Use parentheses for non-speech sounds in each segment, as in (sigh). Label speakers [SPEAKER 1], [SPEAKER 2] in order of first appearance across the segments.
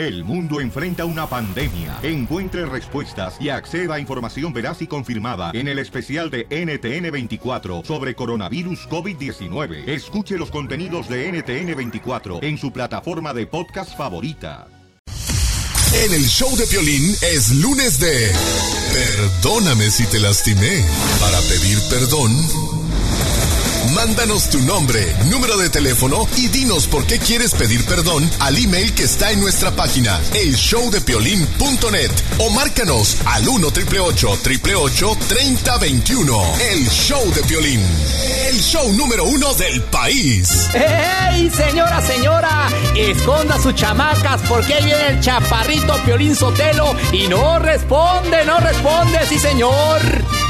[SPEAKER 1] El mundo enfrenta una pandemia. Encuentre respuestas y acceda a información veraz y confirmada en el especial de NTN24 sobre coronavirus COVID-19. Escuche los contenidos de NTN24 en su plataforma de podcast favorita.
[SPEAKER 2] En el show de Piolín es lunes de Perdóname si te lastimé. Para pedir perdón Mándanos tu nombre, número de teléfono y dinos por qué quieres pedir perdón al email que está en nuestra página, elshowdepiolín.net o márcanos al 1 888 3021 El Show de Piolín, el show número uno del país.
[SPEAKER 3] ¡Ey, señora, señora! Esconda sus chamacas porque viene el chaparrito Piolín Sotelo y no responde, no responde, sí señor.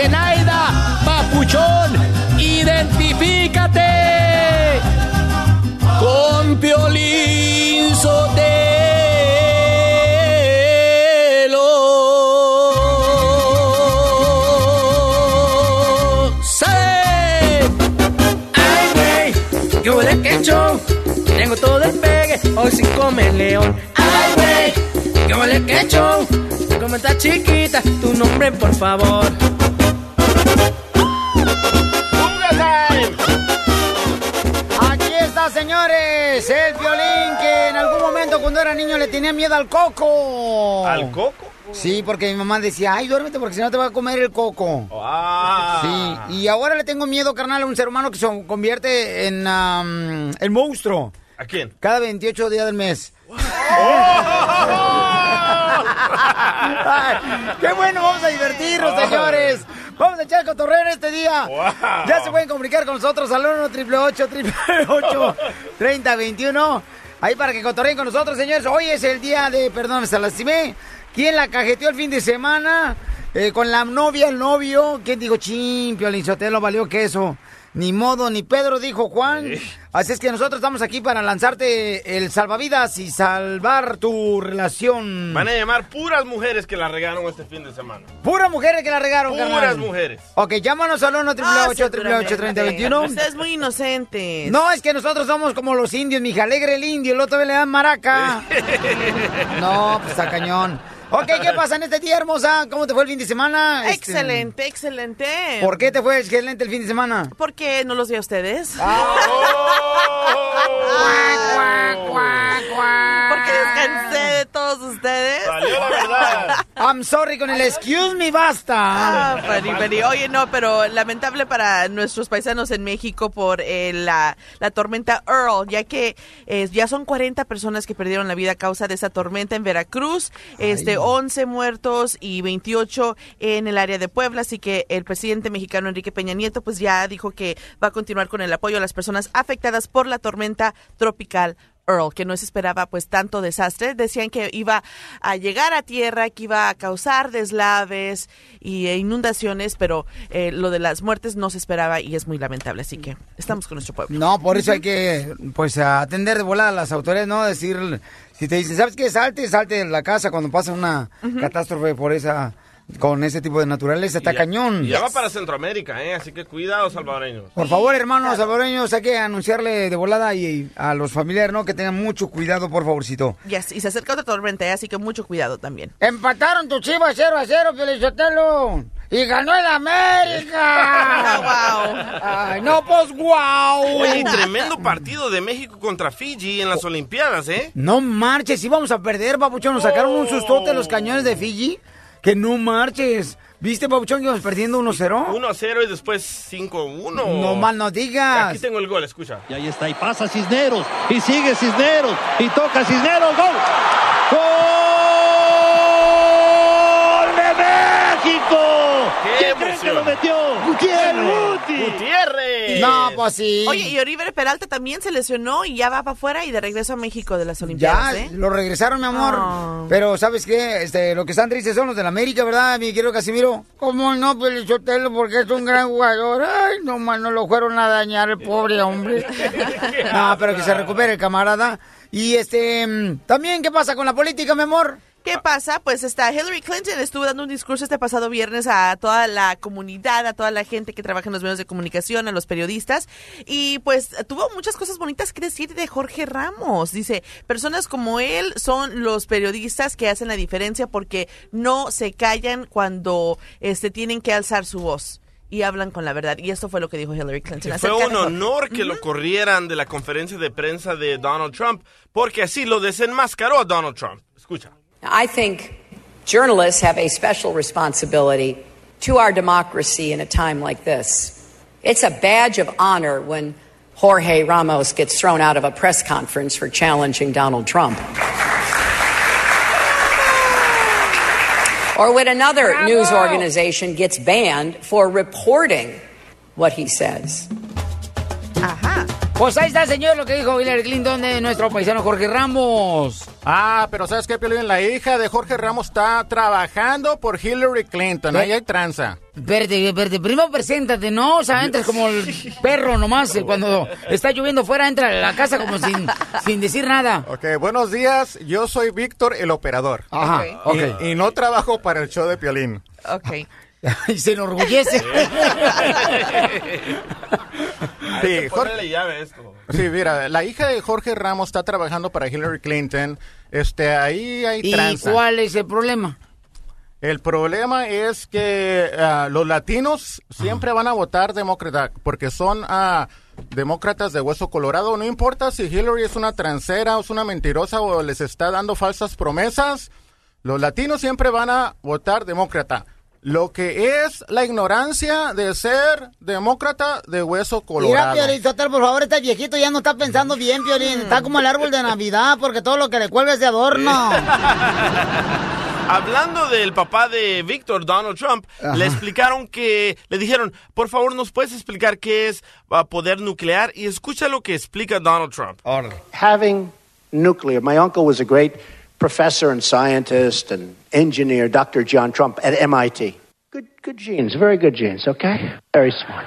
[SPEAKER 3] Zenaida, papuchón, identifícate con Piolín Sotelo. ¡Sale!
[SPEAKER 4] Ay, güey, yo de show. Tengo todo el pegue, hoy sin comer león. Ay, güey, yo de show. Como está chiquita, tu nombre, por favor.
[SPEAKER 5] Señores, el violín que en algún momento cuando era niño le tenía miedo al coco.
[SPEAKER 6] ¿Al coco?
[SPEAKER 5] Sí, porque mi mamá decía, ay, duérmete porque si no te va a comer el coco.
[SPEAKER 6] Ah.
[SPEAKER 5] Sí, y ahora le tengo miedo, carnal, a un ser humano que se convierte en am, el monstruo.
[SPEAKER 6] ¿A quién?
[SPEAKER 5] Cada 28 días del mes. (laughs) Ay, ¡Qué bueno! Vamos a divertirnos, señores. Vamos a echar cotorreo este día. Ya se pueden comunicar con nosotros al 1 888 3021 Ahí para que cotorreen con nosotros, señores. Hoy es el día de Perdón, me lastimé. ¿Quién la cajeteó el fin de semana? Eh, con la novia, el novio. ¿Quién dijo, chin, Piolín Sotelo, valió queso? Ni modo, ni Pedro, dijo Juan. Así es que nosotros estamos aquí para lanzarte el salvavidas y salvar tu relación.
[SPEAKER 6] Van a llamar puras mujeres que la regaron este fin de semana.
[SPEAKER 5] Puras mujeres que la regaron,
[SPEAKER 6] Puras
[SPEAKER 5] carnal.
[SPEAKER 6] mujeres.
[SPEAKER 5] Ok, llámanos al 1
[SPEAKER 7] Ah,
[SPEAKER 5] 888 3021
[SPEAKER 7] Ustedes muy inocentes.
[SPEAKER 5] No, es que nosotros somos como los indios, mija. Alegre el indio, el otro le dan maraca. No, pues está cañón. Ok, ¿qué pasa en este día, hermosa? ¿Cómo te fue el fin de semana? Este,
[SPEAKER 7] Excelente, excelente.
[SPEAKER 5] ¿Por qué te fue excelente el fin de semana?
[SPEAKER 7] Porque no los vi a ustedes. (laughs) Porque descansé de todos ustedes.
[SPEAKER 6] Salió la verdad. (laughs)
[SPEAKER 5] I'm sorry con el excuse me, basta.
[SPEAKER 7] Ah, Fari. Oye, no, pero lamentable para nuestros paisanos en México por eh, la, la tormenta Earl, ya que eh, ya son 40 personas que perdieron la vida a causa de esa tormenta en Veracruz, este 11 muertos y 28 en el área de Puebla, así que el presidente mexicano Enrique Peña Nieto pues ya dijo que va a continuar con el apoyo a las personas afectadas por la tormenta tropical Earl, que no se esperaba pues tanto desastre. Decían que iba a llegar a tierra, que iba a causar deslaves y e inundaciones, pero eh, lo de las muertes no se esperaba y es muy lamentable. Así que estamos con nuestro pueblo.
[SPEAKER 5] No, por eso hay que, pues, atender de volada a las autoridades, ¿no? Decir, si te dicen, ¿sabes qué? Salte, salte de la casa cuando pasa una catástrofe por esa, con ese tipo de naturaleza, está
[SPEAKER 6] Ya-
[SPEAKER 5] cañón.
[SPEAKER 6] Ya va para Centroamérica, ¿eh? Así que cuidado, salvadoreños.
[SPEAKER 5] Por favor, hermanos salvadoreños, hay que anunciarle de volada y a los familiares, ¿no? Que tengan mucho cuidado, por favorcito.
[SPEAKER 7] Yes, y se acerca otra tormenta, ¿eh? así que mucho cuidado también.
[SPEAKER 5] Empataron tu chivas 0 a 0, Felicitelo. Y ganó el América. (laughs) Ay, no, pues guau.
[SPEAKER 6] Oye, tremendo partido de México contra Fiji en las Olimpiadas, ¿eh?
[SPEAKER 5] No marches, íbamos a perder, papuchón. Nos sacaron un sustote los cañones de Fiji. Que no marches. ¿Viste, Pauchón, que perdiendo 1-0?
[SPEAKER 6] 1-0 y después 5-1.
[SPEAKER 5] No mal no digas.
[SPEAKER 6] Aquí tengo el gol, escucha.
[SPEAKER 8] Y ahí está, y pasa Cisneros, y sigue Cisneros, y toca Cisneros, gol. ¡Gol de México!
[SPEAKER 6] ¡Qué
[SPEAKER 8] ¿Quién cree que lo metió? Gutiérrez.
[SPEAKER 6] Gutiérrez.
[SPEAKER 5] No, pues sí.
[SPEAKER 7] Oye, y Oliver Peralta también se lesionó y ya va para afuera y de regreso a México de las
[SPEAKER 5] Ya,
[SPEAKER 7] Olimpiadas, ¿eh?
[SPEAKER 5] lo regresaron, mi amor. Pero, ¿sabes qué? Este, lo que están tristes son los de la América, ¿verdad, mi querido Casimiro? ¿Cómo no, Pelichotelo? Porque es un gran jugador. Ay, no, man, no lo fueron a dañar, el pobre hombre. (laughs) no, pero que se recupere el camarada. Y, este, mm, también, ¿qué pasa con la política, mi amor?
[SPEAKER 7] ¿Qué pasa? Pues está Hillary Clinton estuvo dando un discurso este pasado viernes a toda la comunidad, a toda la gente que trabaja en los medios de comunicación, a los periodistas, y pues tuvo muchas cosas bonitas que decir de Jorge Ramos. Dice, personas como él son los periodistas que hacen la diferencia porque no se callan cuando este, tienen que alzar su voz y hablan con la verdad. Y esto fue lo que dijo Hillary Clinton.
[SPEAKER 6] Fue un honor que lo corrieran de la conferencia de prensa de Donald Trump, porque así lo desenmascaró a Donald Trump. Escucha.
[SPEAKER 9] I think journalists have a special responsibility to our democracy in a time like this. It's a badge of honor when Jorge Ramos gets thrown out of a press conference for challenging Donald Trump. Or when another news organization gets banned for reporting what he says.
[SPEAKER 5] Pues ahí está, señor, lo que dijo Hillary Clinton de nuestro paisano Jorge Ramos.
[SPEAKER 10] Ah, pero ¿sabes qué, Piolín? La hija de Jorge Ramos está trabajando por Hillary Clinton. Ahí hay tranza.
[SPEAKER 5] Espérate, espérate, primero preséntate, ¿no? O sea, entras como el (laughs) perro nomás, eh, cuando está lloviendo fuera, entra a la casa como sin, sin decir nada.
[SPEAKER 10] Ok, buenos días. Yo soy Víctor, el operador.
[SPEAKER 5] Ajá,
[SPEAKER 7] Ok.
[SPEAKER 5] ok.
[SPEAKER 10] Y, y no trabajo para el show de Piolín.
[SPEAKER 7] Ok. (laughs)
[SPEAKER 5] Y se enorgullece.
[SPEAKER 10] Sí, (laughs) Jorge,
[SPEAKER 6] llave esto.
[SPEAKER 10] sí, mira, la hija de Jorge Ramos está trabajando para Hillary Clinton. Este, ahí hay
[SPEAKER 5] ¿Y
[SPEAKER 10] tranza.
[SPEAKER 5] cuál es el problema?
[SPEAKER 10] El problema es que ah, los latinos siempre van a votar demócrata porque son ah, demócratas de hueso colorado. No importa si Hillary es una transera o es una mentirosa o les está dando falsas promesas, los latinos siempre van a votar demócrata. Lo que es la ignorancia de ser demócrata de hueso
[SPEAKER 5] Mira,
[SPEAKER 10] colorado.
[SPEAKER 5] Piolín, Sotelo, por favor, este viejito ya no está pensando bien, Piolín. Está como el árbol de Navidad, porque todo lo que le cuelga es de adorno. (laughs)
[SPEAKER 6] Hablando del papá de Víctor, Donald Trump, le explicaron que, le dijeron, por favor, ¿nos puedes explicar qué es ah, poder nuclear? Y escucha lo que explica Donald Trump.
[SPEAKER 11] having nuclear. My uncle was a great professor and scientist and engineer, Dr. John Trump at MIT. Good, good genes, very good genes, okay? Very smart.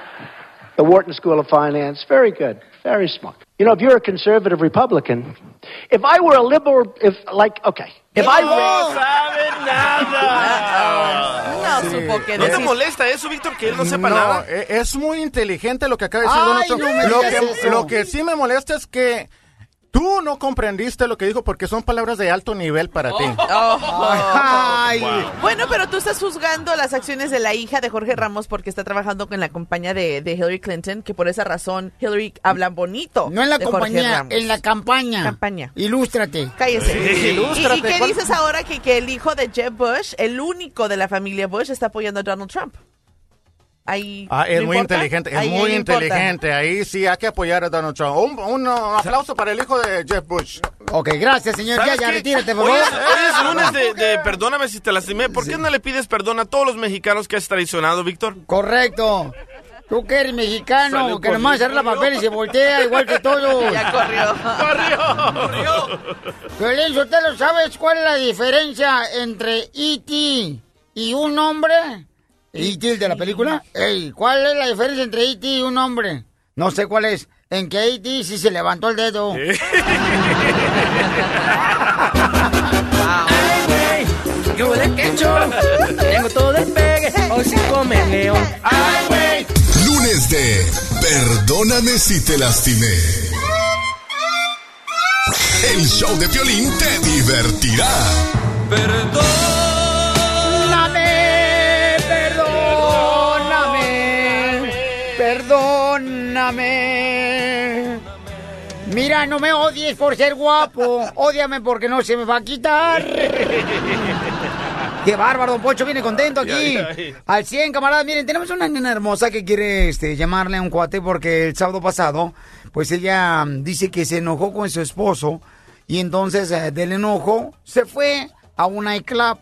[SPEAKER 11] The Wharton School of Finance, very good, very smart. You know, if you're a conservative Republican, if I were a liberal, if, like, okay, if I
[SPEAKER 6] ¡No sabe nada!
[SPEAKER 7] No supo qué
[SPEAKER 6] ¿No te molesta eso, Víctor, que él no sepa
[SPEAKER 10] No,
[SPEAKER 6] nada?
[SPEAKER 10] es muy inteligente lo que acaba de decir
[SPEAKER 5] Ay,
[SPEAKER 10] Donald Trump.
[SPEAKER 5] no
[SPEAKER 10] lo, que, lo que sí me molesta es que tú no comprendiste lo que dijo porque son palabras de alto nivel para ti.
[SPEAKER 7] Oh.
[SPEAKER 5] Ay,
[SPEAKER 7] Bueno, pero tú estás juzgando las acciones de la hija de Jorge Ramos porque está trabajando con la compañía de, de Hillary Clinton, que por esa razón Hillary habla bonito.
[SPEAKER 5] no en la compañía, en la campaña.
[SPEAKER 7] Campaña.
[SPEAKER 5] Ilústrate.
[SPEAKER 7] Cállese.
[SPEAKER 10] Sí,
[SPEAKER 7] ¿Y,
[SPEAKER 10] ilústrate,
[SPEAKER 7] y qué
[SPEAKER 10] ¿cuál-
[SPEAKER 7] dices ahora que, que el hijo de Jeb Bush, el único de la familia Bush, está apoyando a Donald Trump? Ahí,
[SPEAKER 10] Ah, es
[SPEAKER 7] ¿no
[SPEAKER 10] muy
[SPEAKER 7] importa?
[SPEAKER 10] inteligente, es
[SPEAKER 7] Ahí-
[SPEAKER 10] muy
[SPEAKER 7] importa.
[SPEAKER 10] inteligente. Ahí sí hay que apoyar a Donald Trump. Un, un, aplauso para el hijo de Jeff Bush.
[SPEAKER 5] Ok, gracias, señor. Ya,
[SPEAKER 6] ¿Sabes
[SPEAKER 5] ya, retírate, por
[SPEAKER 6] Hoy
[SPEAKER 5] favor.
[SPEAKER 6] es, hoy es lunes de, de perdóname si te lastimé. ¿Por qué no le pides perdón a todos los mexicanos que has traicionado, Víctor?
[SPEAKER 5] Correcto. Tú que eres mexicano,
[SPEAKER 6] Salió
[SPEAKER 5] que nomás
[SPEAKER 6] corriendo.
[SPEAKER 5] arregla papel y se voltea igual que todos. (laughs)
[SPEAKER 7] Ya corrió.
[SPEAKER 6] ¡Corrió!
[SPEAKER 5] Sotelo, ¿sabes cuál es la diferencia entre E.T. y un hombre? ¿E.T. el de la película? Ey, ¿cuál es la diferencia entre E.T. y un hombre? No sé cuál es. En que E.T. sí se levantó el dedo.
[SPEAKER 4] Ay, (laughs) güey, yo de quecho. Tengo todo el pegue, hoy sí come león. Ay, güey.
[SPEAKER 2] Lunes de Perdóname si te lastimé. El show de Piolín te divertirá.
[SPEAKER 5] Perdóname, perdóname. Mira, no me odies por ser guapo, ódiame porque no se me va a quitar. Qué bárbaro, Don Pocho viene contento aquí. Al 100, camaradas. Miren, tenemos una nena hermosa que quiere este, llamarle a un cuate porque el sábado pasado, pues ella mm, dice que se enojó con su esposo y entonces eh, del enojo se fue a un nightclub.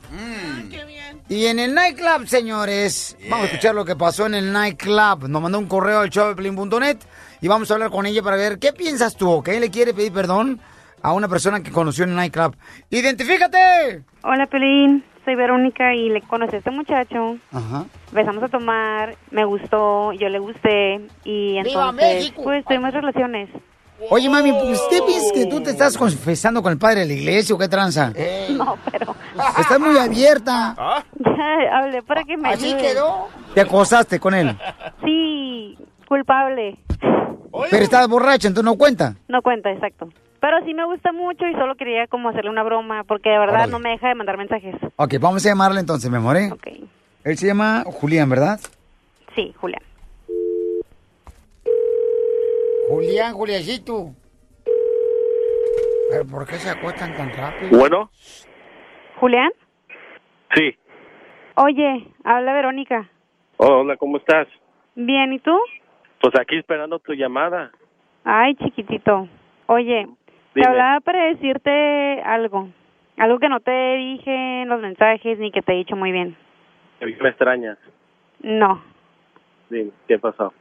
[SPEAKER 5] Y en el nightclub, señores, vamos a escuchar lo que pasó en el nightclub. Nos mandó un correo al showdeplin.net y vamos a hablar con ella para ver qué piensas tú, ¿ok? Le quiere pedir perdón a una persona que conoció en el nightclub. ¡Identifícate!
[SPEAKER 12] Hola, Pelín. Soy Verónica y le conocí a este muchacho.
[SPEAKER 5] Ajá.
[SPEAKER 12] Empezamos a tomar, me gustó, yo le gusté y
[SPEAKER 5] ¡Viva
[SPEAKER 12] entonces,
[SPEAKER 5] México!
[SPEAKER 12] pues tuvimos relaciones.
[SPEAKER 5] Oye, mami, pues, ¿usted piensa que tú te estás confesando con el padre de la iglesia o qué tranza?
[SPEAKER 12] No, pero
[SPEAKER 5] Estás muy abierta.
[SPEAKER 12] ya hablé para que me
[SPEAKER 5] ¿Así
[SPEAKER 12] ayude.
[SPEAKER 5] quedó? ¿Te acosaste con él?
[SPEAKER 12] Sí, culpable.
[SPEAKER 5] Pero estabas borracha, entonces no cuenta.
[SPEAKER 12] No cuenta, exacto. Pero sí me gusta mucho y solo quería como hacerle una broma porque de verdad
[SPEAKER 5] Órale.
[SPEAKER 12] no me deja de mandar mensajes.
[SPEAKER 5] Ok, vamos a llamarle entonces, mi amor, ¿eh?
[SPEAKER 12] Ok.
[SPEAKER 5] Él se llama Julián, ¿verdad?
[SPEAKER 12] Sí, Julián.
[SPEAKER 5] Julián, Juliancito. ¿Pero por qué se acuestan tan rápido?
[SPEAKER 13] Bueno,
[SPEAKER 12] ¿Julián?
[SPEAKER 13] sí.
[SPEAKER 12] Oye, habla Verónica.
[SPEAKER 13] Oh, hola, ¿cómo estás?
[SPEAKER 12] Bien, ¿y tú?
[SPEAKER 13] Pues aquí esperando tu llamada.
[SPEAKER 12] Ay, chiquitito. Oye, te hablaba para decirte algo. Algo que no te dije en los mensajes ni que te he dicho muy bien.
[SPEAKER 13] ¿Por qué me extrañas?
[SPEAKER 12] No.
[SPEAKER 13] Dime, ¿qué pasó?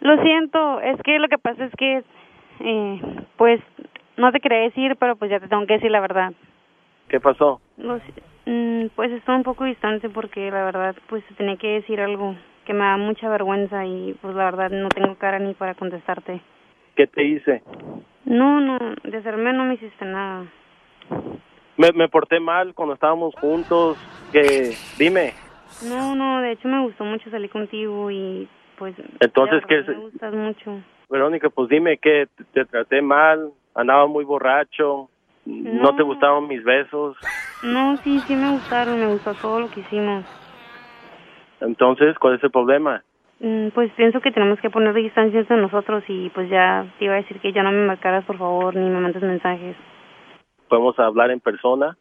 [SPEAKER 12] Lo siento, es que lo que pasa es que, eh, pues, no te quería decir, pero pues ya te tengo que decir la verdad.
[SPEAKER 13] ¿Qué pasó?
[SPEAKER 12] Lo mm, pues estoy un poco distante porque la verdad, pues tenía que decir algo que me da mucha vergüenza y pues la verdad no tengo cara ni para contestarte.
[SPEAKER 13] ¿Qué te hice?
[SPEAKER 12] No, no, de hacerme no me hiciste nada.
[SPEAKER 13] Me, me porté mal cuando estábamos juntos. Que, dime.
[SPEAKER 12] No, no, de hecho me gustó mucho salir contigo y pues...
[SPEAKER 13] Entonces, ¿qué?
[SPEAKER 12] Me gustas mucho.
[SPEAKER 13] Verónica, pues dime que te, te traté mal, andaba muy borracho, no. te gustaban mis besos.
[SPEAKER 12] No, sí, sí me gustaron, me gustó todo lo que hicimos.
[SPEAKER 13] Entonces, ¿cuál es el problema?
[SPEAKER 12] Mm, Pues pienso que tenemos que poner distancia entre nosotros y pues ya te iba a decir que ya no me marcaras por favor ni me mandes mensajes.
[SPEAKER 13] ¿Podemos hablar en persona?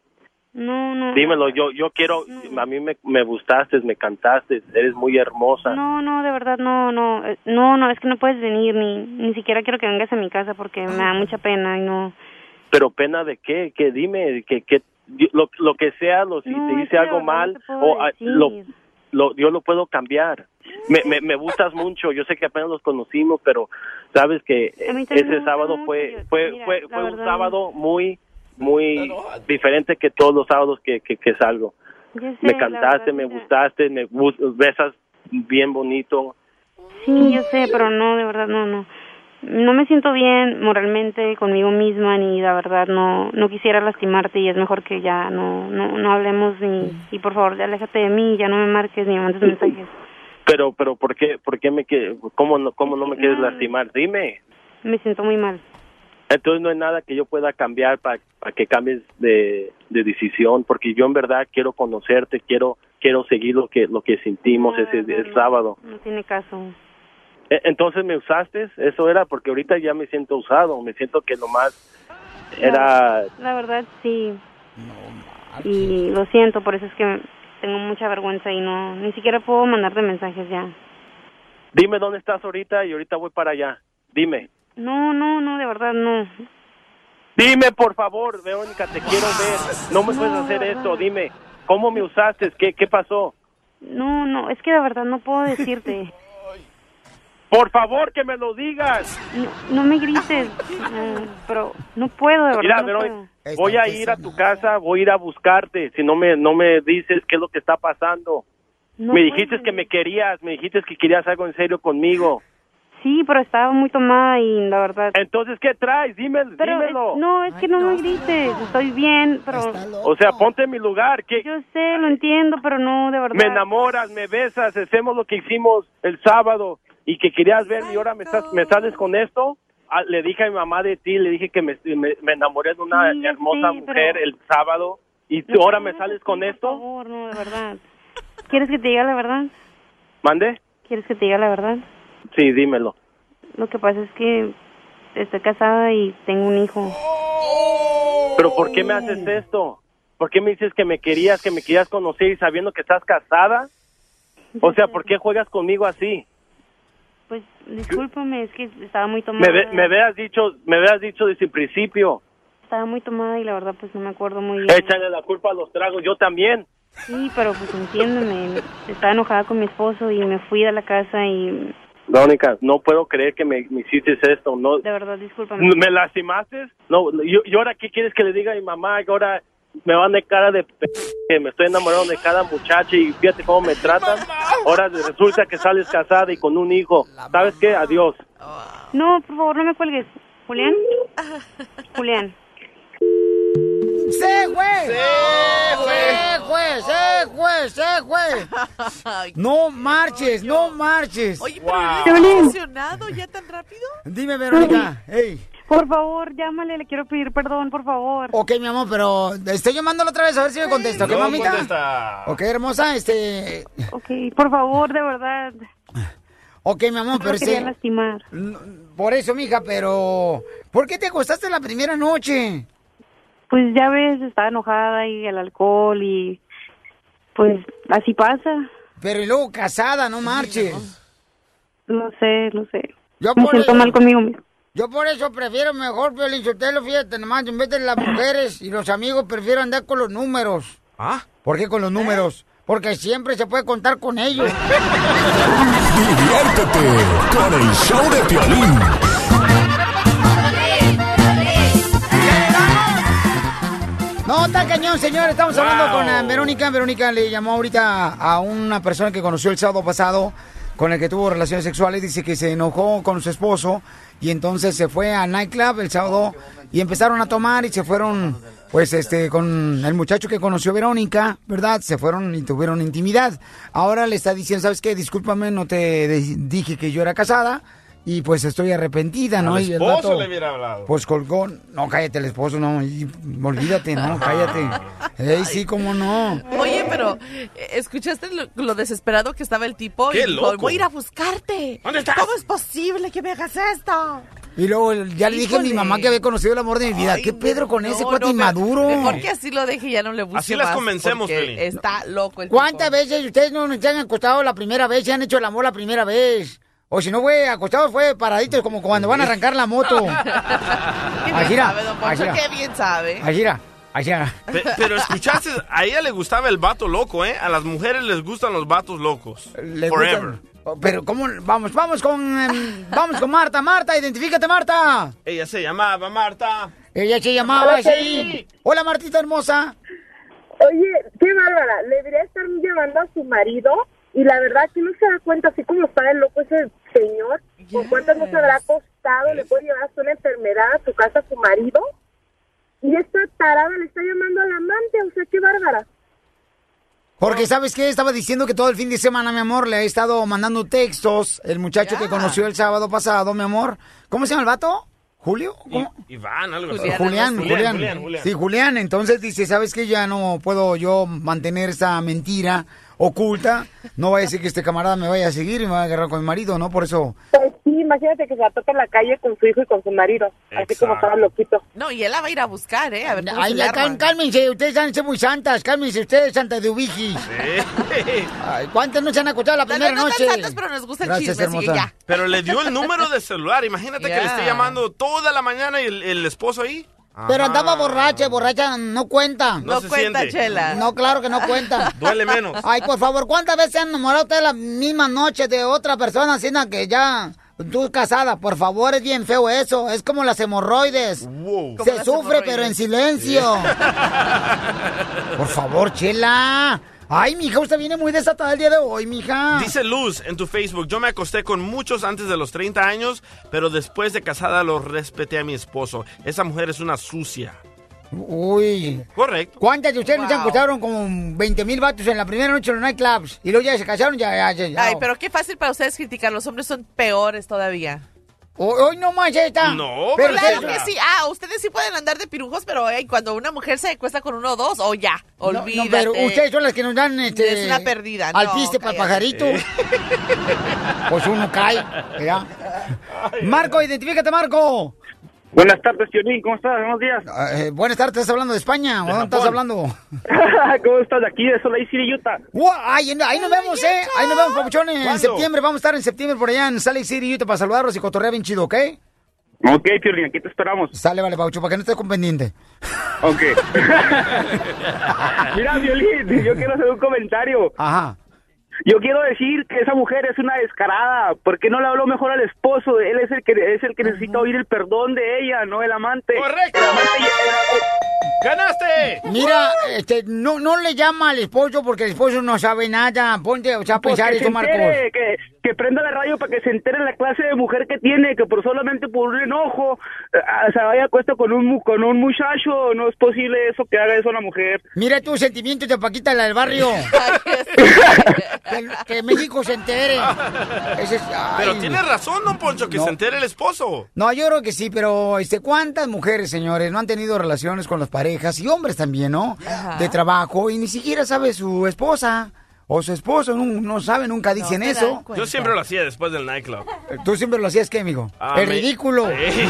[SPEAKER 12] No, no.
[SPEAKER 13] Dímelo, yo yo quiero, a mí me, me gustaste, me cantaste, eres muy hermosa.
[SPEAKER 12] No, no, de verdad no, no, eh, no, no, es que no puedes venir ni ni siquiera quiero que vengas a mi casa porque me da mucha pena y no.
[SPEAKER 13] Pero pena de qué, que dime, que, que lo, lo que sea, lo, si
[SPEAKER 12] No,
[SPEAKER 13] te hice algo
[SPEAKER 12] no
[SPEAKER 13] mal, o ah, lo, lo, yo lo puedo cambiar. Me, me, me gustas mucho, yo sé que apenas los conocimos, pero sabes que ese sábado
[SPEAKER 12] mucho,
[SPEAKER 13] fue fue
[SPEAKER 12] mira,
[SPEAKER 13] fue, fue un sábado muy muy diferente que todos los sábados que, que, que salgo.
[SPEAKER 12] Sé,
[SPEAKER 13] Me cantaste, me gustaste, me besas bien bonito.
[SPEAKER 12] Sí, yo sé, pero no, de verdad no, no. No me siento bien moralmente conmigo misma ni la verdad no no quisiera lastimarte y es mejor que ya no no no hablemos ni y por favor ya aléjate de mí, ya no me marques ni me mandes mensajes.
[SPEAKER 13] Pero pero ¿por qué por qué me que cómo no cómo no me quieres lastimar? Dime.
[SPEAKER 12] Me siento muy mal.
[SPEAKER 13] Entonces no hay nada que yo pueda cambiar para que cambies de, de decisión, porque yo en verdad quiero conocerte, quiero quiero seguir lo que lo que sentimos ese el sábado.
[SPEAKER 12] No tiene caso.
[SPEAKER 13] E- Entonces me usaste, eso era porque ahorita ya me siento usado, me siento que lo más era
[SPEAKER 12] La verdad sí. Y lo siento, por eso es que tengo mucha vergüenza y no ni siquiera puedo mandarte mensajes ya.
[SPEAKER 13] dime dónde estás ahorita y ahorita voy para allá. Dime.
[SPEAKER 12] No, no, no, de verdad no.
[SPEAKER 13] Dime, por favor, Verónica, te quiero ver. No me puedes hacer esto, dime. ¿Cómo me usaste? ¿Qué qué pasó?
[SPEAKER 12] No, no, es que de verdad no puedo decirte. (laughs)
[SPEAKER 13] Por favor, que me lo digas.
[SPEAKER 12] No, no me grites, no, pero no puedo, de verdad.
[SPEAKER 13] Mira,
[SPEAKER 12] no
[SPEAKER 13] Verónica,
[SPEAKER 12] puedo.
[SPEAKER 13] voy a ir a tu casa, voy a ir a buscarte. Si no me no me dices qué es lo que está pasando.
[SPEAKER 12] No
[SPEAKER 13] me dijiste que me querías, me dijiste que querías algo en serio conmigo.
[SPEAKER 12] Sí, pero estaba muy tomada y la verdad.
[SPEAKER 13] Entonces, ¿qué traes? Dime,
[SPEAKER 12] Pero
[SPEAKER 13] dímelo.
[SPEAKER 12] es- no, es que no, me grites, estoy bien, pero.
[SPEAKER 13] O sea, ponte en mi lugar. ¿Qué?
[SPEAKER 12] Yo sé, lo entiendo, pero no, de verdad.
[SPEAKER 13] Me enamoras, me besas, hacemos lo que hicimos el sábado y que querías ver y ahora me estás me sales con esto. Ah, le dije a mi mamá de ti, le dije que me, me, me enamoré de una
[SPEAKER 12] Sí,
[SPEAKER 13] hermosa mujer
[SPEAKER 12] pero-
[SPEAKER 13] el sábado y tú
[SPEAKER 12] No,
[SPEAKER 13] ahora me sales con
[SPEAKER 12] por
[SPEAKER 13] esto.
[SPEAKER 12] favor, no, de verdad. ¿Quieres que te diga la verdad?
[SPEAKER 13] ¿Mande?
[SPEAKER 12] ¿Quieres que te diga la verdad?
[SPEAKER 13] Sí, dímelo.
[SPEAKER 12] Lo que pasa es que estoy casada y tengo un hijo.
[SPEAKER 13] Pero ¿por qué me haces esto? ¿Por qué me dices que me querías, que me querías conocer y sabiendo que estás casada? O sea, ¿por qué juegas conmigo así?
[SPEAKER 12] Pues discúlpame, es que estaba muy tomada.
[SPEAKER 13] Me, habías dicho, me habías dicho desde el principio.
[SPEAKER 12] Estaba muy tomada y la verdad pues no me acuerdo muy bien.
[SPEAKER 13] Échale la culpa a los tragos, yo también.
[SPEAKER 12] Sí, pero pues entiéndeme, estaba enojada con mi esposo y me fui de la casa y
[SPEAKER 13] Verónica, no puedo creer que me, me hiciste esto. No,
[SPEAKER 12] de verdad discúlpame.
[SPEAKER 13] ¿Me lastimaste? No, yo, ¿y ahora qué quieres que le diga a mi mamá? Que ahora me van de cara de p que me estoy enamorando de cada muchacha y fíjate cómo me tratan. Ahora resulta que sales casada y con un hijo. ¿Sabes qué? Adiós.
[SPEAKER 12] No, por favor, no me cuelgues. Julián. (laughs) Julián.
[SPEAKER 5] ¡Se fue! ¡Se fue! ¡Se fue! (laughs) ¡Se fue! No marches, no marches.
[SPEAKER 7] Oye, pero ¿no estás emocionado ya tan rápido?
[SPEAKER 5] Dime, Verónica. Hey.
[SPEAKER 12] Por favor, llámale, le quiero pedir perdón, por favor.
[SPEAKER 5] Ok, mi amor, pero estoy llamándolo otra vez a ver si me contesta, ¿ok,
[SPEAKER 6] No
[SPEAKER 5] mamita?
[SPEAKER 6] contesta.
[SPEAKER 5] Ok, hermosa, este...
[SPEAKER 12] Ok, por favor, de verdad.
[SPEAKER 5] Ok, mi amor,
[SPEAKER 12] No
[SPEAKER 5] pero este...
[SPEAKER 12] lastimar.
[SPEAKER 5] Por eso, mija, pero... ¿Por qué te acostaste la primera noche?
[SPEAKER 12] Pues ya ves, estaba enojada y el alcohol y pues así pasa.
[SPEAKER 5] Pero y luego casada, no marches.
[SPEAKER 12] No sé, no sé.
[SPEAKER 5] Yo
[SPEAKER 12] Me
[SPEAKER 5] por
[SPEAKER 12] siento
[SPEAKER 5] eso-
[SPEAKER 12] mal conmigo mismo.
[SPEAKER 5] Yo por eso prefiero mejor, Sotelo, fíjate nomás, en vez de las mujeres y los amigos, prefiero andar con los números.
[SPEAKER 6] ¿Ah?
[SPEAKER 5] ¿Por qué con los números? Porque siempre se puede contar con ellos. (laughs)
[SPEAKER 2] Diviértete con el show de Piolín.
[SPEAKER 5] No, está cañón, señor. Estamos hablando con eh, Verónica. Verónica le llamó ahorita a una persona que conoció el sábado pasado con el que tuvo relaciones sexuales. Dice que se enojó con su esposo y entonces se fue al nightclub el sábado y empezaron a tomar y se fueron, pues, este, con el muchacho que conoció Verónica, ¿verdad? Se fueron y tuvieron intimidad. Ahora le está diciendo, ¿sabes qué? Discúlpame, no te dije que yo era casada. Y pues estoy arrepentida, ¿no?
[SPEAKER 6] Al
[SPEAKER 5] y el
[SPEAKER 6] esposo
[SPEAKER 5] vato,
[SPEAKER 6] le hubiera hablado.
[SPEAKER 5] Pues colgó. No, cállate, el esposo, no. y- olvídate, no, (laughs) cállate. Ey, sí, cómo no.
[SPEAKER 7] Oye, pero eh, ¿escuchaste lo, lo desesperado que estaba el tipo?
[SPEAKER 5] ¡Qué
[SPEAKER 7] Y dijo,
[SPEAKER 5] loco!
[SPEAKER 7] Voy a ir a buscarte.
[SPEAKER 6] ¿Dónde estás?
[SPEAKER 7] ¿Cómo es posible que me hagas esto?
[SPEAKER 5] Y luego ya le dije a mi mamá que había conocido el amor de mi vida.
[SPEAKER 7] Ay,
[SPEAKER 5] ¿Qué Pedro con ese cuate
[SPEAKER 7] no,
[SPEAKER 5] inmaduro?
[SPEAKER 7] Mejor que así lo deje y ya no le busque
[SPEAKER 6] Así las
[SPEAKER 7] más,
[SPEAKER 6] Piolín.
[SPEAKER 7] Está loco el
[SPEAKER 5] ¿Cuántas veces ustedes no se han acostado la primera vez? Se han hecho el amor la primera vez. O si no fue acostado, fue paraditos, como cuando van a arrancar la moto. (laughs) Era.
[SPEAKER 7] qué bien sabe.
[SPEAKER 5] Era.
[SPEAKER 6] Pe- pero escuchaste, a ella le gustaba el vato loco, ¿eh? A las mujeres les gustan los vatos locos. Forever.
[SPEAKER 5] gustan- Pero, ¿cómo? Vamos, vamos con, em, vamos con Marta. Marta, identifícate, Marta.
[SPEAKER 6] Ella se llamaba Marta.
[SPEAKER 5] Ella se llamaba
[SPEAKER 14] Hola. Piolín.
[SPEAKER 5] Hola, Martita hermosa.
[SPEAKER 14] Oye, qué bárbara, le debería estar llamando a su marido y la verdad que no se da cuenta, así como está el loco ese señor, con cuántas no se habrá costado, le puede llevar hasta una enfermedad a su casa a su marido y esta tarada le está llamando al amante, o sea, qué bárbara.
[SPEAKER 5] Porque, ¿sabes qué? Estaba diciendo que todo el fin de semana, mi amor, le ha estado mandando textos el muchacho que conoció el sábado pasado, mi amor. ¿Cómo se llama el vato? ¿Julio? ¿Cómo?
[SPEAKER 6] Iván, algo así.
[SPEAKER 5] Julián, Julián,
[SPEAKER 6] Julián, Julián, Julián.
[SPEAKER 5] Sí, Julián. Entonces dice, ¿sabes qué? Ya no puedo yo mantener esta mentira oculta. No vaya a ser que este camarada me vaya a seguir y me vaya a agarrar con mi marido, ¿no? Por eso...
[SPEAKER 14] Pues sí, imagínate que se la toca en la calle con su hijo y con su marido, así como estaba loquito.
[SPEAKER 7] No, y él la va a ir a buscar, ¿eh? A ver
[SPEAKER 5] Ay, cálmense, ustedes han de ser muy santas, cálmense ustedes, Santa de Ubiji. Ay, ¿Cuántas no se han acostado la primera
[SPEAKER 7] no
[SPEAKER 5] noche?
[SPEAKER 7] santas, pero nos gusta el
[SPEAKER 5] Gracias,
[SPEAKER 7] chisme, así que ya.
[SPEAKER 6] Pero le dio el número de celular. Imagínate que le esté llamando toda la mañana y el, el esposo ahí.
[SPEAKER 5] Pero andaba borracha, borracha no cuenta.
[SPEAKER 6] No No se cuenta, siente. Chela.
[SPEAKER 5] No, claro que no cuenta. (laughs)
[SPEAKER 6] Duele menos.
[SPEAKER 5] Ay, por favor, ¿cuántas veces se han enamorado ustedes la misma noche de otra persona así que ya tú casada? Por favor, es bien feo eso. Es como las hemorroides.
[SPEAKER 6] Como
[SPEAKER 5] Se
[SPEAKER 6] las
[SPEAKER 5] sufre,
[SPEAKER 6] hemorroides.
[SPEAKER 5] pero en silencio. Por favor, Chela. Ay, mija, usted viene muy desatada el día de hoy, mija.
[SPEAKER 6] Dice Luz en tu Facebook, yo me acosté con muchos antes de los 30 años, pero después de casada lo respeté a mi esposo. Esa mujer es una sucia.
[SPEAKER 5] Uy.
[SPEAKER 6] Correcto.
[SPEAKER 5] ¿Cuántas de ustedes no se acostaron como 20 mil vatos en la primera noche en los nightclubs? Y luego ya se casaron, ya, ya, ya. ya.
[SPEAKER 7] Ay, pero qué fácil para ustedes criticar. Los hombres son peores todavía.
[SPEAKER 5] Hoy, no más.
[SPEAKER 6] No,
[SPEAKER 5] pero
[SPEAKER 7] claro que sí. Ah, ustedes sí pueden andar de pirujos, pero ey, cuando una mujer se acuesta con uno o dos, o ya,
[SPEAKER 5] No, no,
[SPEAKER 7] olvídate.
[SPEAKER 5] pero ustedes son las que nos dan este,
[SPEAKER 7] Es una perdida,
[SPEAKER 5] al
[SPEAKER 7] no,
[SPEAKER 5] piste para el
[SPEAKER 7] cállate.
[SPEAKER 5] pajarito. Pues uno cae, ¿verdad? Marco, identifícate, Marco.
[SPEAKER 15] Buenas tardes, Piolín, ¿cómo estás? Buenos días.
[SPEAKER 5] Eh, buenas tardes, ¿estás hablando de España? ¿O dónde estás hablando? (laughs)
[SPEAKER 15] ¿Cómo estás? De aquí, de Salt Lake City, Utah.
[SPEAKER 5] Guau, Ahí, ahí nos vemos, ¿eh? Ahí nos vemos, papuchones. En septiembre, vamos a estar en septiembre por allá en Salt Lake City, Utah, para saludarlos y cotorrear bien chido, ¿ok?
[SPEAKER 15] Ok, Piolín, aquí te esperamos.
[SPEAKER 5] Sale, vale, Paucho, para que no estés con pendiente.
[SPEAKER 15] Ok. (laughs) Mira, Violín, yo quiero hacer un comentario.
[SPEAKER 5] Ajá.
[SPEAKER 15] Yo quiero decir que esa mujer es una descarada. ¿Por qué no le habló mejor al esposo? Él es el que es el que necesita oír el perdón de ella, no el amante.
[SPEAKER 6] ¡Correcto! ¡Ganaste!
[SPEAKER 5] Mira, este, no, no le llama al esposo porque el esposo no sabe nada. Ponte, o sea, a
[SPEAKER 15] Pues
[SPEAKER 5] pensar eso, Marcos.
[SPEAKER 15] que, que prenda la radio para que se entere la clase de mujer que tiene, que por solamente por un enojo eh, se vaya a cuesta con un con un muchacho, no es posible eso que haga eso la mujer.
[SPEAKER 5] Mira tus sentimientos de Paquita, la del barrio. (laughs) (laughs) que, que México se entere. (laughs) Ese es- ay.
[SPEAKER 6] Pero tiene razón, don Poncho, que
[SPEAKER 5] No.
[SPEAKER 6] se entere el esposo.
[SPEAKER 5] No, yo creo que sí, pero este, ¿cuántas mujeres, señores, no han tenido relaciones con las parejas y hombres también, ¿no?
[SPEAKER 6] Ajá.
[SPEAKER 5] De trabajo y ni siquiera sabe su esposa o su esposo, no, no sabe, nunca dicen eso.
[SPEAKER 6] Yo siempre lo hacía después del nightclub.
[SPEAKER 5] Tú siempre lo hacías, ¿qué, amigo?
[SPEAKER 6] Ah, me-
[SPEAKER 5] ridículo. (laughs)
[SPEAKER 6] Sí.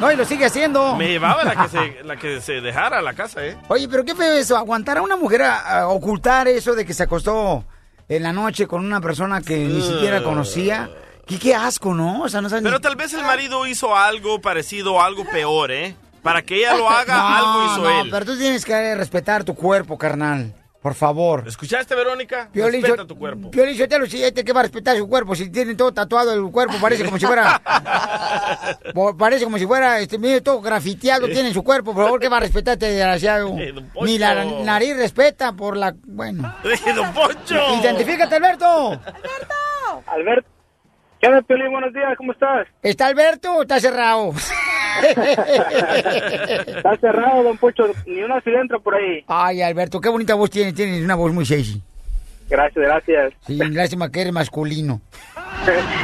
[SPEAKER 5] no, y lo sigue haciendo.
[SPEAKER 6] Me llevaba la que, se, la que se dejara a la casa, ¿eh?
[SPEAKER 5] Oye, pero qué feo eso, aguantar a una mujer a, a ocultar eso de que se acostó en la noche con una persona que ni siquiera conocía. Qué, qué asco, ¿no? O sea, no sabes ni-
[SPEAKER 6] Pero tal vez el marido hizo algo parecido o algo peor, ¿eh? Para que ella lo haga, (laughs)
[SPEAKER 5] No,
[SPEAKER 6] algo hizo
[SPEAKER 5] no,
[SPEAKER 6] él.
[SPEAKER 5] pero tú tienes que respetar tu cuerpo, carnal. Por favor.
[SPEAKER 6] ¿Escuchaste, Verónica?
[SPEAKER 5] Piolín,
[SPEAKER 6] Respeta
[SPEAKER 5] yo-
[SPEAKER 6] tu cuerpo.
[SPEAKER 5] Piolín Sotelo, si este que va a respetar su cuerpo, si tiene todo tatuado el cuerpo, parece como si fuera. (laughs) Parece como si fuera, este, medio todo grafiteado tiene en su cuerpo, por favor, que va a respetar este desgraciado.
[SPEAKER 6] Eh.
[SPEAKER 5] Ni la nariz respeta por la. Bueno.
[SPEAKER 6] don Poncho!
[SPEAKER 5] Identifícate, Alberto.
[SPEAKER 15] Alberto. ¿Qué onda, Piolín? Buenos días, ¿cómo estás?
[SPEAKER 5] ¿Está Alberto o está cerrado? (laughs)
[SPEAKER 15] Está cerrado, don Pocho, ni una cilantro por ahí.
[SPEAKER 5] Ay, Alberto, qué bonita voz tienes, tienes una voz muy sexy.
[SPEAKER 15] Gracias, gracias.
[SPEAKER 5] Sí, lástima que eres masculino. (laughs)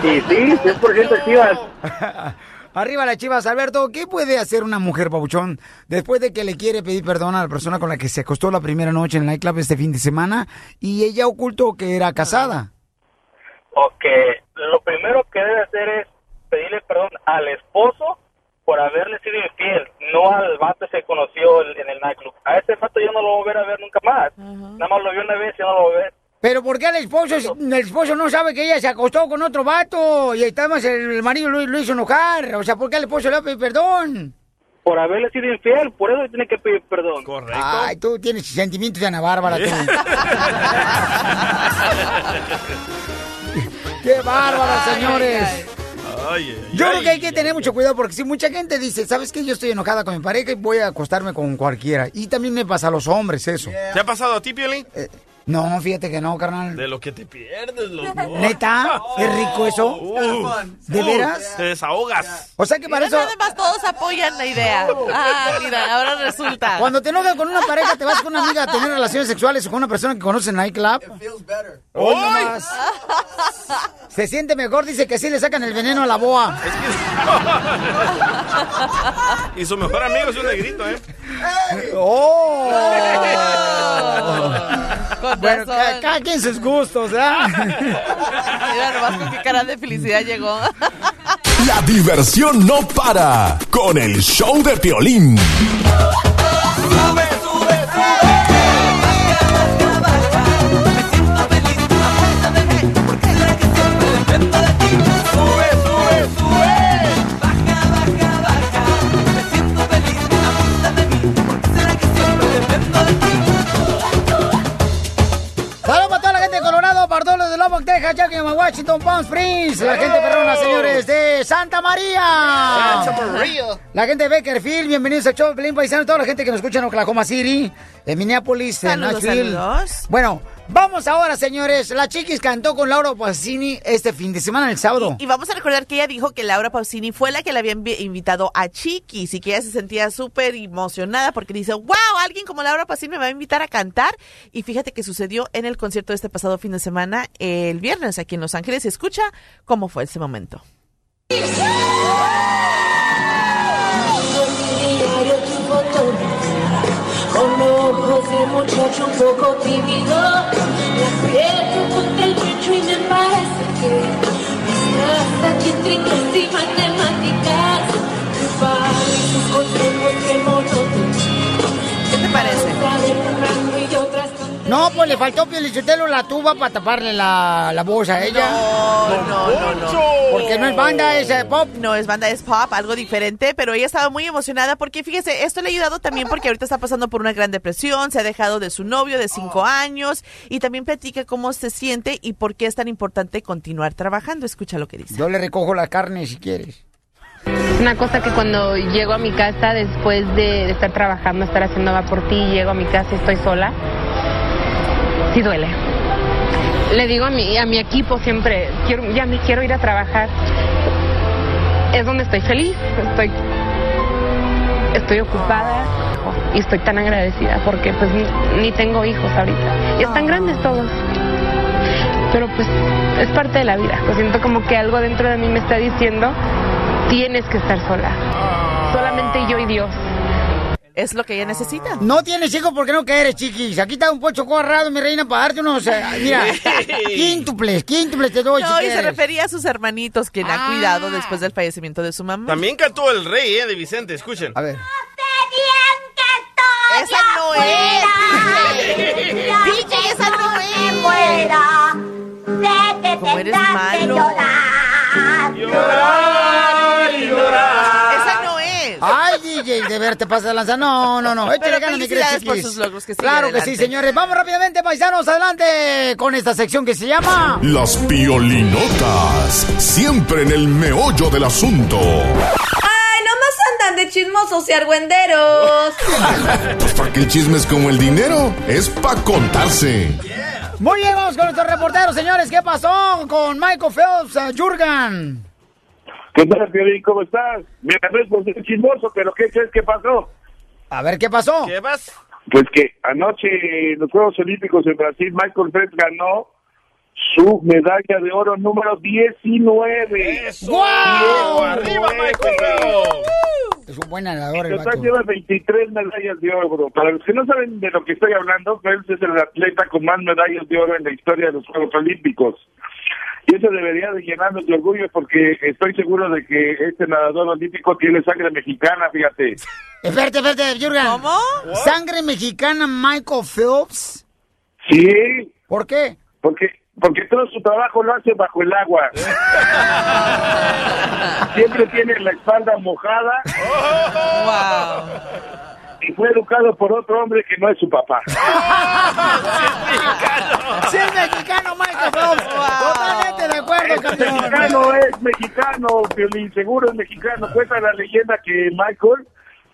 [SPEAKER 15] Y sí, 100% chivas. (laughs)
[SPEAKER 5] Arriba las chivas, Alberto. ¿Qué puede hacer una mujer, pabuchón, después de que le quiere pedir perdón a la persona con la que se acostó la primera noche en el nightclub este fin de semana y ella ocultó que era casada?
[SPEAKER 15] Ok, lo primero que debe hacer es pedirle perdón al esposo por haberle sido infiel, no al vato que se conoció en en el nightclub. A ese vato yo no lo voy a ver nunca más. Nada más lo vi una vez y no lo voy a ver.
[SPEAKER 5] Pero ¿por qué el esposo, el esposo no sabe que ella se acostó con otro vato y además el marido lo, lo hizo enojar? O sea, ¿por qué el esposo le va a pedir perdón?
[SPEAKER 15] Por haberle sido infiel, por eso tiene que pedir perdón.
[SPEAKER 6] Correcto.
[SPEAKER 5] Ay, tú tienes sentimientos de Ana Bárbara, tú. (laughs) (laughs) ¡Qué bárbara, señores!
[SPEAKER 6] Ay, ay,
[SPEAKER 5] Yo
[SPEAKER 6] ay.
[SPEAKER 5] creo que hay que tener mucho cuidado porque si mucha gente dice, ¿sabes qué? Yo estoy enojada con mi pareja y voy a acostarme con cualquiera. Y también me pasa a los hombres eso.
[SPEAKER 6] ¿Te ha pasado a ti, Piolín?
[SPEAKER 5] No, fíjate que no, carnal.
[SPEAKER 6] De lo que te pierdes, loco.
[SPEAKER 5] ¿Neta? ¿Es rico eso?
[SPEAKER 6] Uh,
[SPEAKER 5] ¿De
[SPEAKER 6] uh,
[SPEAKER 5] veras?
[SPEAKER 6] Te desahogas.
[SPEAKER 5] O sea que para eso...
[SPEAKER 7] Además, todos apoyan la idea. Ah, mira, ahora resulta.
[SPEAKER 5] Cuando te enojas con una pareja, te vas con una amiga a tener relaciones sexuales o con una persona que conoces en nightclub. Nomás. Se siente mejor, dice que sí le sacan el veneno a la boa. (laughs)
[SPEAKER 6] Y su mejor amigo es un negrito, ¿eh?
[SPEAKER 5] ¡Oh! Bueno,
[SPEAKER 7] razón.
[SPEAKER 5] ca- cada quien sus gustos, ¿ah? (laughs)
[SPEAKER 7] Mira nomás con qué cara de felicidad llegó. (laughs)
[SPEAKER 2] La diversión no para con el show de Piolín.
[SPEAKER 5] Saludos de Washington, Palm Springs, la gente perrona, señores, de Santa María. La gente de Beckerfield, bienvenidos al show Pelín Paisano, toda la gente que nos escucha en Oklahoma City, en Minneapolis, en Nashville.
[SPEAKER 7] saludos.
[SPEAKER 5] Bueno, vamos ahora, señores. La Chiquis cantó con Laura Pausini este fin de semana, el sábado.
[SPEAKER 7] Y vamos a recordar que ella dijo que Laura Pausini fue la que le había invitado a Chiquis y que ella se sentía súper emocionada porque dice, wow, alguien como Laura Pausini me va a invitar a cantar. Y fíjate que sucedió en el concierto de este pasado fin de semana, el viernes, aquí en Los Ángeles. Escucha cómo fue ese momento.
[SPEAKER 16] Con ojos de muchacho un poco tímido,
[SPEAKER 5] le faltó Pielichotelo la tuba para taparle la, la voz a ella.
[SPEAKER 7] No, no, no, no.
[SPEAKER 5] Porque no es banda, es eh, pop.
[SPEAKER 7] No es banda, es pop, algo diferente, pero ella estaba muy emocionada porque fíjese, esto le ha ayudado también porque ahorita está pasando por una gran depresión, se ha dejado de su novio de cinco años y también platica cómo se siente y por qué es tan importante continuar trabajando. Escucha lo que dice.
[SPEAKER 5] Yo le recojo la carne si quieres.
[SPEAKER 17] Una cosa que cuando llego a mi casa después de, de estar trabajando, estar haciendo va por ti, llego a mi casa y estoy sola, sí duele. Le digo a mi, a mi equipo siempre, quiero, ya me quiero ir a trabajar. Es donde estoy feliz, estoy, estoy ocupada y estoy tan agradecida porque pues ni, ni tengo hijos ahorita. Y están grandes todos. Pero pues es parte de la vida. Lo siento como que algo dentro de mí me está diciendo, tienes que estar sola. Solamente yo y Dios.
[SPEAKER 7] Es lo que ella necesita.
[SPEAKER 5] No tienes hijos porque no quieres, chiquis. Aquí está un pocho corrado, mi reina, para darte unos... eh, mira, (laughs) quíntuples, quíntuples te doy,
[SPEAKER 7] No,
[SPEAKER 5] si
[SPEAKER 7] y se refería a sus hermanitos que ha cuidado después del fallecimiento de su mamá.
[SPEAKER 6] También cantó el rey, ¿eh? De Vicente, escuchen.
[SPEAKER 5] A ver.
[SPEAKER 7] Esa no es. DJ, esa no es. Como eres malo. Esa
[SPEAKER 5] DJ, de ver te pasa de lanza. No, no, no. Échale
[SPEAKER 7] Pero
[SPEAKER 5] ganas, mi
[SPEAKER 7] por sus logros, que
[SPEAKER 5] Claro que
[SPEAKER 7] adelante.
[SPEAKER 5] sí, señores. Vamos rápidamente, paisanos, adelante con esta sección que se llama...
[SPEAKER 2] Las piolinotas, siempre en el meollo del asunto.
[SPEAKER 18] ¡Ay, nomás andan de chismosos y argüenderos! (laughs)
[SPEAKER 2] Pues para que el chisme es como el dinero, es para contarse.
[SPEAKER 5] Muy bien, vamos con nuestro reportero, señores. ¿Qué pasó con Michael Phelps, uh, Jurgen?
[SPEAKER 19] ¿Qué tal, Piolín? ¿Cómo estás? No es por ser chismoso, pero ¿qué crees que pasó?
[SPEAKER 5] A ver, ¿qué pasó?
[SPEAKER 6] ¿Qué vas?
[SPEAKER 19] Pues que anoche en los Juegos Olímpicos en Brasil, Michael Phelps ganó su medalla de oro número 19.
[SPEAKER 5] ¡Guau!
[SPEAKER 6] ¡Arriba, Michael Phelps!
[SPEAKER 5] Es un buen nadador, el
[SPEAKER 19] En total lleva 23 medallas de oro. Para los que no saben de lo que estoy hablando, Phelps es el atleta con más medallas de oro en la historia de los Juegos Olímpicos. Y eso debería de llenarnos de orgullo porque estoy seguro de que este nadador olímpico tiene sangre mexicana, fíjate.
[SPEAKER 5] Espérate, espérate, Jurgen. ¿Cómo? ¿Sangre mexicana Michael Phelps?
[SPEAKER 19] Sí.
[SPEAKER 5] ¿Por qué?
[SPEAKER 19] Porque porque todo su trabajo lo hace bajo el agua. (laughs) Siempre tiene la espalda mojada. (laughs) Y fue educado por otro hombre que no es su papá. (laughs)
[SPEAKER 5] Sí, es mexicano, Michael Phelps. Totalmente de acuerdo,
[SPEAKER 19] Es
[SPEAKER 5] campeón.
[SPEAKER 19] mexicano, es mexicano, Piolín, seguro es mexicano. Cuenta la leyenda que Michael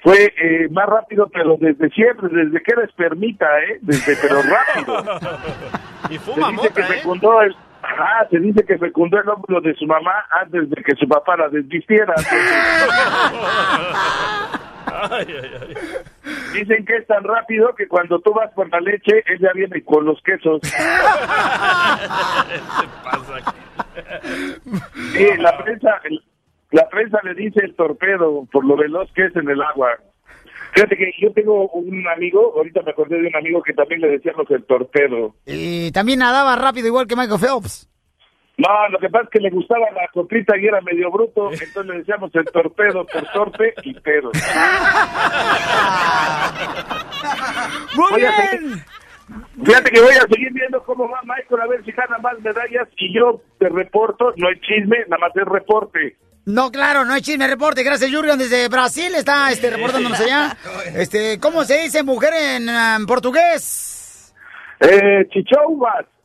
[SPEAKER 19] fue eh, más rápido, pero desde siempre, desde que era espermita, ¿eh? Desde, pero rápido. (laughs)
[SPEAKER 6] Y
[SPEAKER 19] Se
[SPEAKER 6] fuma
[SPEAKER 19] dice que
[SPEAKER 6] ¿eh?
[SPEAKER 19] fecundó el... Ah, se dice que fecundó el óvulo de su mamá antes de que su papá la desvistiera. (laughs)
[SPEAKER 6] Ay, ay, ay.
[SPEAKER 19] Dicen que es tan rápido que cuando tú vas por la leche, él ya viene con los quesos. (laughs) Sí, la prensa, la prensa le dice el torpedo por lo veloz que es en el agua. Fíjate que yo tengo un amigo, ahorita me acordé de un amigo que también le decíamos el torpedo.
[SPEAKER 5] Y también nadaba rápido igual que Michael Phelps.
[SPEAKER 19] No, lo que pasa es que le gustaba la copita y era medio bruto, entonces le decíamos el torpedo por torpe y pedo. (laughs)
[SPEAKER 5] Muy bien.
[SPEAKER 19] Fíjate que voy a seguir viendo cómo va Michael a ver si gana más medallas y yo te reporto, no hay chisme, nada más es reporte.
[SPEAKER 5] No, claro, no hay chisme reporte. Gracias, Jurgen, desde Brasil está este, reportándonos allá. (laughs) Este, ¿Cómo se dice mujer en, en portugués?
[SPEAKER 19] Eh, chichoubas. (laughs)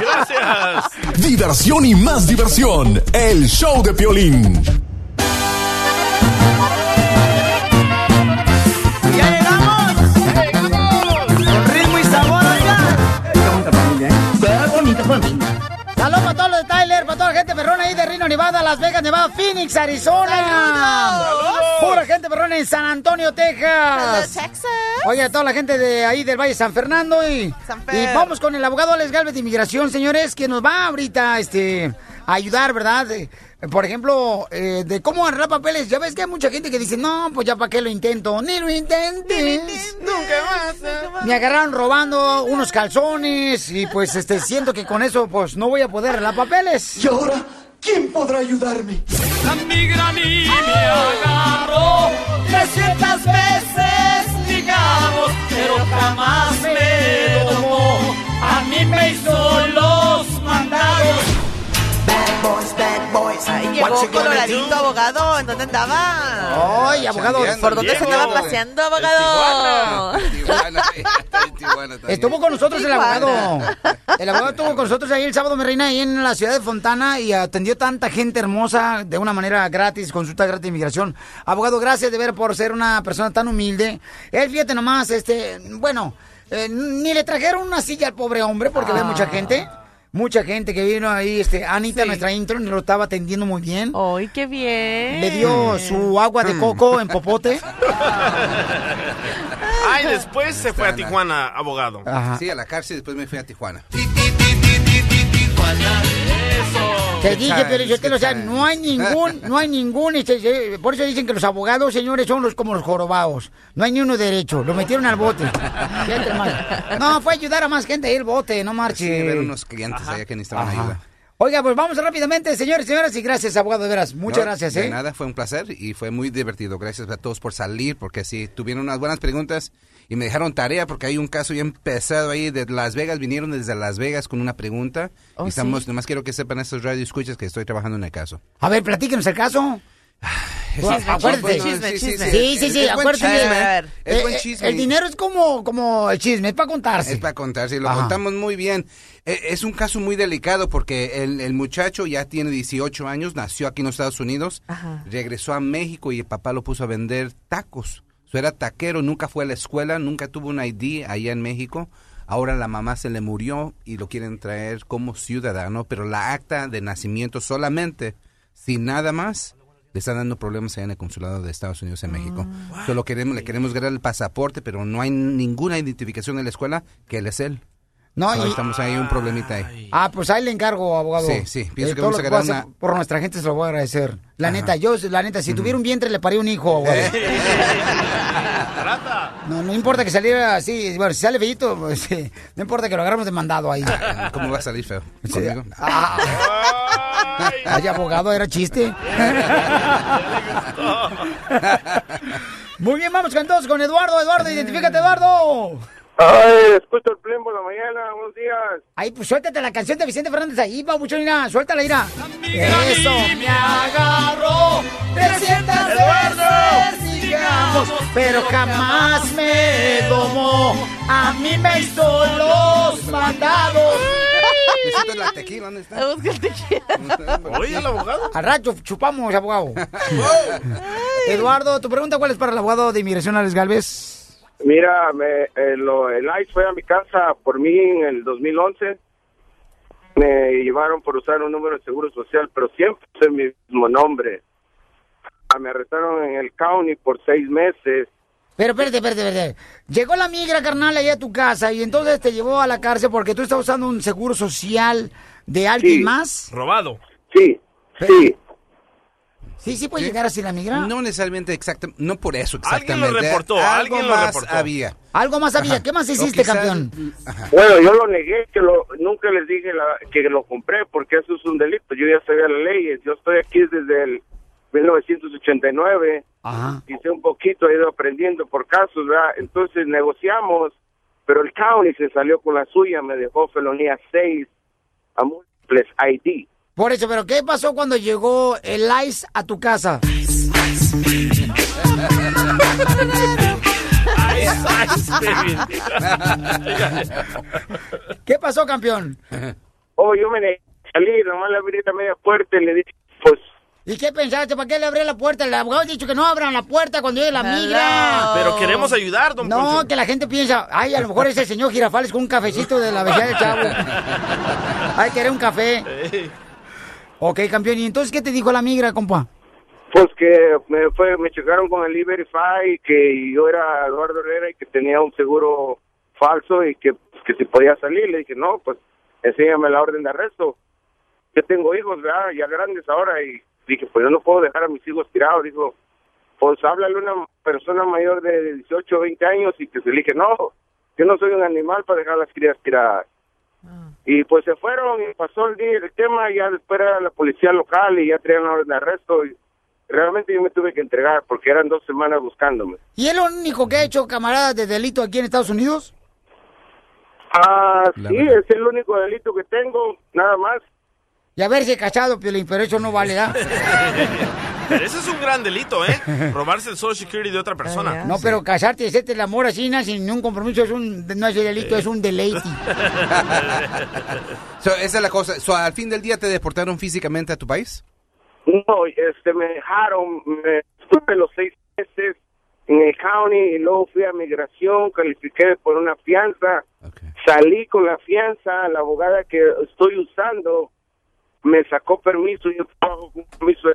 [SPEAKER 6] Gracias.
[SPEAKER 2] Diversión y más diversión. El show de Piolín.
[SPEAKER 5] ¡Ya llegamos! ¡Ya llegamos! Con ritmo y sabor allá. Qué bonita familia, ¿eh? Qué bonita familia. Saludos para todos los de Tyler, para gente perrona ahí de Reno, Nevada, Las Vegas, Nevada, Phoenix, Arizona. Pura gente perrona en San Antonio, Texas. Oye, a toda la gente de ahí del Valle San Fernando y, y vamos con el abogado Alex Galvez de Inmigración, señores, que nos va ahorita este, ayudar, ¿verdad? Eh, Por ejemplo, eh, de cómo agarrar papeles. Ya ves que hay mucha gente que dice, no, pues ya para qué lo intento. Ni lo intentes. Nunca más. Me agarraron robando unos calzones y pues este siento que con eso pues no voy a poder arreglar papeles.
[SPEAKER 16] ¿Y ahora quién podrá ayudarme?
[SPEAKER 3] La migra a mí me agarró 300 veces, digamos,
[SPEAKER 16] jamás me domó. A mí me hizo.
[SPEAKER 7] Bad boys, bad boys. Ay, llegó coloradito, abogado. ¿En dónde andaba?
[SPEAKER 5] Ay, abogado.
[SPEAKER 7] ¿Por dónde se andaba paseando, abogado?
[SPEAKER 5] Estuvo con nosotros el abogado. El abogado estuvo con nosotros ahí el sábado, mi reina, ahí en la ciudad de Fontana y atendió tanta gente hermosa de una manera gratis, consulta gratis de inmigración. Abogado, gracias de ver por ser una persona tan humilde. Él, fíjate nomás, este, bueno, eh, ni le trajeron una silla al pobre hombre porque ve mucha gente. Mucha gente que vino ahí, este, Anita, nuestra intro, lo estaba atendiendo muy bien.
[SPEAKER 7] ¡Ay, qué bien!
[SPEAKER 5] Le dio su agua de coco (laughs) en popote.
[SPEAKER 6] Ay, después se fue a Tijuana, abogado.
[SPEAKER 20] Sí, a la cárcel y después me fui a Tijuana.
[SPEAKER 5] Te dije, pero yo te lo
[SPEAKER 20] time.
[SPEAKER 5] no hay ningún, no hay ningún, este, por eso dicen que los abogados, señores, son los como los jorobados. No hay ni uno derecho, lo metieron al bote. No, fue ayudar a más gente ahí el bote, no marche.
[SPEAKER 20] Sí, ver unos clientes allá que necesitaban
[SPEAKER 5] Ajá.
[SPEAKER 20] ayuda.
[SPEAKER 5] Oiga, pues vamos rápidamente, señores y señoras, y gracias, abogado, de veras. Muchas
[SPEAKER 20] No,
[SPEAKER 5] gracias,
[SPEAKER 20] de
[SPEAKER 5] ¿eh?
[SPEAKER 20] nada, fue un placer y fue muy divertido. Gracias a todos por salir, porque sí, tuvieron unas buenas preguntas y me dejaron tarea porque hay un caso bien pesado ahí de Las Vegas. Vinieron desde Las Vegas con una pregunta.
[SPEAKER 5] Oh,
[SPEAKER 20] y estamos,
[SPEAKER 5] sí.
[SPEAKER 20] nomás quiero que sepan estos radio escuchas que estoy trabajando en el caso.
[SPEAKER 5] A ver, platíquenos el caso. Acuérdate. Sí, sí, sí, acuérdate.
[SPEAKER 20] chisme, a ver, es buen
[SPEAKER 5] eh,
[SPEAKER 20] chisme.
[SPEAKER 5] El dinero es como, como el chisme, es para contarse.
[SPEAKER 20] Es para contar, sí, lo
[SPEAKER 5] Ajá.
[SPEAKER 20] contamos muy bien. E- Es un caso muy delicado porque el, el muchacho ya tiene 18 años, nació aquí en los Estados Unidos,
[SPEAKER 7] Ajá.
[SPEAKER 20] regresó a México y el papá lo puso a vender tacos. So, era taquero, nunca fue a la escuela, nunca tuvo un ID allá en México. Ahora la mamá se le murió y lo quieren traer como ciudadano, pero la acta de nacimiento solamente, sin nada más, le están dando problemas allá en el consulado de Estados Unidos en México. Solo queremos, le queremos dar el pasaporte, pero no hay ninguna identificación en la escuela que él es él.
[SPEAKER 5] No, y-
[SPEAKER 20] estamos ahí un problemita ahí.
[SPEAKER 5] Ah, pues ahí le encargo, abogado.
[SPEAKER 20] Sí, sí, pienso
[SPEAKER 5] Eh,
[SPEAKER 20] que vamos a ganar
[SPEAKER 5] Por nuestra gente se lo voy a agradecer. La
[SPEAKER 20] Ajá.
[SPEAKER 5] neta, yo, la neta, si tuviera un vientre le paría un hijo, abogado. (laughs) No, no importa que saliera así, bueno, si sale bellito, pues, sí, no importa que lo agarramos de mandado ahí. (laughs)
[SPEAKER 20] ¿Cómo va a salir feo?
[SPEAKER 5] Sí.
[SPEAKER 20] ¿Conmigo?
[SPEAKER 5] Ah. Ay, (laughs) abogado, era chiste. Muy bien, vamos con todos con Eduardo. Eduardo, identifícate, Eduardo.
[SPEAKER 21] Ay, escucho el pleno por la mañana, buenos días.
[SPEAKER 5] Ay, pues suéltate la canción de Vicente Fernández ahí, babuchón, mira, suéltala, mira. Eso.
[SPEAKER 16] me agarró 300 veces, digamos,
[SPEAKER 5] pero jamás me domó. A mí me hizo los mandados.
[SPEAKER 20] Necesito la tequila, ¿dónde está?
[SPEAKER 6] Oye, el abogado.
[SPEAKER 5] Al rato chupamos, abogado. Eduardo, tu pregunta, ¿cuál es para el abogado de inmigración, Alex Galvez?
[SPEAKER 21] Mira, me, eh, lo- el ICE fue a mi casa por mí en el 2011. Me llevaron por usar un número de seguro social, pero siempre usé mi mismo nombre. Ah, Me arrestaron en el county por seis meses.
[SPEAKER 5] Pero espérate, espérate, espérate. Llegó la migra, carnal, allá a tu casa y entonces te llevó a la cárcel porque tú estás usando un seguro social de alguien
[SPEAKER 20] Sí.
[SPEAKER 5] más.
[SPEAKER 6] Robado.
[SPEAKER 21] Sí, sí.
[SPEAKER 5] Sí, sí puede llegar así la migra.
[SPEAKER 20] No necesariamente exacto, no por eso
[SPEAKER 6] Alguien lo
[SPEAKER 20] exactamente.
[SPEAKER 6] reportó,
[SPEAKER 20] Algo
[SPEAKER 6] alguien lo
[SPEAKER 20] más
[SPEAKER 6] reportó.
[SPEAKER 20] había.
[SPEAKER 5] Algo más había.
[SPEAKER 20] Ajá.
[SPEAKER 5] ¿Qué más hiciste,
[SPEAKER 20] quizás-
[SPEAKER 5] campeón?
[SPEAKER 21] Bueno, yo lo negué, que lo, nunca les dije la- que lo compré porque eso es un delito. Yo ya sabía las leyes. Yo estoy aquí desde el 1989.
[SPEAKER 5] Ajá.
[SPEAKER 21] Hice un poquito, he ido aprendiendo por casos, ¿verdad? Entonces negociamos, pero el county se salió con la suya, me dejó felonía 6 a múltiples ID.
[SPEAKER 5] Por eso, pero ¿qué pasó cuando llegó el ICE a tu casa? ¿Qué pasó, campeón?
[SPEAKER 21] Oh, yo me salir, nomás la abrí la media puerta y le dije, pues,
[SPEAKER 5] ¿Y qué pensaste? ¿Para qué le abrí la puerta? El abogado ha dicho que no abran la puerta cuando llegue la migra.
[SPEAKER 6] Pero queremos ayudar, don
[SPEAKER 5] No,
[SPEAKER 6] Poncho.
[SPEAKER 5] que la gente piensa, ay, a lo mejor es el señor Girafales con un cafecito de la vecina del chavo. (laughs) Ay, querer un café. Ok, campeón, ¿y entonces qué te dijo la migra, compa?
[SPEAKER 21] pues que me fue, me checaron con el E-Verify que yo era Eduardo Herrera y que tenía un seguro falso y que, que si podía salir. Le dije, no, pues enséñame la orden de arresto. Yo tengo hijos, ¿verdad? Ya grandes ahora y dije, pues yo no puedo dejar a mis hijos tirados. Dijo, pues háblale a una persona mayor de 18 o 20 años y que se le dije, no, yo no soy un animal para dejar las crías tiradas. Y pues se fueron y pasó el, día, el tema ya después era la policía local y ya traían la orden de arresto. Y realmente yo me tuve que entregar porque eran dos semanas buscándome.
[SPEAKER 5] ¿Y es lo único que ha hecho camarada de delito aquí en Estados Unidos?
[SPEAKER 21] Ah,
[SPEAKER 5] La
[SPEAKER 21] sí,
[SPEAKER 5] verdad.
[SPEAKER 21] es el único delito que tengo, nada más.
[SPEAKER 5] Y haberse cachado, Piolín, pero eso no vale, ¿ah? (laughs)
[SPEAKER 6] Pero ese es un gran delito, ¿eh? (laughs) Robarse el Social Security de otra persona.
[SPEAKER 5] No, pero casarte y hacerte el amor así, sin ningún compromiso, es un, no es delito, es un deleite. (laughs)
[SPEAKER 20] So, esa es la cosa. So, al fin del día te deportaron físicamente a tu país.
[SPEAKER 21] No, este, me dejaron, me estuve los seis meses en el county y luego fui a migración, califiqué por una fianza, salí con la fianza, la abogada que estoy usando me sacó permiso, yo trabajo con permiso de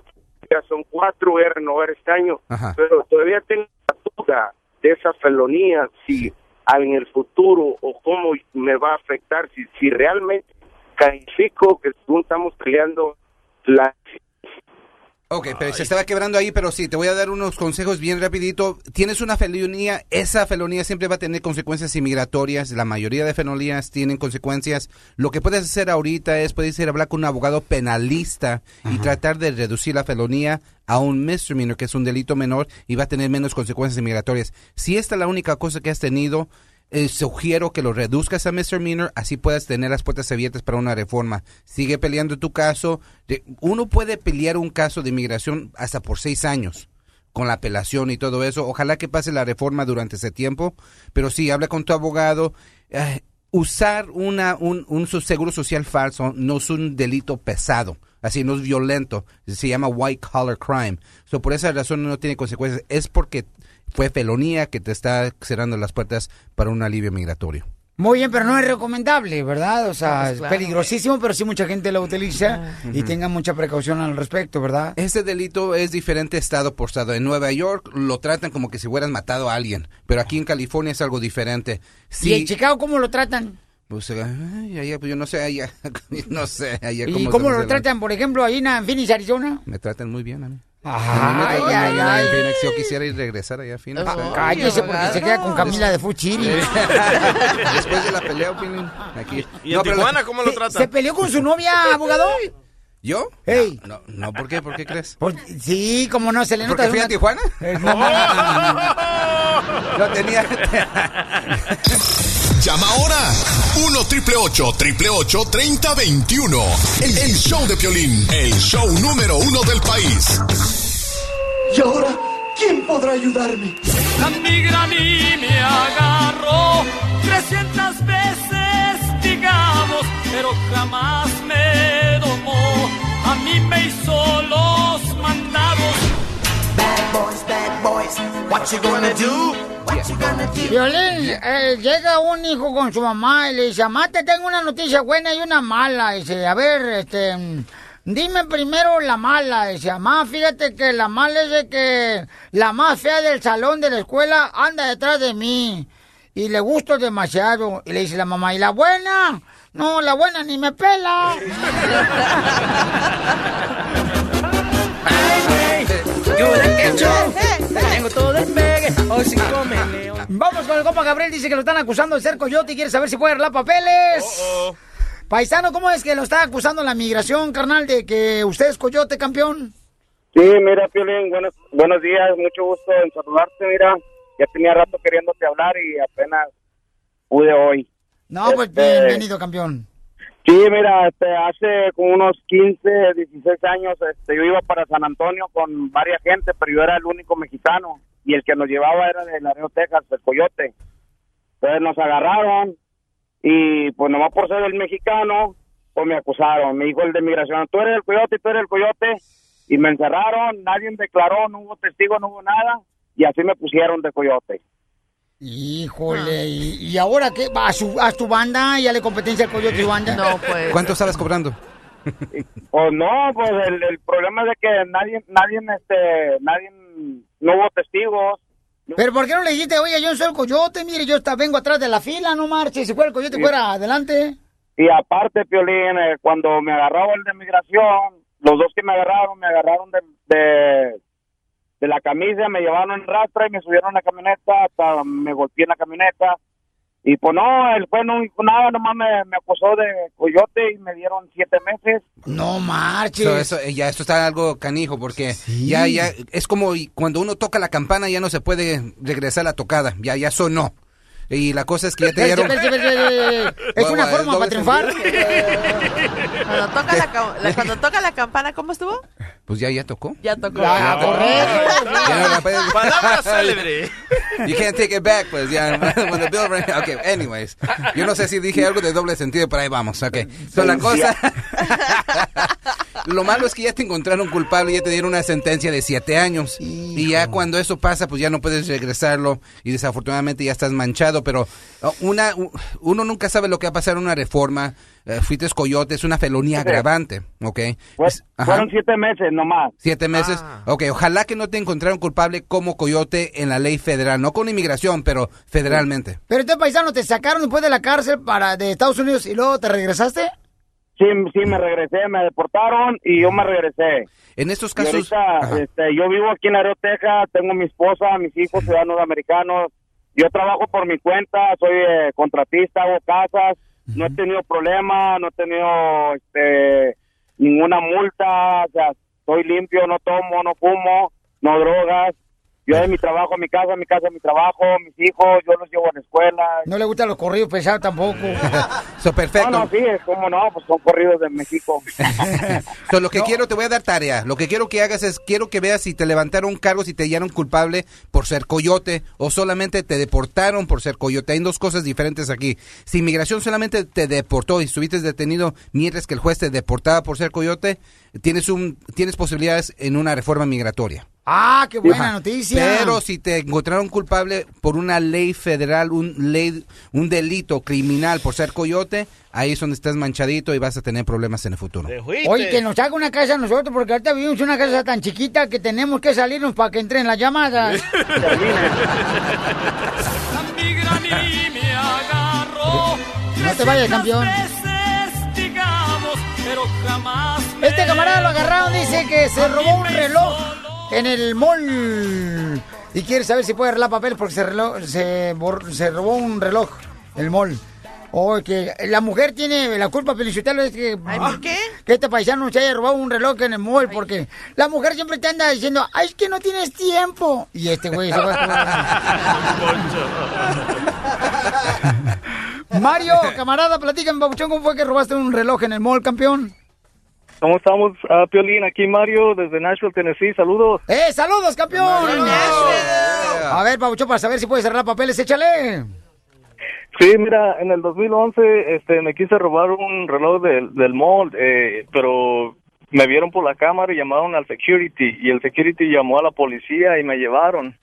[SPEAKER 21] son cuatro, a renovar este año,
[SPEAKER 20] Ajá.
[SPEAKER 21] pero todavía tengo la duda de esa felonía, si al- en el futuro o cómo me va a afectar, si, si realmente califico que según estamos peleando la
[SPEAKER 20] Ok, pero se estaba quebrando ahí, pero sí, te voy a dar unos consejos bien rapidito. Tienes una felonía, esa felonía siempre va a tener consecuencias inmigratorias. La mayoría de felonías tienen consecuencias. Lo que puedes hacer ahorita es, puedes ir a hablar con un abogado penalista y tratar de reducir la felonía a un misdemeanor, que es un delito menor, y va a tener menos consecuencias inmigratorias. Si esta es la única cosa que has tenido, eh, sugiero que lo reduzcas a misdemeanor, así puedas tener las puertas abiertas para una reforma. Sigue peleando tu caso. Uno puede pelear un caso de inmigración hasta por seis años con la apelación y todo eso. Ojalá que pase la reforma durante ese tiempo, pero sí, habla con tu abogado. Eh, usar una, un, un seguro social falso no es un delito pesado, así no es violento, se llama white collar crime. So, por esa razón no tiene consecuencias, es porque fue felonía que te está cerrando las puertas para un alivio migratorio.
[SPEAKER 5] Muy bien, pero no es recomendable, ¿verdad? O sea,
[SPEAKER 20] pues
[SPEAKER 5] es peligrosísimo, pero sí mucha gente lo utiliza y
[SPEAKER 20] Ujú.
[SPEAKER 5] tengan mucha precaución al respecto, ¿verdad?
[SPEAKER 20] Este delito es diferente estado por estado. En Nueva York lo tratan como que si hubieran matado a alguien, pero aquí en California es algo diferente. Sí,
[SPEAKER 5] ¿Y en Chicago cómo lo tratan?
[SPEAKER 20] Pues, eh, ay, pues yo no sé, allá, (laughs) no sé, allá
[SPEAKER 5] ¿Y
[SPEAKER 20] cómo,
[SPEAKER 5] lo tratan, por ejemplo, ahí en Phoenix, Arizona?
[SPEAKER 20] Me tratan muy bien a mí.
[SPEAKER 5] Ay,
[SPEAKER 20] A
[SPEAKER 5] ay, ay.
[SPEAKER 20] en Phoenix. Yo quisiera ir regresar allá a Phoenix.
[SPEAKER 5] Ah,
[SPEAKER 20] eh.
[SPEAKER 5] cállese, porque se queda con Camila de Fuchiri. (laughs)
[SPEAKER 20] Después de la pelea, Piolín, aquí.
[SPEAKER 6] ¿Y en
[SPEAKER 20] pero-
[SPEAKER 6] Tijuana cómo lo
[SPEAKER 5] ¿Se-
[SPEAKER 6] tratan?
[SPEAKER 5] ¿Se peleó con su novia, abogado?
[SPEAKER 20] ¿Yo?
[SPEAKER 5] Ey.
[SPEAKER 20] No, no, ¿por qué? ¿Por qué crees?
[SPEAKER 5] Pues, sí, como no, se le nota.
[SPEAKER 20] ¿Porque fui a
[SPEAKER 5] una-
[SPEAKER 20] Tijuana?
[SPEAKER 5] Eh, no, no, no, no, no.
[SPEAKER 20] Lo tenía. (laughs)
[SPEAKER 2] Llama ahora 1 triple 8 triple 8 30 21. El, el show de Piolín, el show número uno del país.
[SPEAKER 16] ¿Y ahora quién podrá ayudarme?
[SPEAKER 4] La migra a mí me agarró 300 veces, digamos, pero jamás me domó. A mí me hizo los mandados.
[SPEAKER 5] Violín, eh, llega un hijo con su mamá y le dice, mamá, te tengo una noticia buena y una mala. Dice, a ver, este, dime primero la mala. Dice, mamá, fíjate que la mala es de que la más fea del salón de la escuela anda detrás de mí. Y le gusto demasiado. Y le dice la mamá, ¿y la buena? No, la buena ni me pela. (laughs)
[SPEAKER 4] Yo le que yo tengo todo el pegue, hoy sí come león.
[SPEAKER 5] Vamos con el compa Gabriel, dice que lo están acusando de ser coyote y quiere saber si puede arreglar papeles. Paisano, ¿cómo es que lo está acusando la migración, carnal, de que usted es coyote, campeón?
[SPEAKER 21] Sí, mira, Piolín, buenos, buenos días, mucho gusto en saludarte, mira. Ya tenía rato queriéndote hablar y apenas pude hoy.
[SPEAKER 5] No, pues
[SPEAKER 21] Este-
[SPEAKER 5] bienvenido, campeón.
[SPEAKER 21] Sí, mira, este, hace como unos 15, 16 años, este, yo iba para San Antonio con varias gente, pero yo era el único mexicano y el que nos llevaba era de Laredo, Texas, el Coyote. Entonces nos agarraron y pues nomás por ser el mexicano, pues me acusaron. Me dijo el de migración, tú eres el Coyote, tú eres el Coyote. Y me encerraron, nadie declaró, no hubo testigo, no hubo nada. Y así me pusieron de Coyote.
[SPEAKER 5] Híjole, ¿y, y ahora qué? ¿Va ¿A, su, ¿A tu banda? ¿Ya le competencia al coyote y su banda?
[SPEAKER 7] No, pues.
[SPEAKER 20] ¿Cuánto estabas cobrando?
[SPEAKER 21] Pues (laughs) no, pues el, el problema es de que nadie, nadie, este, nadie, no hubo testigos.
[SPEAKER 5] Pero ¿por qué no le dijiste, oye, yo soy el coyote, mire, yo está, vengo atrás de la fila, no marche, si fuera el coyote,
[SPEAKER 21] Sí.
[SPEAKER 5] fuera adelante?
[SPEAKER 21] Y aparte, Piolín, eh, cuando me agarraba el de migración, los dos que me agarraron, me agarraron de, de, de la camisa, me llevaron en rastra y me subieron a la camioneta, hasta me golpeé en la camioneta. Y pues no, el juez no dijo nada, nomás me, me acusó de coyote y me dieron siete meses.
[SPEAKER 5] No marches.
[SPEAKER 20] So, eso, eh, ya esto está algo canijo porque ya ya es como cuando uno toca la campana ya no se puede regresar la tocada, ya ya sonó. Y la cosa es que ya te dieron.
[SPEAKER 5] Es una forma para triunfar.
[SPEAKER 7] Cuando toca la, cuando toca la campana, ¿cómo estuvo?
[SPEAKER 20] Pues ya ya tocó.
[SPEAKER 7] Ya tocó.
[SPEAKER 20] Ya, correcto.
[SPEAKER 6] Palabra célebre. (laughs)
[SPEAKER 20] You can't take it back, pues ya. (laughs) When the bill rang- Okay, anyways. Yo no sé si dije algo de doble sentido, pero ahí vamos. Ok. So, la cosa. (laughs) Lo malo es que ya te encontraron culpable y ya te dieron una sentencia de siete años. Y ya cuando eso pasa, pues ya no puedes regresarlo. Y desafortunadamente ya estás manchado. Pero oh, una, uno nunca sabe lo que va a pasar en una reforma. Eh, fuiste coyote, es una felonía
[SPEAKER 21] Sí.
[SPEAKER 20] agravante. Ok.
[SPEAKER 21] Fue-
[SPEAKER 20] Es- ajá.
[SPEAKER 21] fueron siete meses nomás.
[SPEAKER 20] Siete meses. Ok, ojalá que no te encontraron culpable como coyote en la ley federal, no con inmigración, pero federalmente.
[SPEAKER 5] Pero este paisano te sacaron después de la cárcel para de Estados Unidos y luego te regresaste.
[SPEAKER 21] Sí, sí, me regresé, me deportaron y yo me regresé.
[SPEAKER 20] En estos
[SPEAKER 21] Y
[SPEAKER 20] casos,
[SPEAKER 21] ahorita, este, yo vivo aquí en Laredo, Texas, tengo mi esposa, mis hijos ciudadanos americanos. Yo trabajo por mi cuenta, soy eh, contratista, hago casas, no he tenido problema, no he tenido este, ninguna multa, o sea, estoy limpio, no tomo, no fumo, no drogas. Yo de mi trabajo a mi casa, mi casa a mi trabajo, mis hijos, yo los llevo a la escuela.
[SPEAKER 5] No le gustan los corridos pesados tampoco. (laughs)
[SPEAKER 20] So, perfecto.
[SPEAKER 21] No, no, sí, cómo no, pues son corridos de México. (laughs)
[SPEAKER 20] So, lo que quiero, te voy a dar tarea. Lo que quiero que hagas es, quiero que veas si te levantaron cargos y te hallaron culpable por ser coyote o solamente te deportaron por ser coyote. Hay dos cosas diferentes aquí. Si inmigración solamente te deportó y estuviste detenido mientras que el juez te deportaba por ser coyote, tienes un, tienes posibilidades en una reforma migratoria.
[SPEAKER 5] Ah, qué buena
[SPEAKER 20] Ajá.
[SPEAKER 5] noticia.
[SPEAKER 20] Pero si te encontraron culpable por una ley federal, un ley, un delito criminal por ser coyote, ahí es donde estás manchadito y vas a tener problemas en el futuro.
[SPEAKER 5] Oye, que nos haga una casa a nosotros, porque ahorita vivimos en una casa tan chiquita que tenemos que salirnos para que entren las llamadas. No te vayas, campeón. Este camarada lo agarraron, dice que se robó un reloj en el mall. Y quiere saber si puede arreglar papel porque se, reloj- se, bor- se robó un reloj en el mall. O que la mujer tiene la culpa, Felicitelo, es que...
[SPEAKER 7] ¿por qué?
[SPEAKER 5] Que este paisano se haya robado un reloj en el mall porque la mujer siempre te anda diciendo, ay, es que no tienes tiempo. Y este güey se va a... (laughs) Mario, camarada, platícame, Babuchón, ¿cómo fue que robaste un reloj en el mall, campeón?
[SPEAKER 22] ¿Cómo estamos, Ah, Piolín? Aquí Mario, desde Nashville, Tennessee. Saludos.
[SPEAKER 5] ¡Eh, saludos, campeón! A ver, Pabuchón, para saber si puedes cerrar papeles, échale.
[SPEAKER 22] Sí, mira, en el 2011 este, me quise robar un reloj del, del mall, eh, pero me vieron por la cámara y llamaron al security. Y el security llamó a la policía y me llevaron.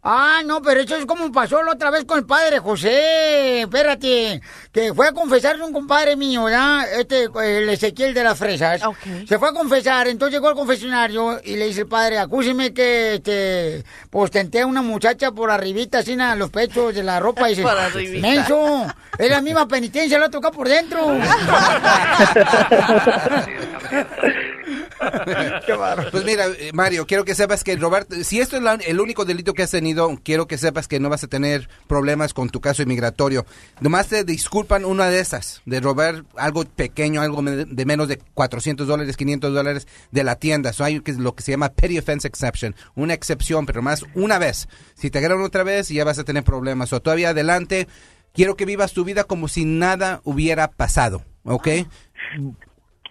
[SPEAKER 5] Ah, no, pero eso es como pasó la otra vez con el padre José. Espérate, que fue a confesarse un compadre mío, ¿verdad? Este, el Ezequiel de las fresas. Se fue a confesar, entonces llegó al confesionario y le dice el padre, acúseme que, este, pues tenté a una muchacha por arribita, así en los pechos de la ropa. Y dice, (laughs)
[SPEAKER 7] Por arribita.
[SPEAKER 5] menso, es la misma penitencia, la toca por dentro. (laughs) (laughs) (laughs)
[SPEAKER 20] Pues mira, eh, Mario, quiero que sepas que robar, si esto es la- el único delito que has tenido, quiero que sepas que no vas a tener problemas con tu caso inmigratorio. Nomás te disculpan una de esas, de robar algo pequeño, algo de menos de 400 dólares, 500 dólares de la tienda. So, hay que- lo que se llama petty offense exception, una excepción, pero más una vez. Si te agarran otra vez, ya vas a tener problemas. O todavía adelante, quiero que vivas tu vida como si nada hubiera pasado, ¿ok?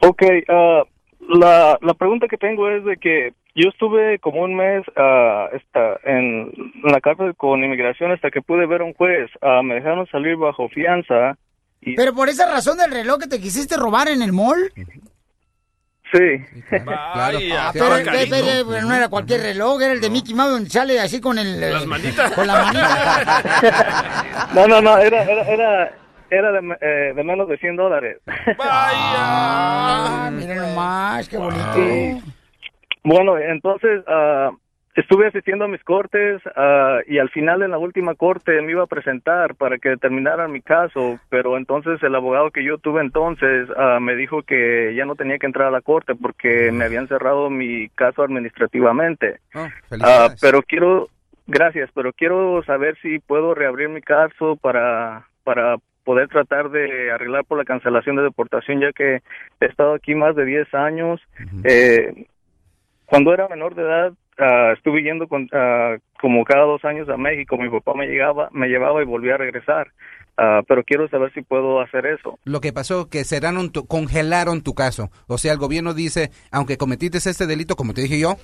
[SPEAKER 22] Ok, ah, la, la pregunta que tengo es de que yo estuve como un mes ah, esta, en, en la cárcel con inmigración hasta que pude ver a un juez. Ah, me dejaron salir bajo fianza.
[SPEAKER 5] Pero por esa razón del reloj que te quisiste robar en el mall.
[SPEAKER 22] Sí.
[SPEAKER 20] Claro.
[SPEAKER 5] Ah, pero, pero- pero- pero no era cualquier reloj, era el de Mickey Mouse donde sale así con el... Las
[SPEAKER 22] manitas.
[SPEAKER 5] Con la manita. (laughs)
[SPEAKER 22] No, no, no, era, era, era, era de, eh, de menos de 100 dólares. (laughs)
[SPEAKER 5] Ah, mira nomás, qué bonito.
[SPEAKER 22] Sí. Bueno, entonces ah, estuve asistiendo a mis cortes ah, y al final en la última corte me iba a presentar para que determinaran mi caso, pero entonces el abogado que yo tuve entonces ah, me dijo que ya no tenía que entrar a la corte porque me habían cerrado mi caso administrativamente. Ah,
[SPEAKER 20] felicidades.
[SPEAKER 22] pero quiero, gracias, pero quiero saber si puedo reabrir mi caso para para poder tratar de arreglar por la cancelación de deportación, ya que he estado aquí más de 10 años. Eh, cuando era menor de edad, ah, estuve yendo con, ah, como cada dos años a México. Mi papá me llegaba, me llevaba y volvía a regresar. Ah, pero quiero saber si puedo hacer eso.
[SPEAKER 20] Lo que pasó que cerraron tu- congelaron tu caso. O sea, el gobierno dice, aunque cometiste este delito, como te dije yo,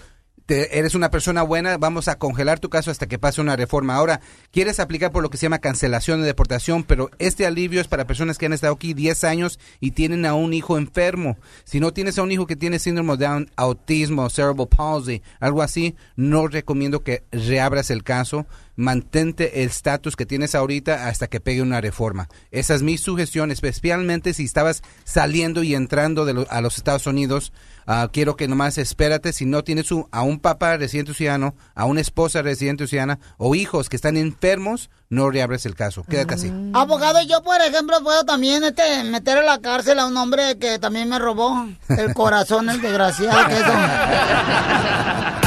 [SPEAKER 20] te- eres una persona buena, vamos a congelar tu caso hasta que pase una reforma. Ahora, quieres aplicar por lo que se llama cancelación de deportación, pero este alivio es para personas que han estado aquí 10 años y tienen a un hijo enfermo. Si no tienes a un hijo que tiene síndrome de Down, autismo, cerebral palsy, algo así, no recomiendo que reabras el caso. Mantente el estatus que tienes ahorita hasta que pegue una reforma. Esa es mi sugestión, especialmente si estabas saliendo y entrando de lo- a los Estados Unidos. Ah, quiero que nomás espérate si no tienes un- a un papá residente ciudadano, a una esposa residente ciudadana o hijos que están enfermos, no reabres el caso. Quédate así.
[SPEAKER 5] Abogado, yo por ejemplo puedo también este, meter a la cárcel a un hombre que también me robó el corazón, el desgraciado que es (laughs)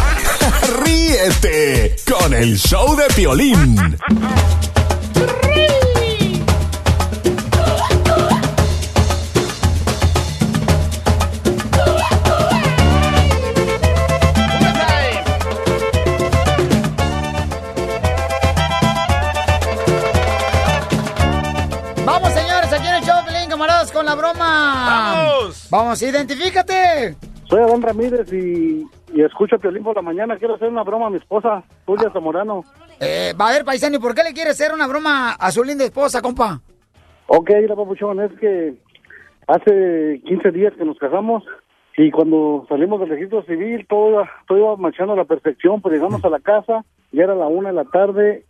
[SPEAKER 2] Ríete con el show de Piolín.
[SPEAKER 5] Vamos, señores, aquí en el show, Pelín, camaradas, con la broma.
[SPEAKER 6] ¡Vamos!
[SPEAKER 5] Vamos, identifícate.
[SPEAKER 23] Soy Adán Ramírez y, y escucho a Piolín por la mañana. Quiero hacer una broma a mi esposa, Julia Zamorano.
[SPEAKER 5] Eh, va a ver, paisano, ¿y por qué le quiere hacer una broma a su linda esposa, compa?
[SPEAKER 23] Ok, la papuchón, es que hace 15 días que nos casamos y cuando salimos del registro civil todo, iba- todo iba marchando a la perfección, pues llegamos a la casa, ya era la una de la tarde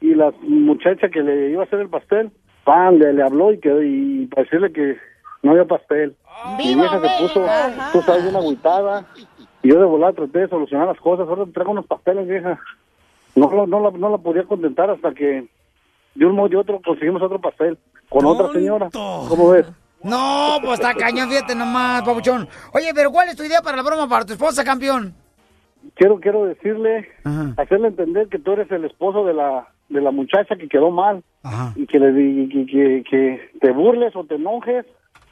[SPEAKER 23] y la muchacha que le iba a hacer el pastel, pan, le, le habló y, que, y para decirle que no había pastel. Mi vieja se puso, tú sabes, bien agüitada yo de volada traté de solucionar las cosas, ahora traigo unos pasteles, vieja. No, lo- no, la, no la podía contentar hasta que de un modo y otro conseguimos otro pastel con otra señora. ¿Cómo ves?
[SPEAKER 5] No, pues está cañón, fíjate nomás, papuchón. Oye, pero ¿cuál es tu idea para la broma para tu esposa, campeón?
[SPEAKER 23] Quiero quiero decirle, hacerle entender que tú eres el esposo de la de la muchacha que quedó mal y que le que, que, que te burles o te enojes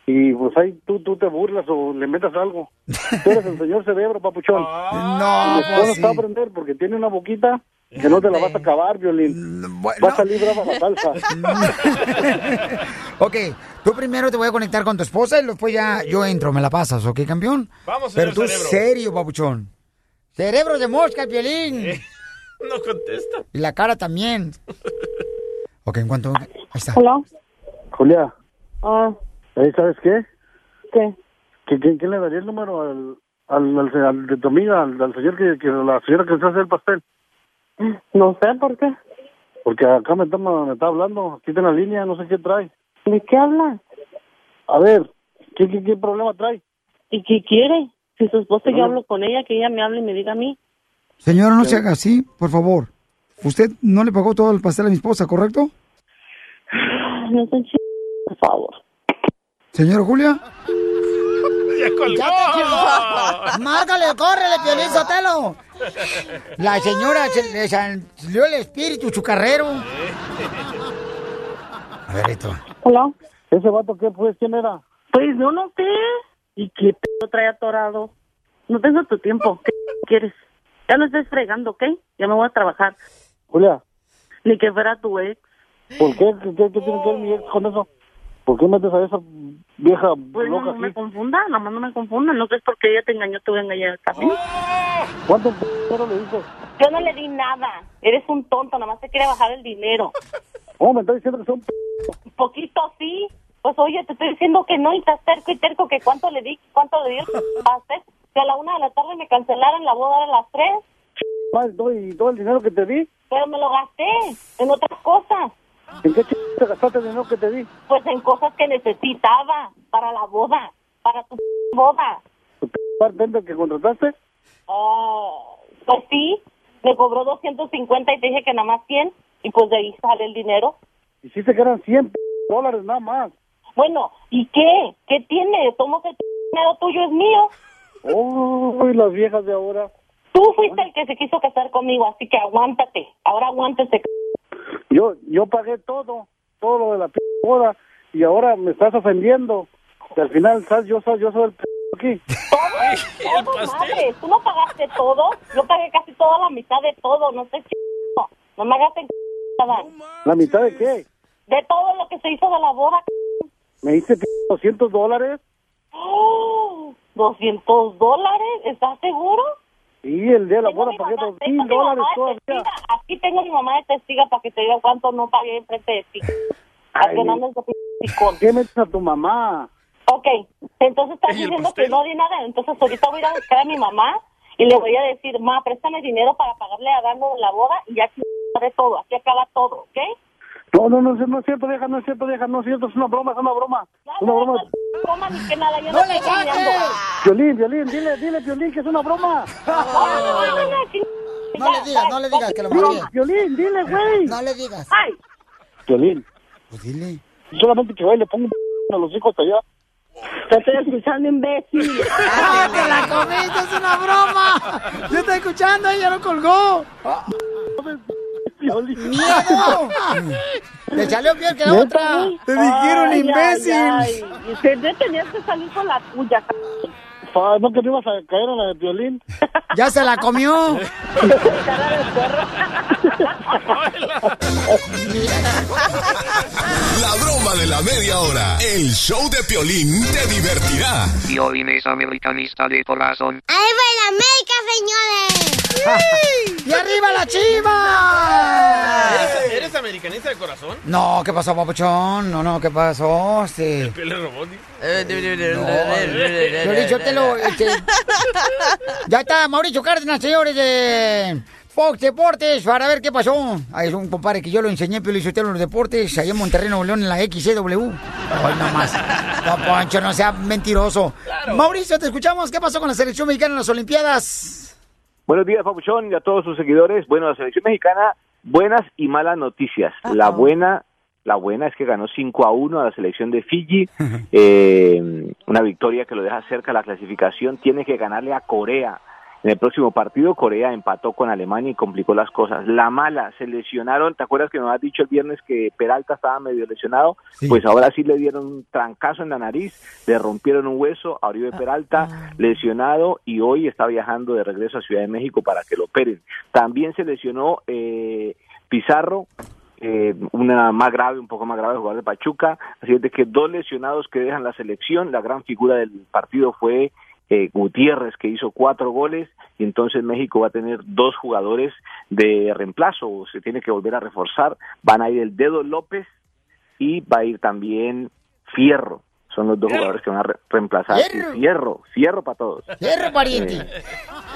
[SPEAKER 23] y pues ahí tú tú te burlas o le metas algo. Tú eres el señor cerebro, papuchón. (laughs)
[SPEAKER 5] No,
[SPEAKER 23] Mi esposa
[SPEAKER 5] pues
[SPEAKER 23] está a aprender porque tiene una boquita que no te la vas a acabar, violín. Va a salir brava la salsa. (laughs)
[SPEAKER 5] Ok, tú primero te voy a conectar con tu esposa y después ya yo entro, me la pasas, ¿ok, campeón?
[SPEAKER 6] Vamos,
[SPEAKER 5] Pero
[SPEAKER 6] señor
[SPEAKER 5] tú
[SPEAKER 6] cerebro.
[SPEAKER 5] serio, papuchón. Cerebro de mosca, el violín. (laughs)
[SPEAKER 6] No contesta.
[SPEAKER 5] Y la cara también. Ok, en cuanto... Ahí está.
[SPEAKER 23] Julia,
[SPEAKER 14] Ah,
[SPEAKER 23] ¿ahí sabes qué?
[SPEAKER 14] ¿Qué?
[SPEAKER 23] ¿Que, que- ¿Quién le daría el número al, al, al- al de tu amiga, al, al señor que, que la señora que se hace el pastel?
[SPEAKER 14] No sé por qué.
[SPEAKER 23] Porque acá me está, me está hablando, aquí está en la línea, no sé qué trae.
[SPEAKER 14] ¿De qué habla?
[SPEAKER 23] A ver, ¿qué, qué, qué problema trae?
[SPEAKER 14] ¿Y qué quiere? Si su esposa yo hablo con ella, que ella me hable y me diga a mí.
[SPEAKER 5] Señora, no se haga así, por favor. Usted no le pagó todo el pastel a mi esposa, ¿correcto?
[SPEAKER 14] No se ch... por favor.
[SPEAKER 5] Señora Julia.
[SPEAKER 6] ¡Ya colgó!
[SPEAKER 5] ¡Ya te! ¡Márcale, córrele, Piolín Sotelo! La señora se le salió el espíritu chucarrero. A ver, esto.
[SPEAKER 14] ¿Hola?
[SPEAKER 23] ¿Ese vato qué pues? ¿Quién era?
[SPEAKER 14] Pues yo no sé. ¿Y qué p trae atorado? No tengo tu tiempo. ¿Qué quieres? Ya no estés fregando, ¿ok? Ya me voy a trabajar.
[SPEAKER 23] Julia,
[SPEAKER 14] Ni que fuera tu ex.
[SPEAKER 23] ¿por qué? ¿Qué, qué- qué tiene que ver mi ex con eso? ¿Por qué metes a esa vieja
[SPEAKER 14] Pues no,
[SPEAKER 23] loca
[SPEAKER 14] no me
[SPEAKER 23] así?
[SPEAKER 14] confunda, nada más no me confunda. No crees porque ella te engañó, te voy a engañar también.
[SPEAKER 23] ¿Cuánto dinero le dices?
[SPEAKER 14] Yo no le di nada. Eres un tonto, nada más te quiere bajar el dinero.
[SPEAKER 23] Oh, me está diciendo que son...
[SPEAKER 14] Poquito sí. Pues oye, te estoy diciendo que no y estás terco y terco que cuánto le di, cuánto le di hacer. Que a la una de la tarde me cancelaron la boda a las tres,
[SPEAKER 23] Más todo, y todo el dinero que te di.
[SPEAKER 14] pero me lo gasté en otras cosas.
[SPEAKER 23] ¿En qué ch... te gastaste el dinero que te di?
[SPEAKER 14] Pues en cosas que necesitaba para la boda, para tu boda.
[SPEAKER 23] ¿Tu bartender que contrataste?
[SPEAKER 14] Ah, pues sí, me cobró 250 y te dije que nada más 100 y pues de ahí sale el dinero.
[SPEAKER 23] Hiciste que eran 100 dólares nada más.
[SPEAKER 14] Bueno, ¿y qué? ¿Qué tiene? Tomo que el dinero tuyo es mío.
[SPEAKER 23] Oh, las viejas de ahora.
[SPEAKER 14] Tú fuiste el que se quiso casar conmigo, así que aguántate. Ahora aguántese.
[SPEAKER 23] Yo yo pagué todo. todo lo de la p boda y ahora me estás ofendiendo. Y al final, ¿sabes? Yo soy, yo soy el p aquí.
[SPEAKER 14] Todo, madre, tú no pagaste todo. Yo pagué casi toda la mitad de todo. No sé si. No me hagas en
[SPEAKER 23] ¿La mitad de qué?
[SPEAKER 14] De todo lo que se hizo de la boda.
[SPEAKER 23] Me dice p 200 dólares.
[SPEAKER 14] ¡Oh! ¿200 dólares? ¿Estás seguro?
[SPEAKER 23] Y el día de la boda pagué dos mil dólares todavía.
[SPEAKER 14] testiga. Aquí tengo a mi mamá de testiga para que te diga cuánto no pagué enfrente de ti.
[SPEAKER 23] Ay,
[SPEAKER 14] que no andes de.
[SPEAKER 23] ¿Qué metes a tu mamá?
[SPEAKER 14] Ok, entonces estás diciendo que no di nada. Entonces ahorita voy a ir a buscar a mi mamá y le voy a decir, ma, préstame dinero para pagarle a Dano la boda y ya de todo. Aquí acaba todo, ¿ok?
[SPEAKER 23] No, no, no, no es cierto, vieja, no es cierto, vieja, no es cierto, es una broma, es una broma. Es una broma.
[SPEAKER 14] Toma ni que nada, yo no,
[SPEAKER 23] ¡No le. Violín, Violín, dile, dile, Violín, que es una broma.
[SPEAKER 5] No le digas, no le digas que lo mande.
[SPEAKER 23] Violín, dile, güey.
[SPEAKER 5] No le digas.
[SPEAKER 14] Ay.
[SPEAKER 23] Violín.
[SPEAKER 5] Pues dile.
[SPEAKER 23] Solamente que vaya y le pongo un a los hijos allá.
[SPEAKER 14] Te estoy escuchando, imbécil.
[SPEAKER 5] ¡Ah, te la comiste! ¡Es una broma! Yo estoy escuchando, ella lo colgó. ¡Miedo! Le salió peor que la otra. Te dijeron
[SPEAKER 14] Ay,
[SPEAKER 5] imbécil.
[SPEAKER 14] ay, ay. Y usted tenías que salir con la tuya.
[SPEAKER 23] ¿No que no ibas a caer en la de Violín?
[SPEAKER 5] Ya se la comió. (laughs)
[SPEAKER 2] La broma de la media hora. El show de Piolín te divertirá.
[SPEAKER 24] Piolín es americanista de corazón.
[SPEAKER 16] ¡Ahí va el América, señores!
[SPEAKER 5] ¡Y arriba la chiva!
[SPEAKER 6] ¿Eres, eres americanista de corazón?
[SPEAKER 5] No, ¿qué pasó, papuchón? No, no, ¿qué pasó? Este...
[SPEAKER 6] Pele robot.
[SPEAKER 5] Piolín, te lo... este, Ya está Mauricio Cárdenas, señores de Fox Deportes, para ver qué pasó. Ahí es un compadre que yo lo enseñé, Piolín, Sotelo, en los deportes, allá en Monterrey, Nuevo León, en la XCW. Hoy nomás. No, Poncho, no sea mentiroso. Mauricio, te escuchamos. ¿Qué pasó con la selección mexicana en las Olimpiadas?
[SPEAKER 25] Buenos días, Papuchón, y a todos sus seguidores. Bueno, la selección mexicana, buenas y malas noticias. La buena, la buena es que ganó 5 a 1 a la selección de Fiji, (laughs) eh, una victoria que lo deja cerca de la clasificación. Tiene que ganarle a Corea. En el próximo partido, Corea empató con Alemania y complicó las cosas. La mala, se lesionaron. ¿Te acuerdas que nos has dicho el viernes que Peralta estaba medio lesionado? Pues ahora sí le dieron un trancazo en la nariz, le rompieron un hueso a Oribe Peralta, lesionado, y hoy está viajando de regreso a Ciudad de México para que lo operen. También se lesionó eh, Pizarro, eh, una más grave, un poco más grave, jugador de Pachuca. Así es de que dos lesionados que dejan la selección. La gran figura del partido fue eh, Gutiérrez, que hizo cuatro goles, y entonces México va a tener dos jugadores de reemplazo, se tiene que volver a reforzar. Van a ir el Dedo López y va a ir también Fierro. Son los dos jugadores que van a re- reemplazar.
[SPEAKER 5] Fierro.
[SPEAKER 25] Fierro, Fierro para todos.
[SPEAKER 5] Fierro, pariente.
[SPEAKER 25] Eh,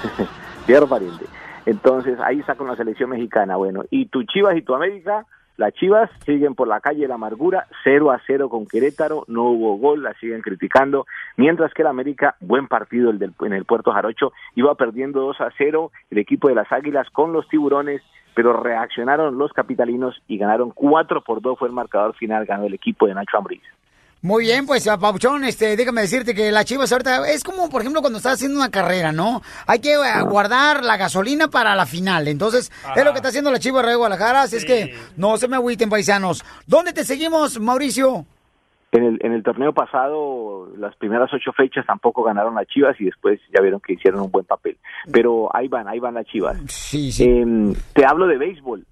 [SPEAKER 25] (laughs) Fierro pariente. Entonces, ahí está con la selección mexicana. Bueno, y tu Chivas y tu América, las Chivas siguen por la calle de la amargura, 0 a 0 con Querétaro, no hubo gol, la siguen criticando, mientras que el América, buen partido el del, en el Puerto Jarocho, iba perdiendo 2 a 0 el equipo de las Águilas con los Tiburones, pero reaccionaron los capitalinos y ganaron 4 por 2 fue el marcador final, ganó el equipo de Nacho Ambriz.
[SPEAKER 5] Muy bien, pues, a Pauchón, este, déjame decirte que la Chivas ahorita es como, por ejemplo, cuando estás haciendo una carrera, ¿no? Hay que eh, guardar la gasolina para la final. Entonces, es lo que está haciendo la Chivas de Guadalajara, así es que no se me agüiten, paisanos. ¿Dónde te seguimos, Mauricio?
[SPEAKER 25] En el, en el torneo pasado, las primeras ocho fechas tampoco ganaron las Chivas y después ya vieron que hicieron un buen papel. Pero ahí van, ahí van las Chivas.
[SPEAKER 5] Sí,
[SPEAKER 25] Eh, te hablo de béisbol.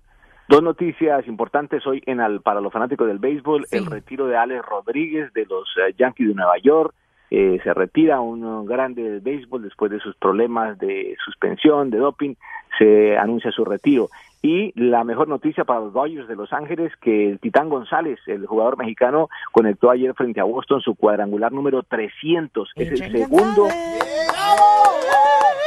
[SPEAKER 25] Dos noticias importantes hoy en al- para los fanáticos del béisbol. El retiro de Alex Rodríguez de los eh, Yankees de Nueva York. Eh, se retira un grande del béisbol después de sus problemas de suspensión, de doping. Se anuncia su retiro. Y la mejor noticia para los Dodgers de Los Ángeles, que el Titán González, el jugador mexicano, conectó ayer frente a Boston su cuadrangular número 300. Es el segundo.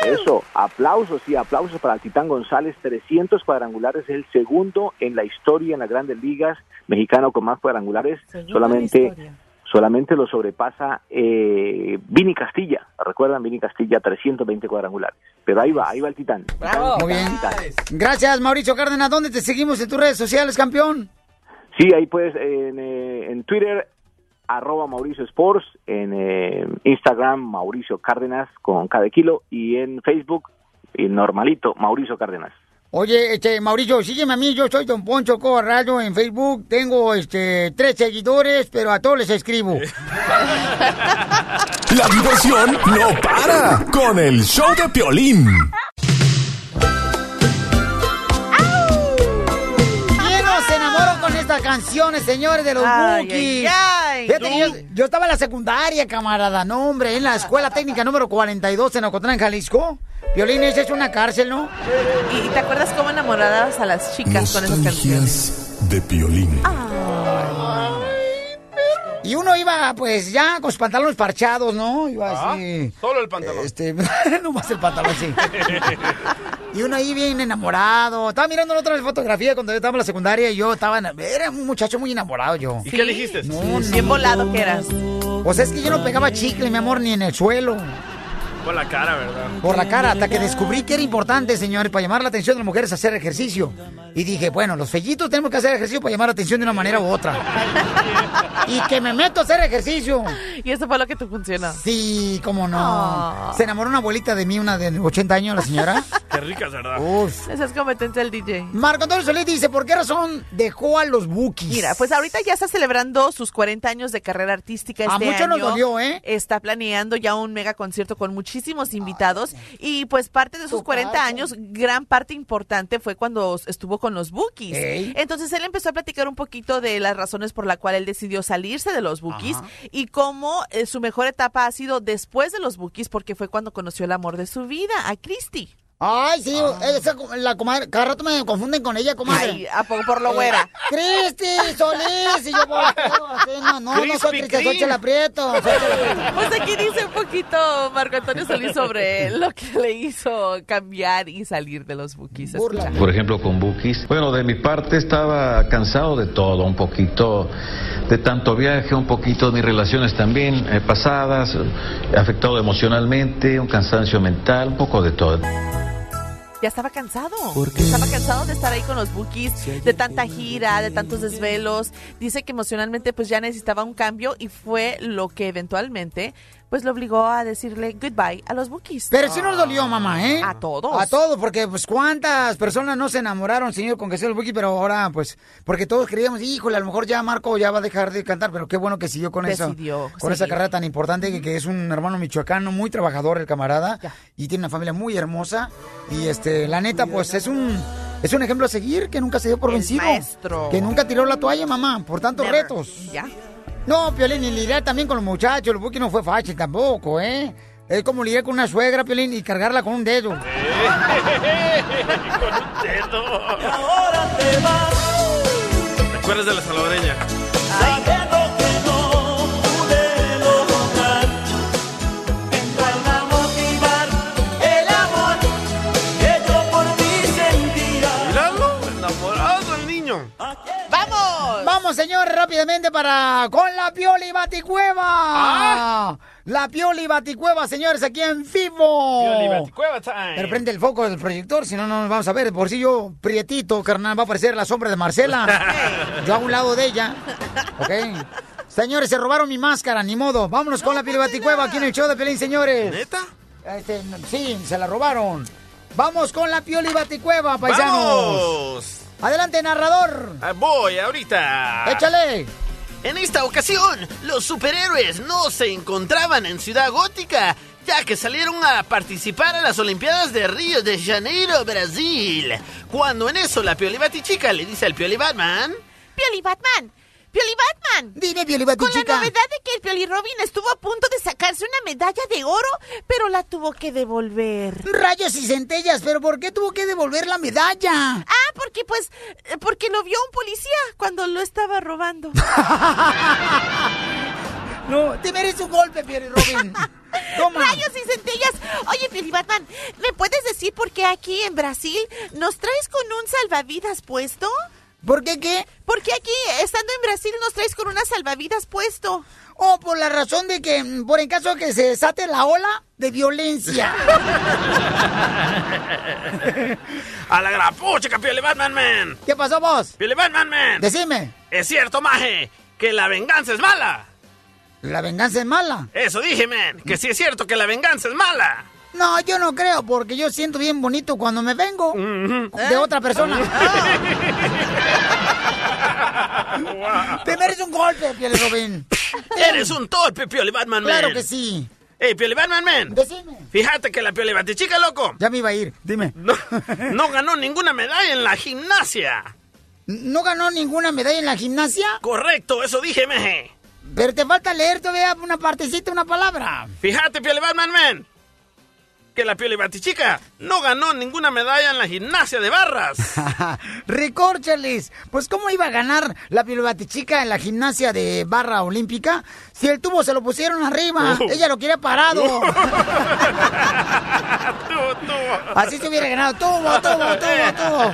[SPEAKER 25] Eso, aplausos, sí, aplausos para el Titán González. 300 cuadrangulares, es el segundo en la historia en las grandes ligas mexicano con más cuadrangulares. solamente solamente lo sobrepasa eh, Vini Castilla. ¿Recuerdan? Vini Castilla, 320 cuadrangulares. Pero ahí va, ahí va el Titán.
[SPEAKER 5] Muy bien. Gracias, Mauricio Cárdenas. ¿Dónde te seguimos en tus redes sociales, campeón?
[SPEAKER 25] Sí, ahí puedes en, eh, en Twitter, arroba Mauricio Sports, en eh, Instagram, Mauricio Cárdenas con cada kilo, y en Facebook, normalito, Mauricio Cárdenas.
[SPEAKER 5] Oye, este, Mauricio, sígueme a mí, yo soy Don Poncho Corrado en Facebook, tengo, este, tres seguidores, pero a todos les escribo. (laughs)
[SPEAKER 2] La diversión no para con el show de Piolín.
[SPEAKER 5] Estas canciones, señores, de los
[SPEAKER 7] Ay,
[SPEAKER 5] Bookies?
[SPEAKER 7] ay, ay.
[SPEAKER 5] Fíjate que yo, yo estaba en la secundaria, camarada, no, hombre, en la escuela técnica número 42 en Ocotlán, Jalisco. Violín, esa es una cárcel, ¿no?
[SPEAKER 7] ¿Y y te acuerdas cómo enamorabas a las chicas con esas canciones?
[SPEAKER 2] de Piolín.
[SPEAKER 5] Y uno iba, pues, ya con sus pantalones parchados, ¿no? Iba
[SPEAKER 6] Ah,
[SPEAKER 5] así.
[SPEAKER 6] Solo el pantalón.
[SPEAKER 5] Este, (laughs) nomás el pantalón, sí. (laughs) Y uno ahí bien enamorado. Estaba mirando la otra fotografía cuando yo estaba en la secundaria y yo estaba... en- Era un muchacho muy enamorado yo.
[SPEAKER 6] ¿Y qué elegiste?
[SPEAKER 5] No, no.
[SPEAKER 7] Bien volado que eras.
[SPEAKER 5] Pues es que yo no pegaba chicle, mi amor, ni en el suelo.
[SPEAKER 6] Por la cara, ¿verdad?
[SPEAKER 5] Por la cara, hasta que descubrí que era importante, señores, para llamar la atención de las mujeres hacer ejercicio. Y dije, bueno, los fellitos tenemos que hacer ejercicio para llamar la atención de una manera u otra. y que me meto a hacer ejercicio.
[SPEAKER 7] Y eso fue lo que te funcionó.
[SPEAKER 5] Sí, cómo no.
[SPEAKER 7] Ah.
[SPEAKER 5] Se enamoró una abuelita de mí, una de 80 años, la señora. (laughs)
[SPEAKER 6] Qué ricas, ¿verdad?
[SPEAKER 5] Uf.
[SPEAKER 7] Esa es competencia del DJ.
[SPEAKER 5] Marco Antonio Solís dice, ¿por qué razón dejó a los Bookies?
[SPEAKER 7] Mira, pues ahorita ya está celebrando sus 40 años de carrera artística
[SPEAKER 5] A
[SPEAKER 7] este
[SPEAKER 5] muchos nos
[SPEAKER 7] año.
[SPEAKER 5] dolió, ¿eh?
[SPEAKER 7] Está planeando ya un mega concierto con muchísimos invitados y pues parte de sus 40 años, gran parte importante fue cuando estuvo con los Bookies. Entonces él empezó a platicar un poquito de las razones por la cual él decidió salirse de los Bookies y cómo eh, su mejor etapa ha sido después de los Bookies porque fue cuando conoció el amor de su vida, a Christy.
[SPEAKER 5] Ay, sí, esa, la comadre, cada rato me confunden con ella, comadre.
[SPEAKER 7] Ay, ¿a poco por lo güera?
[SPEAKER 5] Cristi Solís, y yo así, no, no, no soy
[SPEAKER 6] Crispy
[SPEAKER 5] Cristi, soy. Chela Prieto, soy Chela Prieto.
[SPEAKER 7] Pues aquí dice un poquito Marco Antonio Solís sobre lo que le hizo cambiar y salir de los bookies. Escucha.
[SPEAKER 26] Por ejemplo, con Bookies. Bueno, de mi parte estaba cansado de todo, un poquito de tanto viaje, un poquito de mis relaciones también eh, pasadas, eh, afectado emocionalmente, un cansancio mental, un poco de todo.
[SPEAKER 7] Ya estaba cansado. Estaba cansado de estar ahí con los bookies, de tanta gira, de tantos desvelos. Dice que emocionalmente pues ya necesitaba un cambio y fue lo que eventualmente pues lo obligó a decirle goodbye a los bookies.
[SPEAKER 5] Pero sí nos dolió, mamá, ¿eh?
[SPEAKER 7] A todos.
[SPEAKER 5] A todos, porque pues cuántas personas no se enamoraron, señor, con que sea el Buki, pero ahora pues, porque todos creíamos, híjole, a lo mejor ya Marco ya va a dejar de cantar, pero qué bueno que siguió con eso. Con esa carrera tan importante, que, que es un hermano michoacano, muy trabajador el camarada, y tiene una familia muy hermosa, y este, la neta, pues es un... Es un ejemplo a seguir que nunca se dio por
[SPEAKER 7] El
[SPEAKER 5] vencido.
[SPEAKER 7] maestro.
[SPEAKER 5] Que nunca tiró la toalla, mamá, por tantos
[SPEAKER 7] Never.
[SPEAKER 5] retos.
[SPEAKER 7] Ya.
[SPEAKER 5] No, Piolín, y lidiar también con los muchachos, el Buki no fue fácil tampoco, ¿eh? Es como lidiar con una suegra, Piolín, y cargarla con un dedo. (laughs)
[SPEAKER 6] con un dedo. ¿Te acuerdas de la salvadoreña?
[SPEAKER 5] Señores, rápidamente para con la Pioli Baticueva.
[SPEAKER 6] Ah.
[SPEAKER 5] La Pioli Baticueva, señores, aquí en vivo.
[SPEAKER 6] Pioli Baticueva time.
[SPEAKER 5] Pero prende el foco del proyector, si no, no nos vamos a ver. Por si yo, prietito, carnal, va a aparecer la sombra de Marcela. (laughs) yo a un lado de ella. ¿Ok? Señores, se robaron mi máscara, ni modo. Vámonos con la Pioli Baticueva aquí en el show de Pelín, señores.
[SPEAKER 6] ¿Neta?
[SPEAKER 5] Este, sí, se la robaron. Vamos con la Pioli Baticueva, paisanos.
[SPEAKER 6] ¡Vamos!
[SPEAKER 5] Adelante, narrador.
[SPEAKER 6] Ah, Voy ahorita.
[SPEAKER 5] Échale.
[SPEAKER 27] En esta ocasión, los superhéroes no se encontraban en Ciudad Gótica, ya que salieron a participar a las Olimpiadas de Río de Janeiro, Brasil. Cuando en eso la Pioli Batichica le dice al Pioli Batman...
[SPEAKER 7] Pioli Batman. Pioli Batman.
[SPEAKER 5] Dime, Pioli
[SPEAKER 7] Con la
[SPEAKER 5] Batichica.
[SPEAKER 7] novedad de que el Pioli Robin estuvo a punto de sacarse una medalla de oro, pero la tuvo que devolver.
[SPEAKER 5] Rayos y centellas, pero ¿por qué tuvo que devolver la medalla?
[SPEAKER 7] Ah, porque pues, eh, porque lo vio un policía cuando lo estaba robando. (laughs)
[SPEAKER 5] No, te mereces un golpe, Pierre Robin. (laughs) Toma.
[SPEAKER 7] Rayos y centellas. Oye, Pioli Batman, ¿me puedes decir por qué aquí en Brasil nos traes con un salvavidas puesto?
[SPEAKER 5] ¿Por qué qué?
[SPEAKER 7] Porque aquí, estando en Brasil, nos traes con una salvavidas puesto.
[SPEAKER 5] Oh, por la razón de que, mm, por en caso que se desate la ola de violencia. (laughs)
[SPEAKER 6] A la gran pucha, Pioli Batman, man.
[SPEAKER 5] ¿Qué pasó vos?
[SPEAKER 6] Pioli Batman, man.
[SPEAKER 5] Decime,
[SPEAKER 6] Es cierto, maje, que la venganza es mala.
[SPEAKER 5] ¿la venganza es mala?
[SPEAKER 6] Eso dije, man, que sí es cierto que la venganza es mala.
[SPEAKER 5] No, yo no creo, porque yo siento bien bonito cuando me vengo de otra persona. (laughs) Te mereces un golpe, Piel Robin.
[SPEAKER 6] Eres un torpe, Pioli Batman Man.
[SPEAKER 5] Claro que sí.
[SPEAKER 6] Ey, Pioli Batman Man.
[SPEAKER 5] Decime.
[SPEAKER 6] Fíjate que la Pioli Batichica, loco.
[SPEAKER 5] Ya me iba a ir, dime.
[SPEAKER 6] No, no ganó ninguna medalla en la gimnasia.
[SPEAKER 5] ¿No ganó ninguna medalla en la gimnasia?
[SPEAKER 6] Correcto, eso dije, meje.
[SPEAKER 5] Pero te falta leer todavía una partecita, una palabra.
[SPEAKER 6] Fíjate, Pioli Batman Man. Que la Pioli Batichica no ganó ninguna medalla en la gimnasia de barras. (laughs)
[SPEAKER 5] Recórchales. Pues, ¿cómo iba a ganar la Chica en la gimnasia de barra olímpica si el tubo se lo pusieron arriba?
[SPEAKER 6] Oh.
[SPEAKER 5] Ella lo quería parado. (laughs) Así se hubiera ganado. Tubo, tubo, tubo, tubo.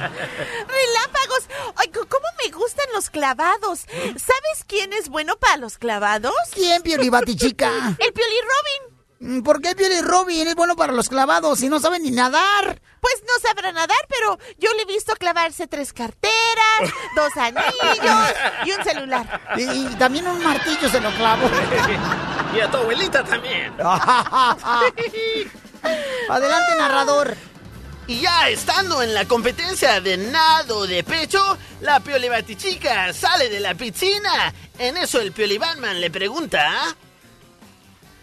[SPEAKER 7] Relámpagos. Ay, ¿cómo me gustan los clavados? ¿Sabes quién es bueno para los clavados?
[SPEAKER 5] ¿Quién, Pioli Batichica?
[SPEAKER 7] El Pioli Robin.
[SPEAKER 5] Mm, ¿Por qué Pioli Robin es bueno para los clavados si no sabe ni nadar?
[SPEAKER 7] Pues no sabrá nadar, pero yo le he visto clavarse tres carteras, dos anillos y un celular.
[SPEAKER 5] Y, y también un martillo se lo clavó. (laughs)
[SPEAKER 6] y a tu abuelita también. (laughs)
[SPEAKER 5] Adelante, narrador.
[SPEAKER 27] Y ya estando en la competencia de nado de pecho, la Pioli Batichica sale de la piscina. En eso el Pioli Batman le pregunta...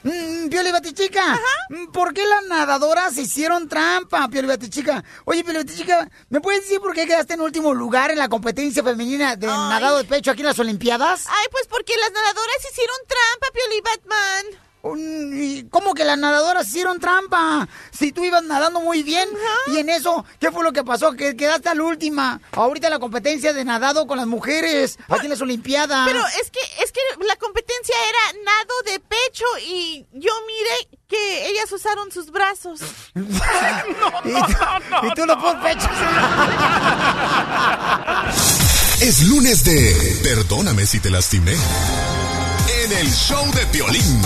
[SPEAKER 5] Mm, Pioli Batichica, mm, ¿por qué las nadadoras hicieron trampa, Pioli Batichica? Oye, Pioli Batichica, ¿me puedes decir por qué quedaste en último lugar en la competencia femenina de nadado de pecho aquí en las Olimpiadas?
[SPEAKER 7] Ay, pues porque las nadadoras hicieron trampa, Pioli Batman.
[SPEAKER 5] Mm, ¿y ¿Cómo que las nadadoras hicieron trampa? Si tú ibas nadando muy bien y en eso, ¿qué fue lo que pasó? Que quedaste a la última. Ahorita la competencia de nadado con las mujeres aquí en las Olimpiadas.
[SPEAKER 7] Pero es que es que la competencia era nado de pecho y yo miré que ellas usaron sus brazos. (laughs)
[SPEAKER 5] y, tú, y tú los pon pechos.
[SPEAKER 2] Es lunes de Perdóname si te lastimé. En el show de Piolín.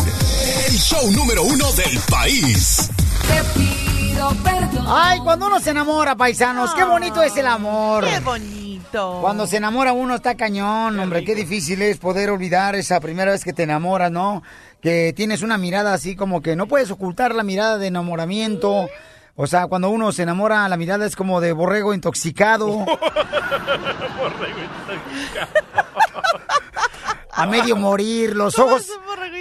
[SPEAKER 2] El show número uno del país.
[SPEAKER 16] Te pido perdón.
[SPEAKER 5] Ay, cuando uno se enamora, paisanos, qué bonito es el amor.
[SPEAKER 7] Qué bonito.
[SPEAKER 5] Cuando se enamora uno está cañón, hombre, qué difícil es poder olvidar esa primera vez que te enamoras, ¿no? Que tienes una mirada así como que no puedes ocultar la mirada de enamoramiento. O sea, cuando uno se enamora, la mirada es como de borrego intoxicado, (laughs) a medio morir, los ojos.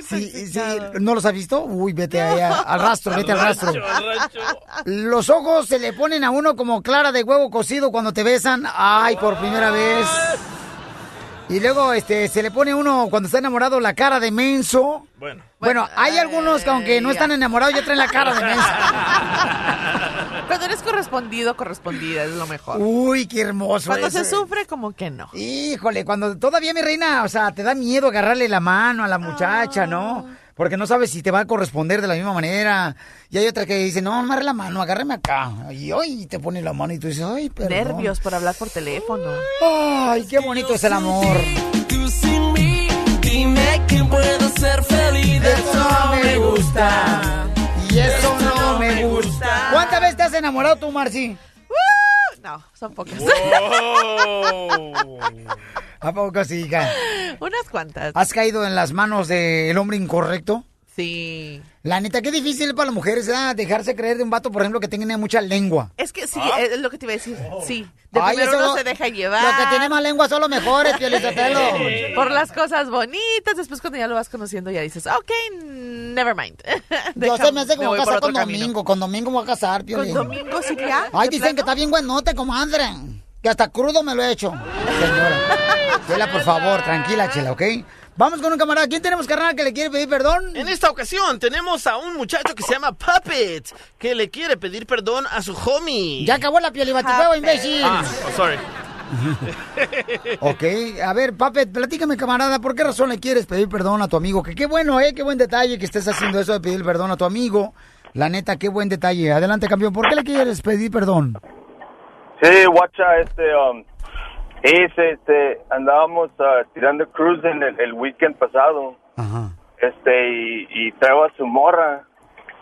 [SPEAKER 5] Sí, sí, ¿No los has visto? Uy, vete allá, al rastro, vete al rastro. Los ojos se le ponen a uno como clara de huevo cocido cuando te besan. Ay, por primera vez. Y luego este se le pone a uno cuando está enamorado la cara de menso.
[SPEAKER 6] Bueno.
[SPEAKER 5] Bueno, hay algunos que aunque no están enamorados ya traen la cara de menso. (laughs)
[SPEAKER 7] Cuando eres correspondido, correspondida, es lo mejor.
[SPEAKER 5] Uy, qué hermoso.
[SPEAKER 7] Cuando se sufre, como que no.
[SPEAKER 5] Híjole, cuando todavía mi reina, o sea, te da miedo agarrarle la mano a la muchacha, ¿no? Porque no sabes si te va a corresponder de la misma manera. Y hay otra que dice, no, amarre la mano, agárrame acá. Y hoy te pone la mano y tú dices, ay, perdón.
[SPEAKER 7] Nervios por hablar por teléfono.
[SPEAKER 5] Ay, qué bonito es el amor.
[SPEAKER 16] Tú sin mí, dime que puedo ser feliz.
[SPEAKER 5] Eso no me gusta. Y eso no me gusta. ¿Cuántas veces te has enamorado tú, Marci?
[SPEAKER 7] No, son pocas. (laughs)
[SPEAKER 5] ¿A poco sí, hija? (laughs)
[SPEAKER 7] Unas cuantas.
[SPEAKER 5] ¿Has caído en las manos del hombre incorrecto?
[SPEAKER 7] Sí.
[SPEAKER 5] La neta, qué difícil para las mujeres, ¿verdad? Dejarse creer de un vato, por ejemplo, que tenga mucha lengua.
[SPEAKER 7] Es que sí, es lo que te iba a decir. Sí. De
[SPEAKER 5] Ay,
[SPEAKER 7] primero uno se deja llevar.
[SPEAKER 5] Lo que tiene más lengua son los mejores. (laughs)
[SPEAKER 7] Por las cosas bonitas. Después, cuando ya lo vas conociendo, ya dices, ok, never mind. (laughs)
[SPEAKER 5] Yo se me hace como
[SPEAKER 7] voy por
[SPEAKER 5] casar con
[SPEAKER 7] camino.
[SPEAKER 5] Domingo. Con Domingo me voy a casar,
[SPEAKER 7] Con
[SPEAKER 5] Piolín.
[SPEAKER 7] Domingo sí ya.
[SPEAKER 5] Ay,
[SPEAKER 7] ¿De
[SPEAKER 5] dicen que está bien buenote, comadre. Que hasta crudo me lo he hecho. Señora. (laughs) Chela, por favor, tranquila, Chela, ¿ok? Vamos con un camarada. ¿Quién tenemos, carnal, que le quiere pedir perdón?
[SPEAKER 6] En esta ocasión tenemos a un muchacho que se llama Puppet, que le quiere pedir perdón a su homie.
[SPEAKER 5] Ya acabó la piolibaticueva, imbécil.
[SPEAKER 6] Ah, oh, sorry. (laughs)
[SPEAKER 5] Ok, a ver, Papet, platícame, camarada, ¿por qué razón le quieres pedir perdón a tu amigo? Que qué bueno, ¿eh? Qué buen detalle que estés haciendo eso de pedir perdón a tu amigo. La neta, qué buen detalle. Adelante, campeón. ¿Por qué le quieres pedir perdón?
[SPEAKER 28] Sí, guacha, este, um, es, este, andábamos ah, tirando cruising el, el weekend pasado, este, y, y traigo a su morra,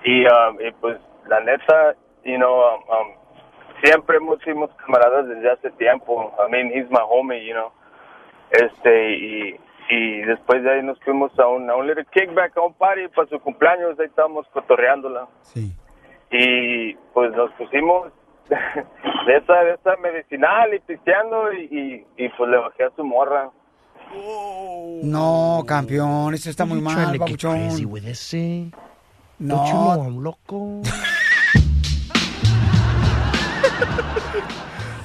[SPEAKER 28] y, um, y pues, la neta, you know, um, um, siempre hemos sido camaradas desde hace tiempo, I mean, he's my homie, you know, este, y, y después de ahí nos fuimos a un, a un little kickback, a un party para su cumpleaños, ahí estábamos cotorreándola. y pues nos pusimos (laughs) de esa, de esa medicinal y pisteando y, y, y, pues le bajé a su morra.
[SPEAKER 5] No, campeón, eso está muy mal, papuchón.
[SPEAKER 6] crazy with this?
[SPEAKER 5] No.
[SPEAKER 6] I'm loco? (laughs)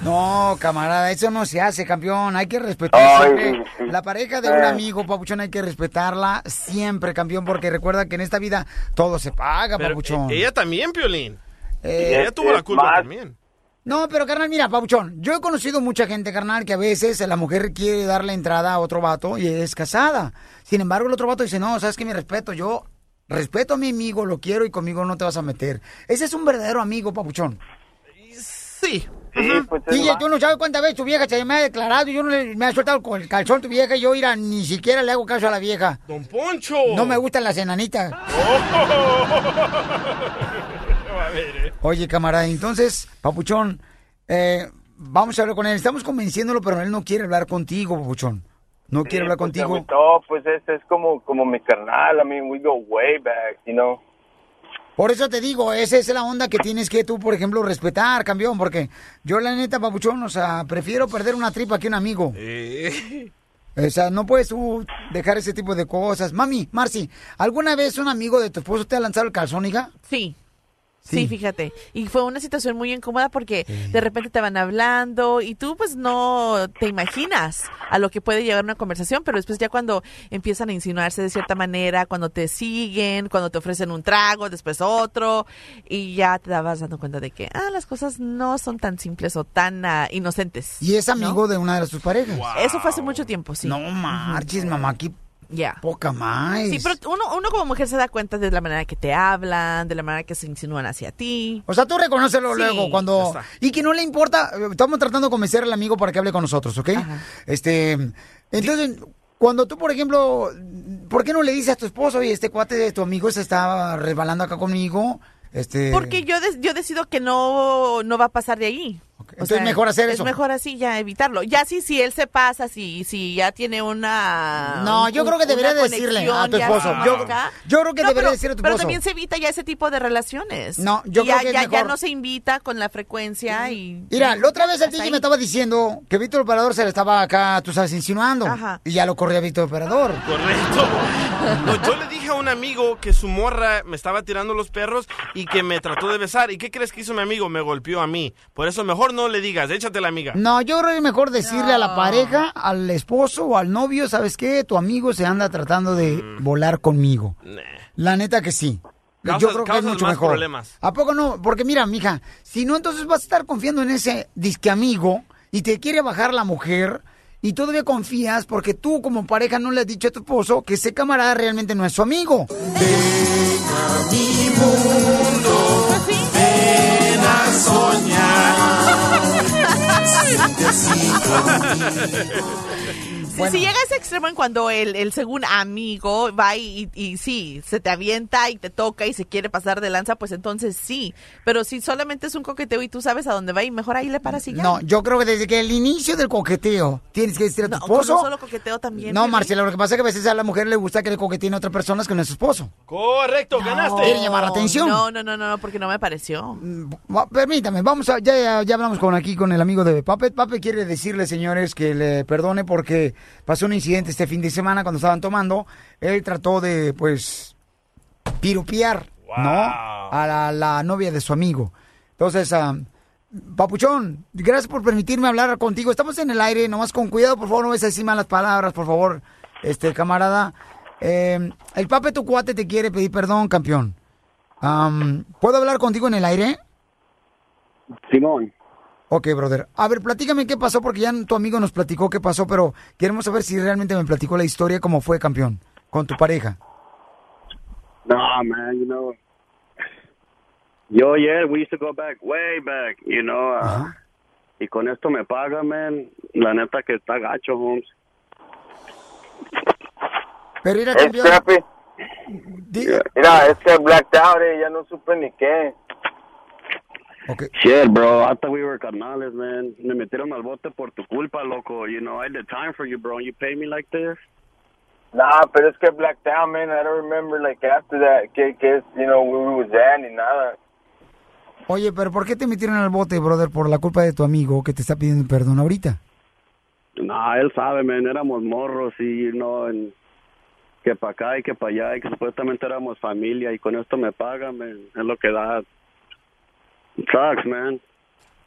[SPEAKER 5] No, camarada, eso no se hace, campeón. Hay que respetar siempre. La pareja de un
[SPEAKER 28] Eh.
[SPEAKER 5] amigo, papuchón, hay que respetarla siempre, campeón, porque recuerda que en esta vida todo se paga,
[SPEAKER 6] Pero,
[SPEAKER 5] papuchón.
[SPEAKER 6] eh, ella también, Piolín.
[SPEAKER 5] Eh,
[SPEAKER 6] ella tuvo la culpa
[SPEAKER 5] más.
[SPEAKER 6] también.
[SPEAKER 5] No, pero carnal, mira, Pabuchón, yo he conocido mucha gente, carnal, que a veces la mujer quiere darle entrada a otro vato y es casada. Sin embargo, el otro vato dice, no, sabes que mi respeto, yo respeto a mi amigo, lo quiero y conmigo no te vas a meter. Ese es un verdadero amigo, Pabuchón.
[SPEAKER 6] Sí.
[SPEAKER 28] Sí, pues
[SPEAKER 5] DJ, tú no sabes cuántas veces tu vieja se me ha declarado y yo no le, me ha soltado con el calzón tu vieja y yo, mira, ni siquiera le hago caso a la vieja.
[SPEAKER 6] Don Poncho.
[SPEAKER 5] No me gustan las enanitas.
[SPEAKER 6] Eh. (laughs)
[SPEAKER 5] Oye, camarada, entonces, Papuchón, eh, vamos a hablar con él. Estamos convenciéndolo, pero él no quiere hablar contigo, Papuchón. No quiere hablar
[SPEAKER 28] Pues,
[SPEAKER 5] contigo.
[SPEAKER 28] agüitó, pues este es como, como mi carnal. I mean, we go way back, you know.
[SPEAKER 5] Por eso te digo, esa es la onda que tienes que tú, por ejemplo, respetar, campeón, porque yo la neta, Papuchón, o sea, prefiero perder una tripa que un amigo.
[SPEAKER 6] Eh.
[SPEAKER 5] O sea, no puedes tú dejar ese tipo de cosas. Mami, Marci, ¿alguna vez un amigo de tu esposo te ha lanzado el calzón, hija?
[SPEAKER 7] Sí. Sí, fíjate. Y fue una situación muy incómoda porque de repente te van hablando y tú pues no te imaginas a lo que puede llegar una conversación, pero después ya cuando empiezan a insinuarse de cierta manera, cuando te siguen, cuando te ofrecen un trago, después otro, y ya te vas dando cuenta de que, ah, las cosas no son tan simples o tan ah, inocentes.
[SPEAKER 5] Y es amigo de una de sus parejas.
[SPEAKER 7] Eso fue hace mucho tiempo, sí.
[SPEAKER 5] No marches, mamá, aquí
[SPEAKER 7] Ya.
[SPEAKER 5] poca más.
[SPEAKER 7] Sí, pero uno, uno como mujer se da cuenta de la manera que te hablan, de la manera que se insinúan hacia ti.
[SPEAKER 5] O sea, tú reconócelo
[SPEAKER 7] Sí,
[SPEAKER 5] luego cuando... Y que no le importa, estamos tratando de convencer al amigo para que hable con nosotros, ¿ok? Este, entonces, cuando tú, por ejemplo, ¿por qué no le dices a tu esposo, oye, este cuate de tu amigo se está resbalando acá conmigo? Este...
[SPEAKER 7] Porque yo, yo decido que no, no va a pasar de ahí.
[SPEAKER 5] Entonces, mejor hacer
[SPEAKER 7] es
[SPEAKER 5] eso.
[SPEAKER 7] mejor así ya evitarlo. Ya sí, si él se pasa, si, si ya tiene una...
[SPEAKER 5] No, yo
[SPEAKER 7] un-
[SPEAKER 5] creo que debería decirle a tu esposo. Yo- creo que
[SPEAKER 7] No,
[SPEAKER 5] debería
[SPEAKER 7] pero-
[SPEAKER 5] decirle a tu
[SPEAKER 7] Pero
[SPEAKER 5] esposo.
[SPEAKER 7] también se evita ya ese tipo de relaciones.
[SPEAKER 5] No, yo
[SPEAKER 7] Y
[SPEAKER 5] creo
[SPEAKER 7] ya,
[SPEAKER 5] que es
[SPEAKER 7] ya, ya no se invita con la frecuencia y...
[SPEAKER 5] Mira, la otra vez el DJ
[SPEAKER 7] ahí.
[SPEAKER 5] me estaba diciendo que Víctor Operador se le estaba acá, tú sabes, insinuando.
[SPEAKER 7] Ajá.
[SPEAKER 5] Y ya lo corría Víctor Operador.
[SPEAKER 6] Correcto. No, yo le dije un amigo que su morra me estaba tirando los perros y que me trató de besar. ¿Y qué crees que hizo mi amigo? Me golpeó a mí. Por eso mejor no le digas, échate la amiga.
[SPEAKER 5] No, yo creo que es mejor decirle a la pareja, al esposo o al novio, ¿sabes qué? Tu amigo se anda tratando de volar conmigo. La neta que sí.
[SPEAKER 6] Causas-
[SPEAKER 5] yo creo que es mucho
[SPEAKER 6] más
[SPEAKER 5] mejor.
[SPEAKER 6] problemas.
[SPEAKER 5] ¿A poco no? Porque mira, mija, si no, entonces vas a estar confiando en ese disque amigo y te quiere bajar la mujer y todavía confías porque tú como pareja no le has dicho a tu esposo que ese camarada realmente no es su amigo.
[SPEAKER 16] Ven a (laughs)
[SPEAKER 7] Si, si llega a ese extremo en cuando el, el según amigo va y, y, y sí, se te avienta y te toca y se quiere pasar de lanza, pues entonces sí. Pero si solamente es un coqueteo y tú sabes a dónde va y mejor ahí le paras y ya.
[SPEAKER 5] No, yo creo que desde que el inicio del coqueteo tienes que decir a tu
[SPEAKER 7] No,
[SPEAKER 5] esposo.
[SPEAKER 7] solo coqueteo también.
[SPEAKER 5] No. Marcela, lo que pasa es que a veces a la mujer le gusta que le coqueteen a otras personas que no es su esposo.
[SPEAKER 6] Correcto, ganaste.
[SPEAKER 5] Quiere llamar la atención.
[SPEAKER 7] No, no, no, no, porque no me pareció.
[SPEAKER 5] Va- Permítame, vamos a, ya, ya, ya hablamos con aquí con el amigo de Pape. Pape quiere decirle, señores, que le perdone porque pasó un incidente este fin de semana cuando estaban tomando. Él trató de, pues, pirupiar, ¿no? A la, la novia de su amigo. Entonces, ah, Papuchón, gracias por permitirme hablar contigo. Estamos en el aire, nomás con cuidado, por favor, no ves decir malas palabras, por favor, este camarada. Eh, el Pape, tu cuate, te quiere pedir perdón, campeón. Am, ¿Puedo hablar contigo en el aire?
[SPEAKER 21] Simón.
[SPEAKER 5] Ok, brother. A ver, platícame qué pasó, porque ya tu amigo nos platicó qué pasó, pero queremos saber si realmente me platicó la historia, cómo fue, campeón, con tu pareja.
[SPEAKER 21] No, man, you know. Yo, yeah, we used to go back, way back, you know. uh, y con esto me paga, man. La neta que está gacho, Holmes.
[SPEAKER 5] Pero
[SPEAKER 28] Es
[SPEAKER 5] campeón.
[SPEAKER 28] Mira, es que blacked out, eh, ya no supe ni qué.
[SPEAKER 21] Shit, bro. I thought we were carnales, man. Me metieron al bote por tu culpa, loco. You know, I did time for you, bro. You pay me like this?
[SPEAKER 28] Nah, pero es que blacked out, man. I don't remember, like, after that, que, que es, you know, where we was at ni nada.
[SPEAKER 5] Oye, pero ¿por qué te metieron al bote, brother, por la culpa de tu amigo que te está pidiendo perdón ahorita?
[SPEAKER 29] No, él sabe, men, éramos morros y no, en- que para acá y que para allá y que supuestamente éramos familia y con esto me pagan, men, es lo que da. Sucks, man.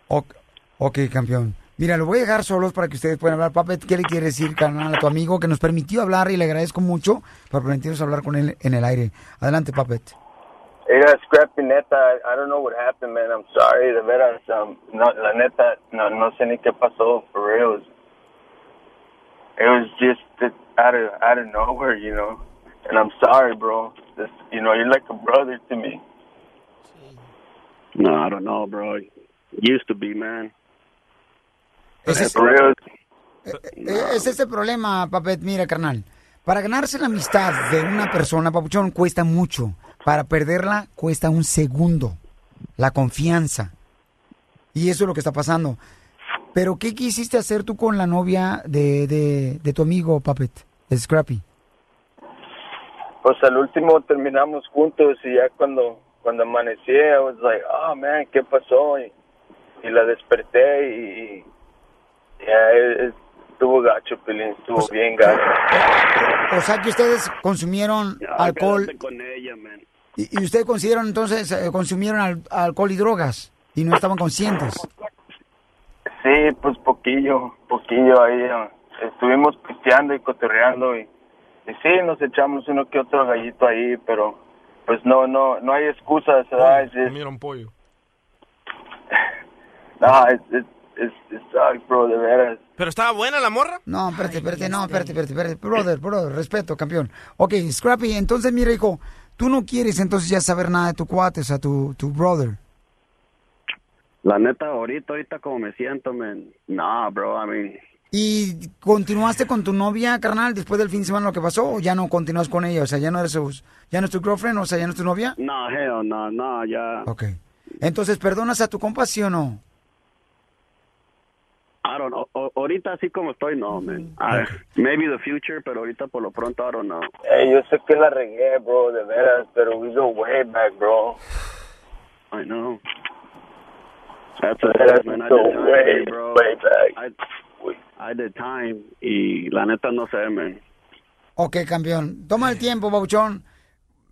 [SPEAKER 5] Ok, ok, campeón. Mira, lo voy a dejar solos para que ustedes puedan hablar. Papet, ¿qué le quiere decir, carnal, a tu amigo que nos permitió hablar y le agradezco mucho por permitirnos hablar con él en el aire? Adelante, Papet.
[SPEAKER 28] Era Scrappy, neta, I don't know what happened, man. I'm sorry, de veras. Um, no, la neta, no, no sé ni qué pasó, for real. It was, it was just out of out of nowhere, you know. And I'm sorry, bro. This, you know, you're like a brother to me.
[SPEAKER 29] No, I don't know, bro. Used to be, man.
[SPEAKER 28] For real.
[SPEAKER 5] Eh, Es ese problema, Papet. Mira, carnal. Para ganarse la amistad de una persona, Papuchón, cuesta mucho. Para perderla, cuesta un segundo. La confianza. Y eso es lo que está pasando. Pero, ¿qué quisiste hacer tú con la novia de, de, de tu amigo, Papet? Scrappy.
[SPEAKER 28] Pues al último terminamos juntos y ya cuando cuando amanecí, I was like, oh man, ¿qué pasó? Y, y la desperté y, y ya es- estuvo gacho, Pelín, estuvo bien gacho.
[SPEAKER 5] O sea que ustedes consumieron alcohol.
[SPEAKER 29] quédate con ella, man.
[SPEAKER 5] Y, y ustedes consideraron entonces, eh, consumieron al- alcohol y drogas. Y no estaban conscientes.
[SPEAKER 28] Sí, pues poquillo, poquillo ahí. ah, Estuvimos pisteando y cotorreando y, y sí, nos echamos uno que otro gallito ahí, pero pues no, no, no hay excusas, ¿verdad? Es-
[SPEAKER 6] pollo. (laughs)
[SPEAKER 28] no, es, es, es, es- ay, bro, de veras.
[SPEAKER 6] ¿Pero estaba buena la morra?
[SPEAKER 5] No, espérate, espérate, no, espérate, espérate, espérate. Brother, brother, respeto, campeón. Ok, Scrappy, entonces mira, hijo, tú no quieres entonces ya saber nada de tu cuate, o sea, tu, tu brother.
[SPEAKER 29] La neta, ahorita, ahorita como me siento, man. No, bro, I mean,
[SPEAKER 5] ¿Y continuaste con tu novia, carnal, después del fin de semana lo que pasó? ¿O ya no continúas con ella? O sea, ya no eres su, ya no es tu girlfriend, o sea, ya no es tu novia.
[SPEAKER 29] no, hell, no, no, ya.
[SPEAKER 5] Ok. Entonces, ¿perdonas a tu compa, sí o no?
[SPEAKER 29] I don't know. O- ahorita así como estoy, no, man. I- maybe the future, pero ahorita por lo pronto, I don't know.
[SPEAKER 28] Hey, yo sé que la regué, bro, de veras, pero we go way back, bro.
[SPEAKER 29] I know. That's
[SPEAKER 28] That's
[SPEAKER 29] it, man. I time,
[SPEAKER 28] way,
[SPEAKER 29] bro.
[SPEAKER 28] way back.
[SPEAKER 29] I, I did time y la neta no sé, man.
[SPEAKER 5] Ok, campeón. Toma el tiempo, babuchón.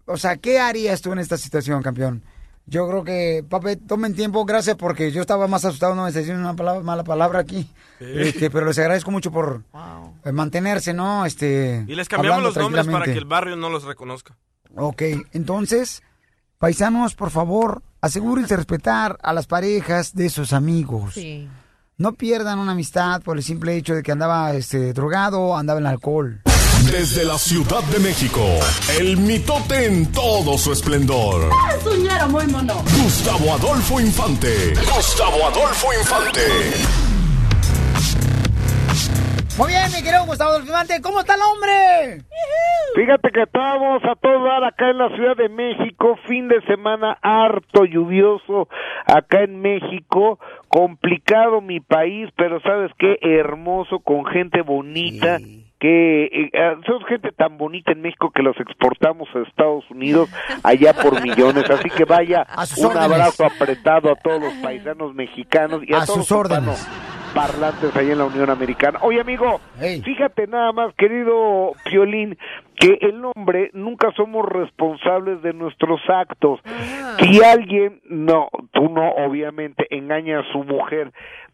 [SPEAKER 5] O sea, ¿qué harías tú en esta situación, campeón? Yo creo que, papi, tomen tiempo, gracias, porque yo estaba más asustado, no me está diciendo una palabra, mala palabra aquí. Este, pero les agradezco mucho por eh, mantenerse, ¿no? Este,
[SPEAKER 6] Y les cambiamos los nombres para que el barrio no los reconozca.
[SPEAKER 5] Ok, entonces, paisanos, por favor, asegúrense de respetar a las parejas de sus amigos. No pierdan una amistad por el simple hecho de que andaba este, drogado, andaba en alcohol.
[SPEAKER 2] Desde la Ciudad de México, el mitote en todo su esplendor.
[SPEAKER 16] Soñaron muy mono.
[SPEAKER 2] Gustavo Adolfo Infante. Gustavo Adolfo Infante.
[SPEAKER 5] Muy bien, mi querido Gustavo Dolfimante, ¿cómo está el hombre?
[SPEAKER 30] Fíjate que estábamos a todo dar acá en la Ciudad de México, fin de semana harto lluvioso acá en México, complicado mi país, pero sabes qué, hermoso, con gente bonita. que eh, eh, son gente tan bonita en México que los exportamos a Estados Unidos allá por millones, así que vaya un
[SPEAKER 5] órdenes.
[SPEAKER 30] abrazo apretado a todos los paisanos mexicanos y a,
[SPEAKER 5] A
[SPEAKER 30] todos
[SPEAKER 5] sus
[SPEAKER 30] los
[SPEAKER 5] órdenes.
[SPEAKER 30] hispanos parlantes ahí en la Unión Americana. Oye, amigo, fíjate nada más, querido Piolín, que el hombre nunca somos responsables de nuestros actos. Si alguien, no, tú no, obviamente, engaña a su mujer,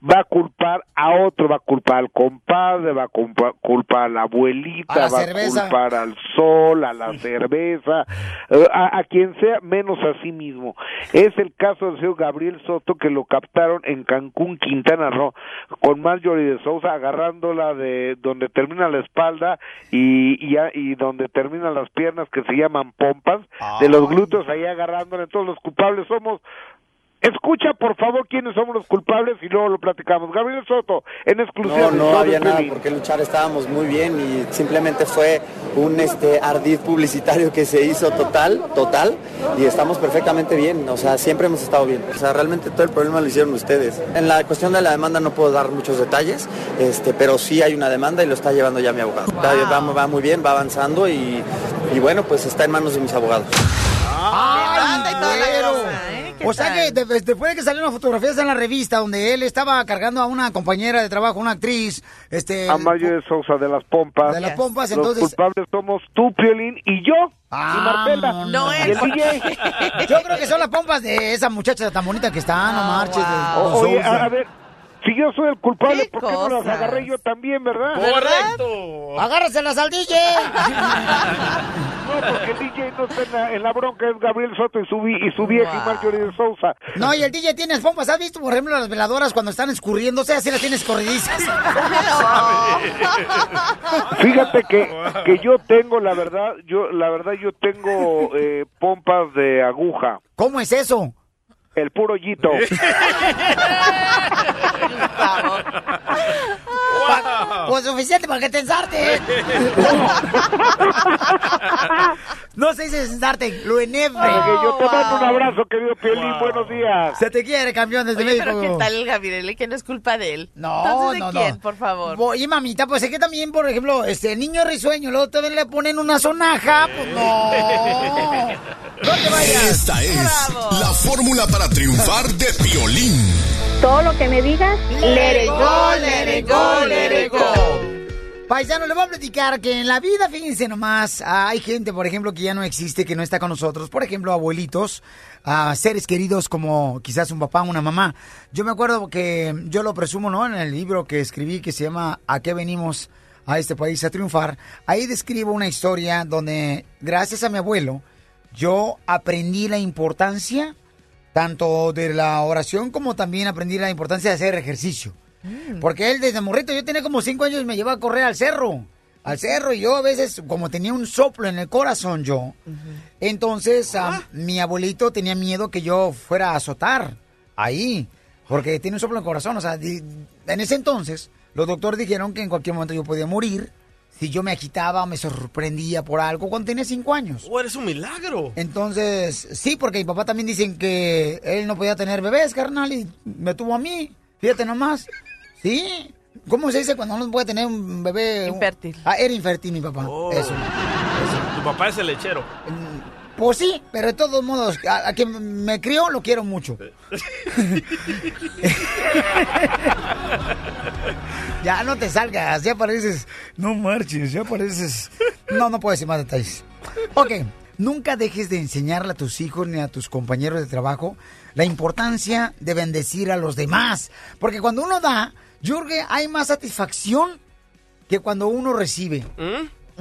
[SPEAKER 30] va a culpar a otro, va a culpar al compadre, va a culpar, culpar a la abuelita,
[SPEAKER 5] A la
[SPEAKER 30] va
[SPEAKER 5] cerveza.
[SPEAKER 30] a culpar al sol, a la (laughs) cerveza, eh, a, a quien sea, menos a sí mismo. Es el caso del señor Gabriel Soto que lo captaron en Cancún, Quintana Roo, con Marjorie de Sousa agarrándola de donde termina la espalda y, y, a- y donde terminan las piernas que se llaman pompas, de los glúteos ahí agarrándola. Entonces los culpables somos Escucha, por favor, quiénes somos los culpables y luego lo platicamos. Gabriel Soto, en exclusiva.
[SPEAKER 31] No, no había nada por qué luchar, estábamos muy bien y simplemente fue un este ardid publicitario que se hizo total, total y estamos perfectamente bien, o sea, siempre hemos estado bien. O sea, realmente todo el problema lo hicieron ustedes. En la cuestión de la demanda no puedo dar muchos detalles, este, pero sí hay una demanda y lo está llevando ya mi abogado. Va, va- va muy bien, va avanzando y, y bueno, pues está en manos de mis abogados.
[SPEAKER 7] Demanda
[SPEAKER 5] O sea que de- después de que salieron las fotografías en la revista donde él estaba cargando a una compañera de trabajo, una actriz, este...
[SPEAKER 30] A Mario de Sousa de las pompas.
[SPEAKER 5] De las pompas,
[SPEAKER 30] Los
[SPEAKER 5] entonces-
[SPEAKER 30] culpables somos tú, Piolín, y yo. y Marcela.
[SPEAKER 5] no
[SPEAKER 30] y el DJ. (laughs)
[SPEAKER 5] Yo creo que son las pompas de esa muchacha tan bonita que está, no marches. de-
[SPEAKER 30] O- oye,
[SPEAKER 5] Sousa.
[SPEAKER 30] a, a ver, si yo soy el culpable,
[SPEAKER 5] ¿Qué
[SPEAKER 30] ¿por qué no las agarré yo también, verdad?
[SPEAKER 6] Correcto.
[SPEAKER 5] Agárraselas al DJ. (laughs)
[SPEAKER 30] No, porque el DJ no está en la, en la bronca, es Gabriel Soto y su, vi- y su vieja y Marjorie de Sousa.
[SPEAKER 5] No, y el DJ tiene las pompas. ¿Has visto, por ejemplo, las veladoras cuando están escurriéndose? Así las tienes corridizas. (laughs)
[SPEAKER 30] Fíjate que, que yo tengo, la verdad, yo la verdad yo tengo eh, pompas de aguja.
[SPEAKER 5] ¿Cómo es eso?
[SPEAKER 30] El puro hoyito.
[SPEAKER 5] Pues suficiente para que te ensarte. (laughs) no se dice ensarte, lo enebre.
[SPEAKER 30] Oye, yo te mando un abrazo, querido Piolín, buenos días.
[SPEAKER 5] Se te quiere, campeón, desde
[SPEAKER 7] Oye, pero
[SPEAKER 5] México.
[SPEAKER 7] ¿qué tal el Gabriel? Que no es culpa de él.
[SPEAKER 5] No,
[SPEAKER 7] Entonces, ¿de
[SPEAKER 5] no,
[SPEAKER 7] quién,
[SPEAKER 5] no.
[SPEAKER 7] por favor?
[SPEAKER 5] Oye, mamita, pues es que también, por ejemplo, este el niño risueño, luego también le ponen una sonaja, pues no. (laughs) No te vayas.
[SPEAKER 2] Esta es la fórmula para triunfar de Piolín.
[SPEAKER 14] Todo lo que me digas, let it go, let it go, let it go.
[SPEAKER 5] Paisano, le voy a platicar que en la vida, fíjense nomás, hay gente, por ejemplo, que ya no existe, que no está con nosotros. Por ejemplo, abuelitos, ah, seres queridos como quizás un papá, una mamá. Yo me acuerdo que yo lo presumo, ¿no? En el libro que escribí que se llama ¿A qué venimos a este país a triunfar? Ahí describo una historia donde, gracias a mi abuelo, yo aprendí la importancia tanto de la oración como también aprendí la importancia de hacer ejercicio. Porque él desde morrito, yo tenía como cinco años y me llevaba a correr al cerro. Al cerro y yo a veces, como tenía un soplo en el corazón yo, entonces ah, mi abuelito tenía miedo que yo fuera a azotar ahí. Porque tiene un soplo en el corazón. O sea, en ese entonces los doctores dijeron que en cualquier momento yo podía morir si yo me agitaba o me sorprendía por algo cuando tenía cinco años.
[SPEAKER 6] Oh, eres un milagro.
[SPEAKER 5] Entonces, sí, porque mi papá también dicen que él no podía tener bebés, carnal, y me tuvo a mí. Fíjate nomás. Sí. ¿Cómo se dice cuando uno puede tener un bebé? Infértil. Ah, era infértil mi papá.
[SPEAKER 6] Oh.
[SPEAKER 5] Eso.
[SPEAKER 6] Tu papá es el lechero.
[SPEAKER 5] Pues sí, pero de todos modos, a, a quien me crió lo quiero mucho. (laughs) ya no te salgas, ya pareces. No marches, ya pareces. No, no puedo decir más detalles. Ok, nunca dejes de enseñarle a tus hijos ni a tus compañeros de trabajo la importancia de bendecir a los demás. Porque cuando uno da, que hay más satisfacción que cuando uno recibe.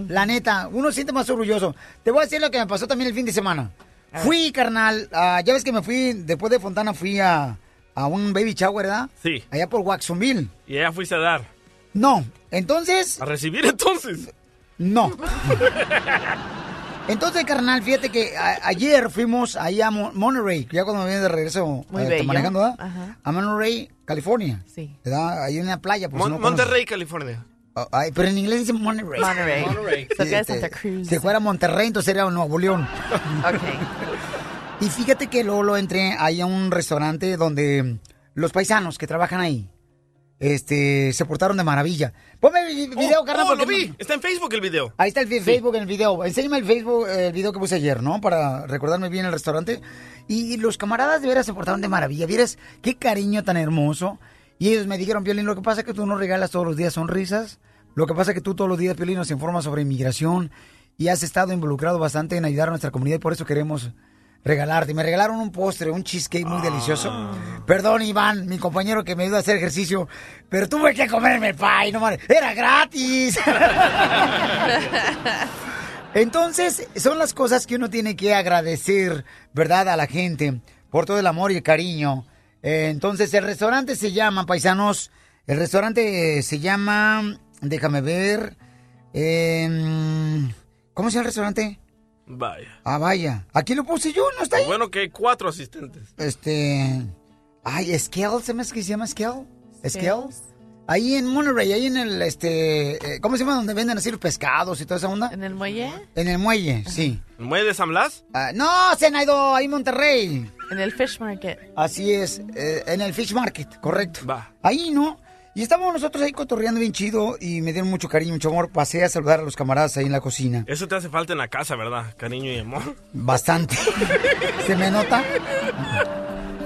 [SPEAKER 5] La neta, uno se siente más orgulloso. Te voy a decir lo que me pasó también el fin de semana. Fui, carnal, ah, ya ves que me fui, después de Fontana fui a, a un baby shower, ¿verdad?
[SPEAKER 6] Sí.
[SPEAKER 5] Allá por Waxonville.
[SPEAKER 6] Y ya fuiste a dar.
[SPEAKER 5] No, entonces...
[SPEAKER 6] ¿A recibir entonces?
[SPEAKER 5] No. (laughs) Entonces, carnal, fíjate que a- ayer fuimos ahí a Mon- Monterey, ya cuando me vine de regreso
[SPEAKER 7] Muy
[SPEAKER 5] eh, manejando, ¿verdad?
[SPEAKER 7] Ajá.
[SPEAKER 5] A Monterey, California.
[SPEAKER 7] Sí.
[SPEAKER 5] ¿Verdad? Ahí en la playa. Pues,
[SPEAKER 6] Mon-
[SPEAKER 5] no.
[SPEAKER 6] Monterrey, California.
[SPEAKER 5] Oh, ay, pero en inglés dice Monterey.
[SPEAKER 7] Monterey.
[SPEAKER 6] Monterey. (laughs)
[SPEAKER 7] So
[SPEAKER 5] este,
[SPEAKER 7] Santa Cruz.
[SPEAKER 5] Si fuera Monterrey, entonces sería Nuevo León. (laughs) Y fíjate que luego lo entré ahí a un restaurante donde los paisanos que trabajan ahí este, se portaron de maravilla. Ponme el video,
[SPEAKER 6] Oh,
[SPEAKER 5] carnal.
[SPEAKER 6] oh, lo vi. Está en Facebook el video.
[SPEAKER 5] Ahí está el fi- Facebook el video. Enséñame el Facebook, el video que puse ayer, ¿no? Para recordarme bien el restaurante. Y los camaradas de veras se portaron de maravilla. Vieras qué cariño tan hermoso. Y ellos me dijeron, Piolín, lo que pasa es que tú no regalas todos los días sonrisas. Lo que pasa es que tú todos los días, Piolín, nos informas sobre inmigración. Y has estado involucrado bastante en ayudar a nuestra comunidad. Y por eso queremos regalarte. Me regalaron un postre, un cheesecake muy delicioso. Perdón, Iván, mi compañero que me ayuda a hacer ejercicio. Pero tuve que comerme el pie, no mames. Era gratis. (laughs) Entonces, son las cosas que uno tiene que agradecer, ¿verdad? A la gente por todo el amor y el cariño. Eh, entonces, el restaurante se llama, paisanos, el restaurante eh, se llama, déjame ver, em, ¿cómo se llama el restaurante?
[SPEAKER 6] Vaya.
[SPEAKER 5] Ah, vaya. Aquí lo puse yo, ¿no está ahí?
[SPEAKER 6] Bueno que hay cuatro asistentes.
[SPEAKER 5] Este, ay, Skell, ¿se me que se llama Skell? Skell. Ahí en Monterey, ahí en el, este, eh, ¿cómo se llama? Donde venden así los pescados y toda esa onda.
[SPEAKER 7] ¿En el muelle?
[SPEAKER 5] En el muelle, sí.
[SPEAKER 6] ¿El muelle de San Blas?
[SPEAKER 5] Ah, no, Senaido, ahí en Monterrey.
[SPEAKER 7] En el Fish Market.
[SPEAKER 5] Así es, eh, en el Fish Market, correcto.
[SPEAKER 6] Va.
[SPEAKER 5] Ahí, ¿no? Y estábamos nosotros ahí cotorreando bien chido y me dieron mucho cariño, mucho amor. Pasé a saludar a los camaradas ahí en la cocina.
[SPEAKER 6] Eso te hace falta en la casa, ¿verdad? Cariño y amor.
[SPEAKER 5] Bastante. (laughs) ¿Se me nota?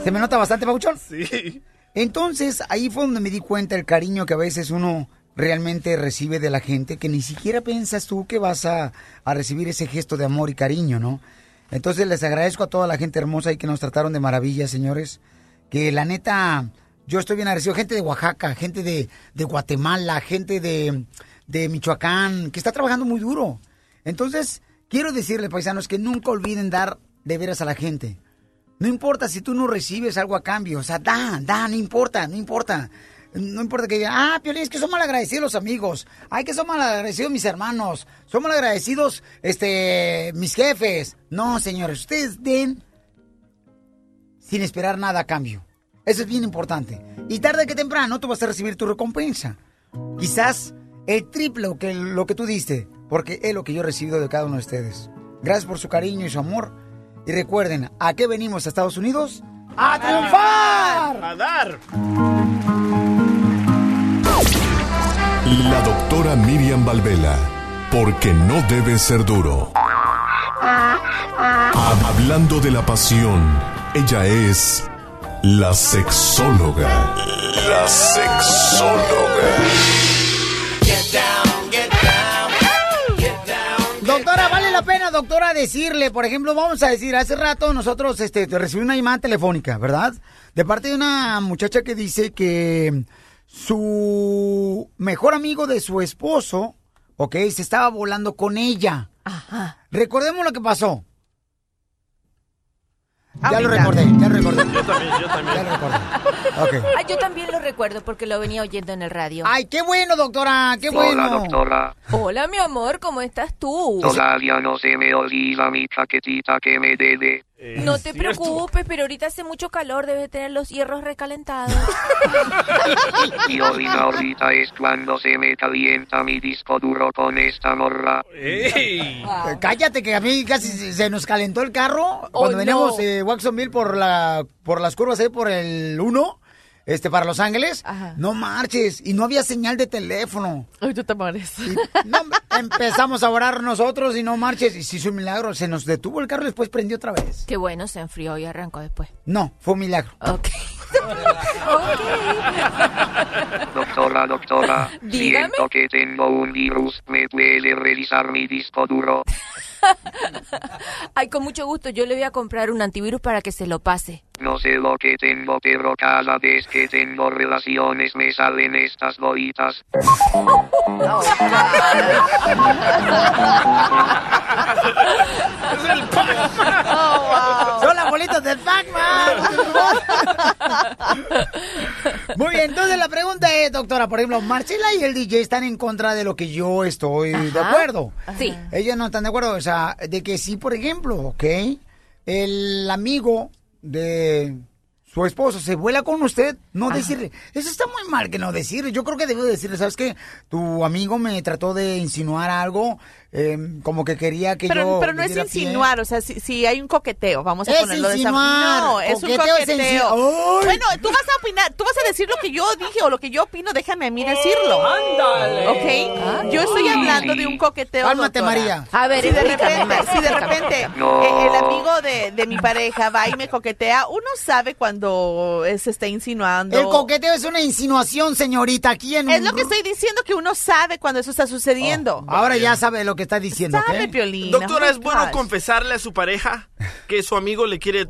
[SPEAKER 5] ¿Se me nota bastante, Pabuchón?
[SPEAKER 6] Sí.
[SPEAKER 5] Entonces, ahí fue donde me di cuenta el cariño que a veces uno realmente recibe de la gente, que ni siquiera piensas tú que vas a, a recibir ese gesto de amor y cariño, ¿no? Entonces les agradezco a toda la gente hermosa y que nos trataron de maravilla, señores. Que la neta, yo estoy bien agradecido. Gente de Oaxaca, gente de, Guatemala, gente de, Michoacán, que está trabajando muy duro. Entonces, quiero decirles, paisanos, que nunca olviden dar de veras a la gente. No importa si tú no recibes algo a cambio, o sea, da, da, no importa, no importa. No importa que digan, ah, Piolín, es que son malagradecidos los amigos. Ay, que son malagradecidos mis hermanos. Son malagradecidos, este, mis jefes. No, señores, ustedes den sin esperar nada a cambio. Eso es bien importante. Y tarde que temprano tú vas a recibir tu recompensa. Quizás el triple que lo que tú diste, porque es lo que yo he recibido de cada uno de ustedes. Gracias por su cariño y su amor. Y recuerden, ¿a qué venimos a Estados Unidos? ¡A triunfar!
[SPEAKER 6] A dar.
[SPEAKER 2] La doctora Miriam Valvela, porque no debe ser duro. Hablando de la pasión, ella es la sexóloga. La sexóloga.
[SPEAKER 5] Doctora, vale la pena, doctora, decirle, por ejemplo, vamos a decir, hace rato nosotros este, recibí una llamada telefónica, ¿verdad? De parte de una muchacha que dice que su mejor amigo de su esposo, ok, se estaba volando con ella. Recordemos lo que pasó. Ya lo recordé, ya lo recordé.
[SPEAKER 6] Yo también, yo también.
[SPEAKER 5] Ya lo recordé. Ok.
[SPEAKER 32] Ay, yo también lo recuerdo porque lo venía oyendo en el radio.
[SPEAKER 5] Ay, qué bueno, doctora, qué bueno.
[SPEAKER 24] Hola, doctora.
[SPEAKER 32] Hola, mi amor, ¿cómo estás tú?
[SPEAKER 24] Todavía no se me olvida mi chaquetita que me debe.
[SPEAKER 32] No te preocupes, pero ahorita hace mucho calor, debes tener los hierros recalentados. (laughs)
[SPEAKER 24] Y ahorita, ahorita es cuando se me calienta mi disco duro con esta morra.
[SPEAKER 5] Eh, Cállate, que a mí casi se nos calentó el carro cuando
[SPEAKER 24] no.
[SPEAKER 5] veníamos de Watsonville por, la, por las curvas ahí por el 1, este, para Los Ángeles. No marches, y no había señal de teléfono.
[SPEAKER 7] Ay, tú te mueres.
[SPEAKER 5] No, empezamos a orar nosotros y no marches. Y se hizo un milagro, se nos detuvo el carro y después prendió otra vez.
[SPEAKER 32] Qué bueno, se enfrió y arrancó después.
[SPEAKER 5] No, fue un milagro.
[SPEAKER 32] Ok. (laughs)
[SPEAKER 24] Doctora, doctora,
[SPEAKER 32] Dígame.
[SPEAKER 24] siento que tengo un virus. ¿Me puede revisar mi disco duro? (laughs)
[SPEAKER 32] Ay, con mucho gusto, yo le voy a comprar un antivirus para que se lo pase.
[SPEAKER 24] No sé lo que tengo, pero cada vez que tengo relaciones me salen estas bolitas.
[SPEAKER 5] Son las bolitas del Pac-Man. Muy bien, entonces la pregunta es, doctora, por ejemplo, Marcela y el DJ están en contra de lo que yo estoy de acuerdo.
[SPEAKER 32] Sí.
[SPEAKER 5] Ellas no están de acuerdo, o sea, de que sí, por ejemplo, ¿ok? El amigo de su esposo se vuela con usted, no decirle. Eso está muy mal que no decirle. Yo creo que debo decirle, ¿sabes qué? Tu amigo me trató de insinuar algo, eh, como que quería que
[SPEAKER 7] Pero,
[SPEAKER 5] yo...
[SPEAKER 7] pero no es
[SPEAKER 5] pie.
[SPEAKER 7] insinuar, o sea, si, si hay un coqueteo, vamos a
[SPEAKER 5] Es
[SPEAKER 7] ponerlo de esa No, es un
[SPEAKER 5] coqueteo.
[SPEAKER 7] Bueno, tú vas a opinar, tú vas a decir lo que yo dije o lo que yo opino, déjame a mí decirlo.
[SPEAKER 3] ¡Ándale!
[SPEAKER 7] ¿Ok? Yo estoy hablando de un coqueteo.
[SPEAKER 5] Cálmate,
[SPEAKER 7] doctora.
[SPEAKER 5] María.
[SPEAKER 32] A ver,
[SPEAKER 7] si de repente, si de repente
[SPEAKER 24] No.
[SPEAKER 7] eh, el amigo de, de mi pareja va y me coquetea, uno sabe cuando se está insinuando.
[SPEAKER 5] El coqueteo es una insinuación, señorita, aquí en
[SPEAKER 7] Es lo que estoy diciendo, que uno sabe cuando eso está sucediendo.
[SPEAKER 5] Ahora ya sabe lo que está diciendo.
[SPEAKER 7] Piolín.
[SPEAKER 6] Doctora,
[SPEAKER 7] oh
[SPEAKER 6] ¿es bueno
[SPEAKER 7] gosh.
[SPEAKER 6] confesarle a su pareja que su amigo le quiere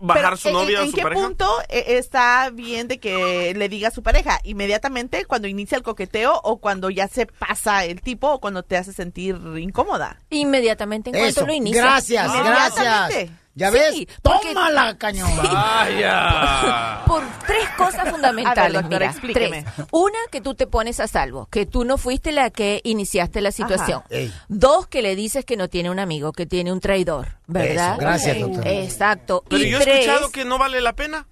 [SPEAKER 6] bajar
[SPEAKER 7] Pero,
[SPEAKER 6] su
[SPEAKER 7] ¿en-
[SPEAKER 6] novia
[SPEAKER 7] ¿en,
[SPEAKER 6] o su
[SPEAKER 7] qué
[SPEAKER 6] pareja?
[SPEAKER 7] punto eh, está bien de que le diga a su pareja? ¿Inmediatamente cuando inicia el coqueteo o cuando ya se pasa el tipo o cuando te hace sentir incómoda?
[SPEAKER 32] Inmediatamente en cuanto lo inicia.
[SPEAKER 5] gracias, gracias. ¿Ya
[SPEAKER 32] Sí,
[SPEAKER 5] ves?
[SPEAKER 32] porque-
[SPEAKER 5] Tómala, cañón.
[SPEAKER 6] Vaya.
[SPEAKER 32] Por tres cosas fundamentales, (laughs)
[SPEAKER 7] A ver, doctora,
[SPEAKER 32] mira,
[SPEAKER 7] explíqueme.
[SPEAKER 32] tres. Una, que tú te pones a salvo, que tú no fuiste la que iniciaste la situación. Dos, que le dices que no tiene un amigo, que tiene un traidor, ¿verdad?
[SPEAKER 5] Eso, gracias, doctora.
[SPEAKER 32] Exacto.
[SPEAKER 6] Pero
[SPEAKER 32] y
[SPEAKER 6] yo he
[SPEAKER 32] tres,
[SPEAKER 6] escuchado que no vale la pena.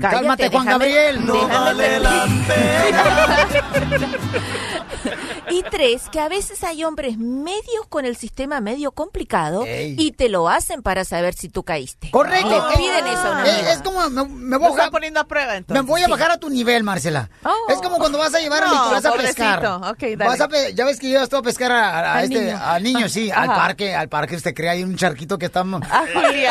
[SPEAKER 5] Cálmate, Juan
[SPEAKER 32] déjame-
[SPEAKER 5] Gabriel.
[SPEAKER 32] déjame terminar. (laughs) (laughs) Y tres, que a veces hay hombres medios con el sistema medio complicado y te lo hacen para saber si tú caíste.
[SPEAKER 5] Correcto.
[SPEAKER 32] Le piden eso a una amiga.
[SPEAKER 5] es como, me, me voy a bajar-
[SPEAKER 7] poniendo a prueba
[SPEAKER 5] Me
[SPEAKER 7] entonces.
[SPEAKER 5] voy a bajar a tu nivel, Marcela. es como cuando vas a llevar a Nicolás a pescar.
[SPEAKER 7] Dale.
[SPEAKER 5] Vas a pe- ya ves que llevas tú a pescar a, a-
[SPEAKER 7] Al
[SPEAKER 5] este,
[SPEAKER 7] niño.
[SPEAKER 5] al niño, sí, al parque, al parque usted crea ahí un charquito que está...
[SPEAKER 7] Ay.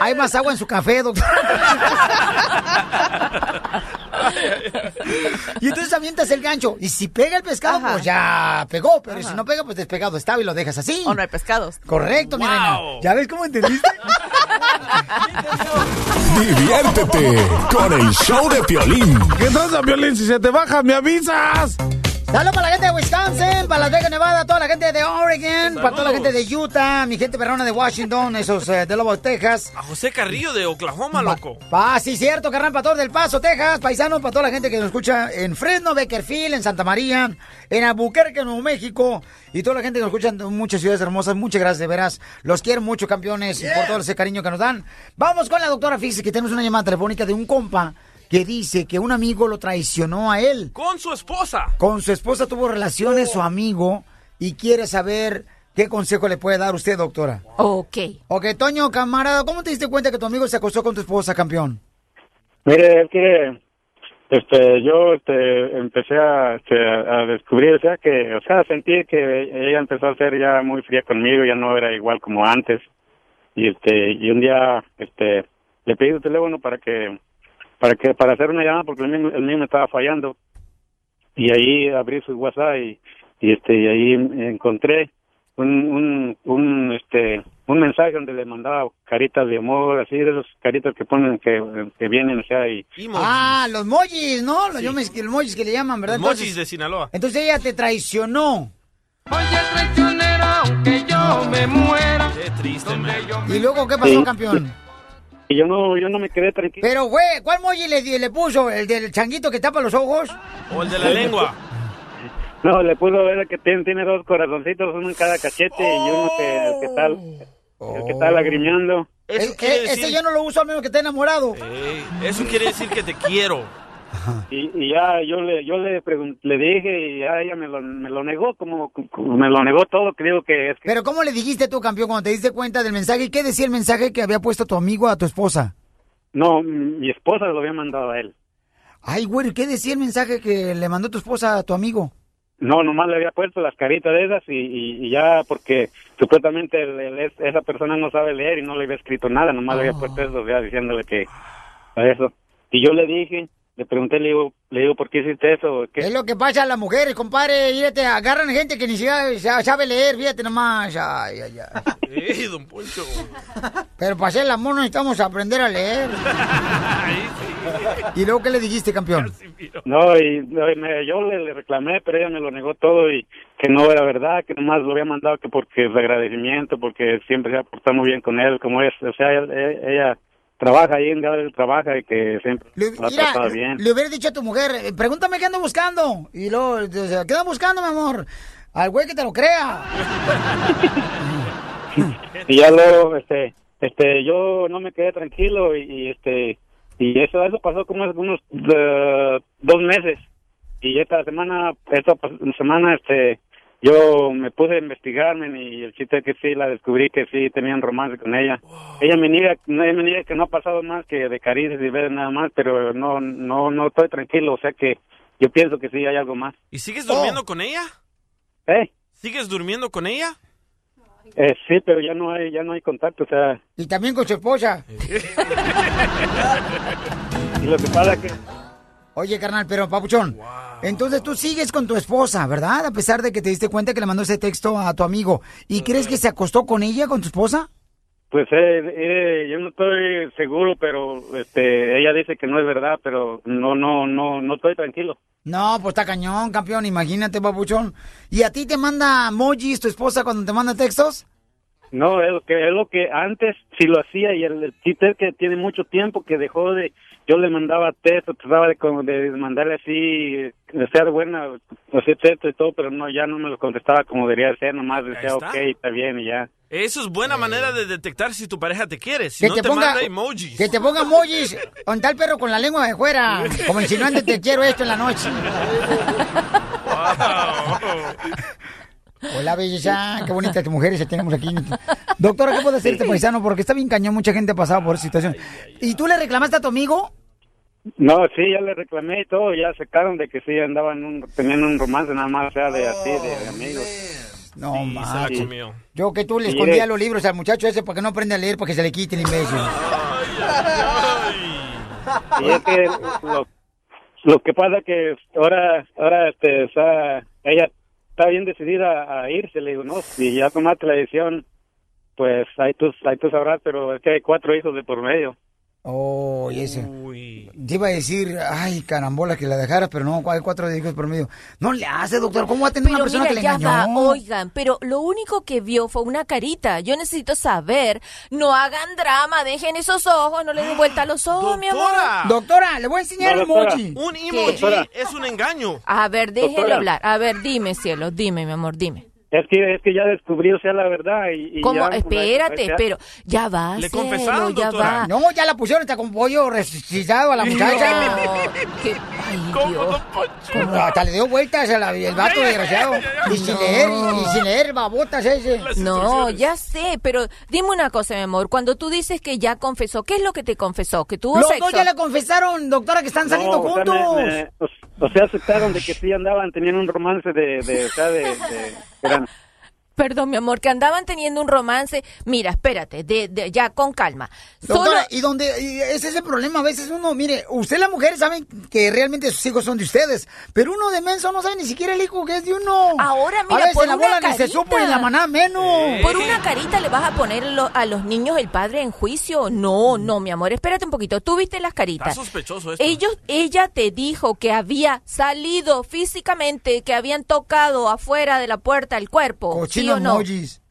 [SPEAKER 5] Hay más agua en su café, doctor. (laughs) (laughs) y entonces avientas el gancho. Y si pega el pescado, pues ya pegó. Pero si no pega, pues despegado estaba y lo dejas así.
[SPEAKER 7] O no hay pescados.
[SPEAKER 5] Correcto, mi reina. ¿Ya ves cómo entendiste? (laughs)
[SPEAKER 2] Diviértete con el show de Piolín.
[SPEAKER 30] ¿Qué pasa, Piolín? Si se te baja, me avisas.
[SPEAKER 5] Saludos para la gente de Wisconsin, para Las Vegas, Nevada, toda la gente de Oregon, para toda la gente de Utah, mi gente perrona de Washington, (laughs) esos eh, de Lobo, Texas.
[SPEAKER 6] A José Carrillo de Oklahoma, loco.
[SPEAKER 5] Ah, sí, cierto, carnal, para todo del Paso, Texas, paisanos, para toda la gente que nos escucha en Fresno, Beckerfield, en Santa María, en Albuquerque, Nuevo México, y toda la gente que nos escucha en muchas ciudades hermosas. Muchas gracias, de veras. Los quiero mucho, campeones, y por todo ese cariño que nos dan. Vamos con la doctora Fix, que tenemos una llamada telefónica de un compa que dice que un amigo lo traicionó a él.
[SPEAKER 6] Con su esposa.
[SPEAKER 5] Con su esposa tuvo relaciones, su amigo, y quiere saber qué consejo le puede dar usted, doctora.
[SPEAKER 32] Ok.
[SPEAKER 5] Ok, Toño, camarada, ¿cómo te diste cuenta que tu amigo se acostó con tu esposa, campeón?
[SPEAKER 33] Mire, es que este, yo este, empecé a, este, a descubrir, o sea, que, o sea, sentí que ella empezó a ser ya muy fría conmigo, ya no era igual como antes. Y este, y un día, este, le pedí su teléfono para que, para que, para hacer una llamada porque el mío, el mío me estaba fallando. Y ahí abrí su WhatsApp y, y este, y ahí encontré un, un, un, este, un mensaje donde le mandaba caritas de amor, así de esos caritas que ponen, que, que vienen, o sea, y,
[SPEAKER 5] Ah, los mojis, ¿no? Los, yo me- los mojis que le llaman, ¿verdad?
[SPEAKER 6] Los mojis de Sinaloa.
[SPEAKER 5] entonces ella te traicionó.
[SPEAKER 16] aunque yo me muera.
[SPEAKER 6] Qué triste, man.
[SPEAKER 5] ¿Y luego qué pasó,
[SPEAKER 33] Sí.
[SPEAKER 5] campeón?
[SPEAKER 33] Y yo no, yo no me quedé tranquilo.
[SPEAKER 5] Pero, güey, ¿cuál moji le, le puso? ¿El del changuito que tapa los ojos?
[SPEAKER 6] O el de la lengua. (laughs)
[SPEAKER 33] No, le pudo ver que tiene, tiene dos corazoncitos, uno en cada cachete y uno que, el que está, el que está lagrimeando.
[SPEAKER 6] Eso
[SPEAKER 5] Eh,
[SPEAKER 6] quiere
[SPEAKER 5] eh, ese
[SPEAKER 6] decir-
[SPEAKER 5] yo no lo uso a menos que esté enamorado.
[SPEAKER 6] Eso quiere decir que te quiero.
[SPEAKER 33] Y, y ya yo le yo le le dije y ya ella me lo, me lo negó como, como me lo negó todo creo que es que
[SPEAKER 5] Pero ¿cómo le dijiste tú, campeón, cuando te diste cuenta del mensaje? ¿Y qué decía el mensaje que había puesto tu amigo a tu esposa?
[SPEAKER 33] no mi esposa lo había mandado a él
[SPEAKER 5] Ay, güey, ¿qué decía el mensaje que le mandó tu esposa a tu amigo?
[SPEAKER 33] no nomás le había puesto las caritas de esas y, y, y ya porque supuestamente el- el- es- esa persona no sabe leer y no le había escrito nada nomás le había puesto eso ya diciéndole que a eso y yo le dije le pregunté le digo le digo por qué hiciste eso ¿Qué?
[SPEAKER 5] Es lo que pasa a las mujeres, compadre. Fíjate, agarran gente que ni siquiera sa- sabe leer, fíjate nomás. Ay, ay, ay. (laughs)
[SPEAKER 6] Ey, don Poncho.
[SPEAKER 5] Pero para hacer el amor necesitamos aprender a leer. ¿Y luego qué le dijiste, campeón?
[SPEAKER 33] No, y, no, y me- yo le, le reclamé, pero ella me lo negó todo y que no era verdad, que nomás lo había mandado que porque es de agradecimiento, porque siempre se ha portado muy bien con él, como es, o sea, ella, ella trabaja ahí en Gabriel trabaja y que siempre lo ha
[SPEAKER 5] Mira,
[SPEAKER 33] tratado bien.
[SPEAKER 5] le hubiera dicho a tu mujer, eh, pregúntame qué ando buscando. Y luego, o sea, ¿qué ando buscando, mi amor? Al güey que te lo crea. (laughs)
[SPEAKER 33] Y ya luego, este, este, yo no me quedé tranquilo y, y, este, y eso, eso pasó como unos eh, dos meses. Y esta semana, esta semana, este, yo me puse a investigarme y el chiste es que sí la descubrí que sí tenían romance con ella. Ella me niega, ella me niega que no ha pasado más que de caricias y ver nada más, pero no, no, no estoy tranquilo, o sea que yo pienso que sí hay algo más.
[SPEAKER 6] ¿Y sigues durmiendo con ella?
[SPEAKER 33] ¿Eh?
[SPEAKER 6] ¿Sigues durmiendo con ella?
[SPEAKER 33] Eh, sí, pero ya no hay, ya no hay contacto, o sea,
[SPEAKER 5] Y también con su esposa. (laughs)
[SPEAKER 33] y lo que pasa es que
[SPEAKER 5] Oye, carnal, pero papuchón, entonces tú sigues con tu esposa, ¿verdad? A pesar de que te diste cuenta que le mandó ese texto a tu amigo. ¿Y crees que se acostó con ella, con tu esposa?
[SPEAKER 33] Pues eh, eh, yo no estoy seguro, pero este, ella dice que no es verdad, pero no, no, no, no estoy tranquilo.
[SPEAKER 5] No, pues está cañón, campeón, imagínate, papuchón. ¿Y a ti te manda emojis tu esposa cuando te manda textos?
[SPEAKER 33] No, es lo que, es lo que antes sí lo hacía y el, el es que tiene mucho tiempo que dejó de, yo le mandaba texto, trataba de, como de mandarle así, de ser buena, hacer texto y todo, pero no, ya no me lo contestaba como debería ser, nomás decía
[SPEAKER 6] está.
[SPEAKER 33] ok, está bien y ya.
[SPEAKER 6] Eso es buena manera de detectar si tu pareja te quiere. Si
[SPEAKER 5] Que
[SPEAKER 6] no
[SPEAKER 5] te
[SPEAKER 6] te,
[SPEAKER 5] ponga-
[SPEAKER 6] manda emojis.
[SPEAKER 5] Que te ponga emojis con tal perro con la lengua de fuera, como insinuando te quiero esto en la noche. (laughs) Hola, belleza. Qué bonitas mujeres tenemos aquí. Doctora, ¿qué puede hacer este paisano? Porque está bien cañón, mucha gente ha pasado por esa situación. ¿Y tú le reclamaste a tu amigo?
[SPEAKER 33] No, sí, ya le reclamé y todo, ya aceptaron de que sí andaban, un, tenían un romance nada más, o sea, de así, de, de amigos.
[SPEAKER 5] No,
[SPEAKER 6] se comió.
[SPEAKER 5] Yo que tú le
[SPEAKER 33] Sí,
[SPEAKER 5] escondía los libros al muchacho ese para que no aprenda a leer, para que se le quite el imbécil.
[SPEAKER 33] Y es que lo, lo que pasa que ahora, ahora, este, está, ella está bien decidida a irse, le digo, no, si ya tomaste la decisión, pues ahí tú, ahí tú sabrás, pero es que hay cuatro hijos de por medio.
[SPEAKER 5] Oh, y ese. Te iba a decir, ay, carambola, que la dejaras, pero no, hay cuatro hijos por medio. No le hace, doctor. ¿Cómo va a tener una persona
[SPEAKER 32] mira,
[SPEAKER 5] que le
[SPEAKER 32] ya
[SPEAKER 5] engañó?
[SPEAKER 32] va, oigan, pero lo único que vio fue una carita. Yo necesito saber, no hagan drama, dejen esos ojos, no le den vuelta a los ojos, mi amor.
[SPEAKER 5] Doctora, le voy a enseñar
[SPEAKER 6] No,
[SPEAKER 5] el emoji.
[SPEAKER 6] Un emoji es un engaño.
[SPEAKER 32] A ver, déjenlo
[SPEAKER 33] Doctora.
[SPEAKER 32] hablar. A ver, dime, cielo, dime, mi amor, dime.
[SPEAKER 33] Es que, es que ya descubrí, o sea, la verdad y, y
[SPEAKER 32] ¿Cómo?
[SPEAKER 33] ya,
[SPEAKER 32] Espérate,
[SPEAKER 33] ya-
[SPEAKER 32] pero ya va,
[SPEAKER 33] Le confesaron,
[SPEAKER 32] ya
[SPEAKER 33] doctora.
[SPEAKER 32] va.
[SPEAKER 5] No, ya la pusieron hasta con pollo resucitado a la muchacha.
[SPEAKER 32] No, (laughs) qué- ay, Dios.
[SPEAKER 5] Como hasta le dio vueltas a la- el vato desgraciado. Y sin
[SPEAKER 32] No.
[SPEAKER 5] leer, y, y sin leer, babotas ese.
[SPEAKER 32] No, ya sé, pero dime una cosa, mi amor. Cuando tú dices que ya confesó, ¿qué es lo que te confesó? ¿Que tuvo sexo?
[SPEAKER 5] dos ya le confesaron, doctora, que están saliendo
[SPEAKER 33] No, o sea,
[SPEAKER 5] juntos.
[SPEAKER 33] me- me- o, o sea, aceptaron de que sí andaban, tenían un romance de, de o sea, de, de- eran-
[SPEAKER 32] Perdón, mi amor, que andaban teniendo un romance. Mira, espérate, de, de- ya con calma. Solo
[SPEAKER 5] Doctora, y donde y ese es el problema, a veces uno, mire, usted las mujeres saben que realmente sus hijos son de ustedes, pero uno de menso no sabe ni siquiera el hijo que es de uno.
[SPEAKER 32] Ahora, mira,
[SPEAKER 5] a veces
[SPEAKER 32] por
[SPEAKER 5] la
[SPEAKER 32] una
[SPEAKER 5] bola ni se
[SPEAKER 32] carita.
[SPEAKER 5] supo y en la maná menos.
[SPEAKER 32] ¿Por una carita le vas a poner lo- a los niños el padre en juicio? No, no, mi amor, espérate un poquito. Tú viste las caritas.
[SPEAKER 6] Está sospechoso esto.
[SPEAKER 32] Ellos, ella te dijo que había salido físicamente, que habían tocado afuera de la puerta el cuerpo. ¿Sí o no?
[SPEAKER 5] emojis.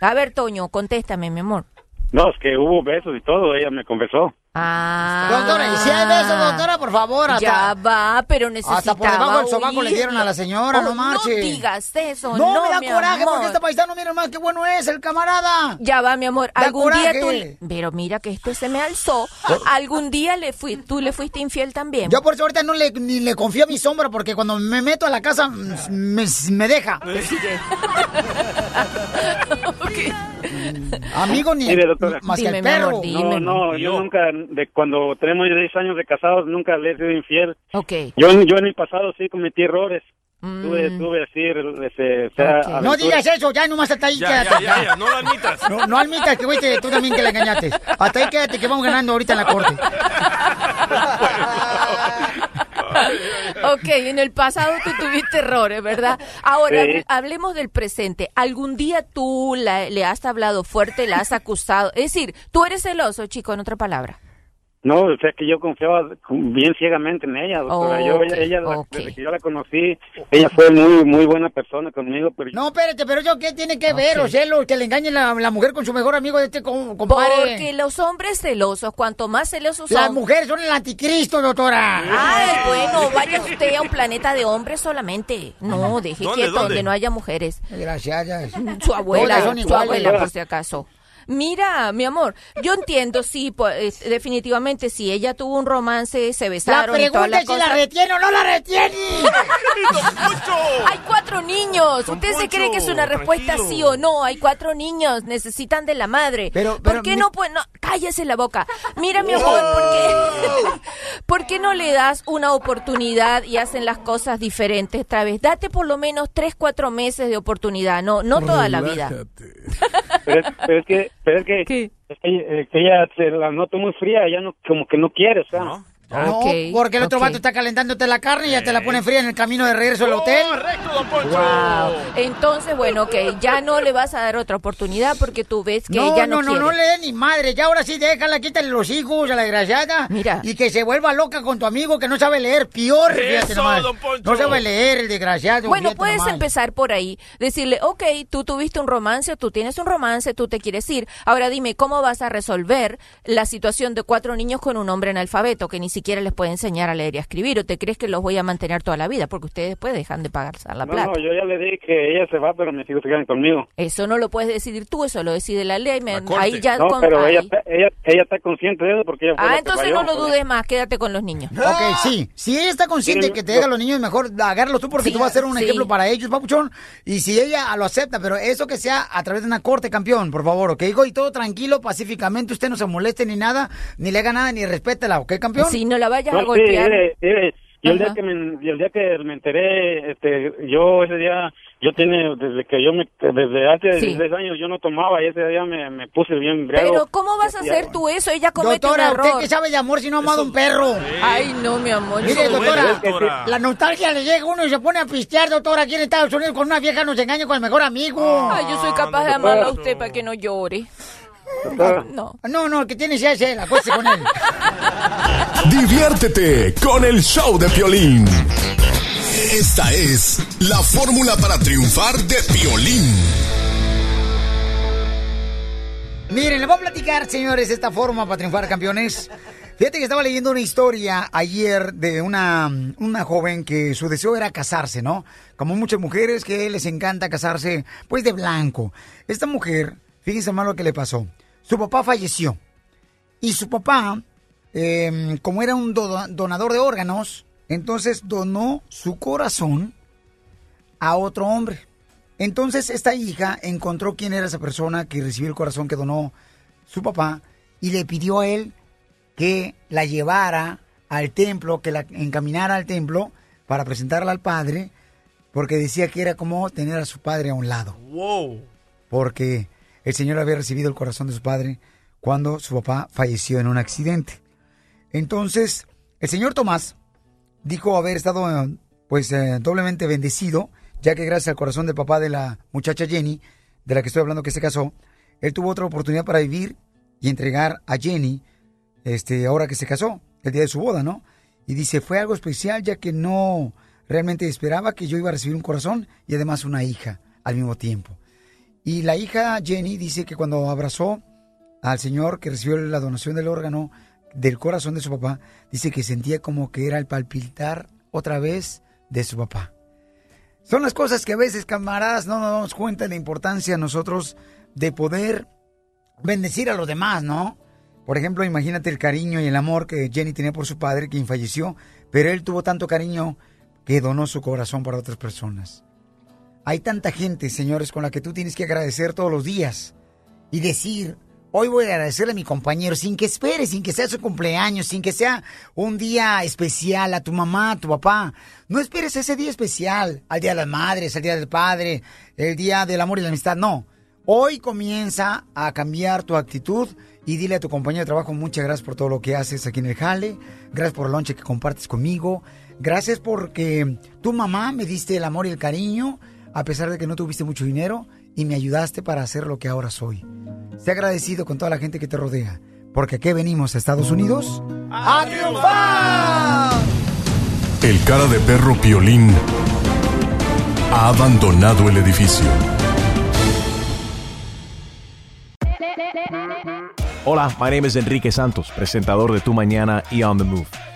[SPEAKER 32] A ver, Toño, contéstame, mi amor.
[SPEAKER 33] No, es que hubo besos y todo, ella me confesó.
[SPEAKER 32] Ah.
[SPEAKER 5] Doctora, y si hay besos, doctora, por favor, hasta-
[SPEAKER 32] Ya va, pero necesitaba
[SPEAKER 5] Hasta por debajo del sobaco le dieron a la señora, no
[SPEAKER 32] Oh,
[SPEAKER 5] marche.
[SPEAKER 32] No digas eso,
[SPEAKER 5] No,
[SPEAKER 32] no,
[SPEAKER 5] me da
[SPEAKER 32] mi
[SPEAKER 5] coraje
[SPEAKER 32] amor.
[SPEAKER 5] porque este paisano, mira más qué bueno es el camarada.
[SPEAKER 32] Ya va, mi amor.
[SPEAKER 5] Da
[SPEAKER 32] Algún día tú... Pero mira que este se me alzó. Algún día le fui... tú le fuiste infiel también.
[SPEAKER 5] Yo por eso ahorita no le, ni le confío a mi sombra porque cuando me meto a la casa me, me deja. (laughs) Amigo ni
[SPEAKER 33] Mire, doctora.
[SPEAKER 5] más que el perro.
[SPEAKER 33] no, no, yo nunca, de cuando tenemos 10 años de casados, nunca le he sido infiel.
[SPEAKER 32] Ok.
[SPEAKER 33] Yo, en- yo en el pasado sí cometí errores. Tuve, tuve así, este, o sea,
[SPEAKER 5] No digas eso, ya nomás hasta ahí
[SPEAKER 6] Ya,
[SPEAKER 5] quédate.
[SPEAKER 6] ya, ya, ya, no lo admitas.
[SPEAKER 5] No, no admitas que fuiste tú también que la engañaste. Hasta ahí quédate que vamos ganando ahorita en la corte.
[SPEAKER 32] Ok, en el pasado tú tuviste errores, ¿verdad? Ahora,
[SPEAKER 33] Sí.
[SPEAKER 32] hablemos del presente. ¿Algún día tú la- le has hablado fuerte, la has acusado? Es decir, tú eres celoso, chico, en otra palabra.
[SPEAKER 33] No, o sea que yo confiaba bien ciegamente en ella, doctora. yo, ella, desde que yo la conocí, ella fue muy, muy buena persona conmigo, pero
[SPEAKER 5] No, espérate, pero yo qué tiene que ver, o sea, lo que le engañe la, la mujer con su mejor amigo de este com- compadre.
[SPEAKER 32] Porque los hombres celosos, cuanto más celosos
[SPEAKER 5] Las
[SPEAKER 32] son...
[SPEAKER 5] mujeres son el anticristo, doctora.
[SPEAKER 32] Ay, bueno, vaya usted a un planeta de hombres solamente. No, deje
[SPEAKER 5] ¿Dónde,
[SPEAKER 32] quieto,
[SPEAKER 5] dónde?
[SPEAKER 32] donde no haya mujeres.
[SPEAKER 5] Gracias.
[SPEAKER 32] Su abuela, su abuela, por si acaso. Mira, mi amor, yo entiendo, sí, pues, eh, definitivamente, si ella tuvo un romance, se
[SPEAKER 5] La
[SPEAKER 32] besaron y todas
[SPEAKER 5] pregunta
[SPEAKER 32] las
[SPEAKER 5] es si la retiene o no la retiene. (laughs)
[SPEAKER 32] Hay cuatro niños. ¿Usted se cree que es una respuesta sí o no? Hay cuatro niños. Necesitan de la madre.
[SPEAKER 5] Pero-
[SPEAKER 32] ¿Por
[SPEAKER 5] pero
[SPEAKER 32] qué
[SPEAKER 5] mi-
[SPEAKER 32] no puede? No, cállese la boca. Mira, mi amor, ¿por qué, (laughs) ¿por qué no le das una oportunidad y hacen las cosas diferentes esta vez? Date por lo menos tres, cuatro meses de oportunidad. No, no toda la vida.
[SPEAKER 33] pero, es- pero es que, pero es que, es que, eh, que ella se la noto muy fría, ella no, como que no quiere, o sea.
[SPEAKER 5] No, porque el otro
[SPEAKER 32] ok.
[SPEAKER 5] vato está calentándote la carne y ya te la pone fría en el camino de regreso al hotel.
[SPEAKER 32] Wow. Entonces, bueno, ok, ya no le vas a dar otra oportunidad porque tú ves que
[SPEAKER 5] No,
[SPEAKER 32] ella
[SPEAKER 5] no,
[SPEAKER 32] no,
[SPEAKER 5] no,
[SPEAKER 32] quiere.
[SPEAKER 5] no le dé ni madre. Ya ahora sí, déjala, quítale los hijos a la desgraciada.
[SPEAKER 32] Mira.
[SPEAKER 5] Y que se vuelva loca con tu amigo que no sabe leer. Peor, fíjate
[SPEAKER 32] Eso,
[SPEAKER 5] nomás.
[SPEAKER 32] don Poncho.
[SPEAKER 5] No sabe leer, el desgraciado.
[SPEAKER 32] Bueno, puedes
[SPEAKER 5] nomás.
[SPEAKER 32] empezar por ahí. Decirle, ok, tú tuviste un romance, tú tienes un romance, tú te quieres ir. Ahora dime, ¿cómo vas a resolver la situación de cuatro niños con un hombre analfabeto que ni siquiera les puede enseñar a leer y a escribir. ¿O te crees que los voy a mantener toda la vida? Porque ustedes después dejan de pagar la
[SPEAKER 33] No,
[SPEAKER 32] plata.
[SPEAKER 33] no, yo ya le dije que ella se va, pero mis hijos se quedan conmigo.
[SPEAKER 32] Eso no lo puedes decidir tú, eso lo decide la ley. me- ahí ya
[SPEAKER 33] no,
[SPEAKER 32] con-
[SPEAKER 33] pero
[SPEAKER 32] ahí.
[SPEAKER 33] ella, está- ella, ella está consciente de eso porque ella fue la
[SPEAKER 32] Ah,
[SPEAKER 33] que
[SPEAKER 32] entonces
[SPEAKER 33] falló.
[SPEAKER 32] no lo dudes más, quédate con los niños.
[SPEAKER 5] Ok, sí. Si ella está consciente
[SPEAKER 33] Miren,
[SPEAKER 5] que te
[SPEAKER 33] lo-
[SPEAKER 5] deja a los niños, mejor agárralos tú porque
[SPEAKER 32] Sí,
[SPEAKER 5] tú vas a ser un
[SPEAKER 32] sí.
[SPEAKER 5] ejemplo para ellos, papuchón. Y si ella lo acepta, pero eso que sea a través de una corte, campeón, por favor, ¿ok? Y todo tranquilo, pacíficamente, usted no se moleste ni nada, ni le haga nada, ni respétela, ¿ok, campeón?
[SPEAKER 32] Si no la vayas
[SPEAKER 33] No,
[SPEAKER 32] a
[SPEAKER 33] sí,
[SPEAKER 32] golpear.
[SPEAKER 33] mire, mire, yo el día que me, y el día que me enteré, este, yo ese día, yo tiene, desde que yo me, desde hace
[SPEAKER 32] Sí.
[SPEAKER 33] 16 años yo no tomaba y ese día me, me puse bien.
[SPEAKER 32] Pero ¿cómo vas a hacer tú eso? Ella comete
[SPEAKER 5] Doctora,
[SPEAKER 32] un
[SPEAKER 5] ¿usted qué sabe de amor si no ha amado a un perro?
[SPEAKER 32] Ay, no, mi amor.
[SPEAKER 5] Mire, doctora, la nostalgia le llega a uno y se pone a pistear, doctora, aquí en Estados Unidos con una vieja nos engaña con el mejor amigo.
[SPEAKER 32] Ay, yo soy capaz de amarlo a usted para que no llore.
[SPEAKER 5] No. No, no, el que tiene ya es él, acuérdese con él. (laughs)
[SPEAKER 2] Diviértete con el show de Piolín. Esta es la fórmula para triunfar de Piolín.
[SPEAKER 5] Miren, les voy a platicar, señores, esta forma para triunfar, campeones. Fíjate que estaba leyendo una historia ayer de una, una joven que su deseo era casarse, ¿no? Como muchas mujeres que les encanta casarse, pues de blanco. Esta mujer, fíjense más lo que le pasó. Su papá falleció. Y su papá, eh, como era un do- donador de órganos, entonces donó su corazón a otro hombre. Entonces esta hija encontró quién era esa persona que recibió el corazón que donó su papá y le pidió a él que la llevara al templo, que la encaminara al templo para presentarla al padre, porque decía que era como tener a su padre a un lado,
[SPEAKER 6] Wow.
[SPEAKER 5] porque el Señor había recibido el corazón de su padre cuando su papá falleció en un accidente. Entonces, el señor Tomás dijo haber estado eh, pues eh, doblemente bendecido, ya que gracias al corazón del papá de la muchacha Jenny, de la que estoy hablando que se casó, él tuvo otra oportunidad para vivir y entregar a Jenny, este, ahora que se casó, el día de su boda, ¿no? Y dice, fue algo especial ya que no realmente esperaba que yo iba a recibir un corazón y además una hija al mismo tiempo. Y la hija Jenny dice que cuando abrazó al señor que recibió la donación del órgano del corazón de su papá, dice que sentía como que era el palpitar otra vez de su papá. Son las cosas que a veces, camaradas, no nos damos cuenta de la importancia nosotros de poder bendecir a los demás, ¿no? Por ejemplo, imagínate el cariño y el amor que Jenny tenía por su padre, quien falleció, pero él tuvo tanto cariño que donó su corazón para otras personas. Hay tanta gente, señores, con la que tú tienes que agradecer todos los días y decir, hoy voy a agradecerle a mi compañero sin que espere, sin que sea su cumpleaños, sin que sea un día especial a tu mamá, a tu papá. No esperes ese día especial, al Día de las Madres, al Día del Padre, el Día del Amor y la Amistad, no. Hoy comienza a cambiar tu actitud y dile a tu compañero de trabajo muchas gracias por todo lo que haces aquí en el Jale, gracias por el lonche que compartes conmigo, gracias porque tu mamá me diste el amor y el cariño a pesar de que no tuviste mucho dinero y me ayudaste para hacer lo que ahora soy. Sé agradecido con toda la gente que te rodea, porque aquí venimos a Estados Unidos a triunfar.
[SPEAKER 2] El cara de perro Piolín ha abandonado el edificio.
[SPEAKER 34] Hola, my name is Enrique Santos, presentador de Tu Mañana y On the Move.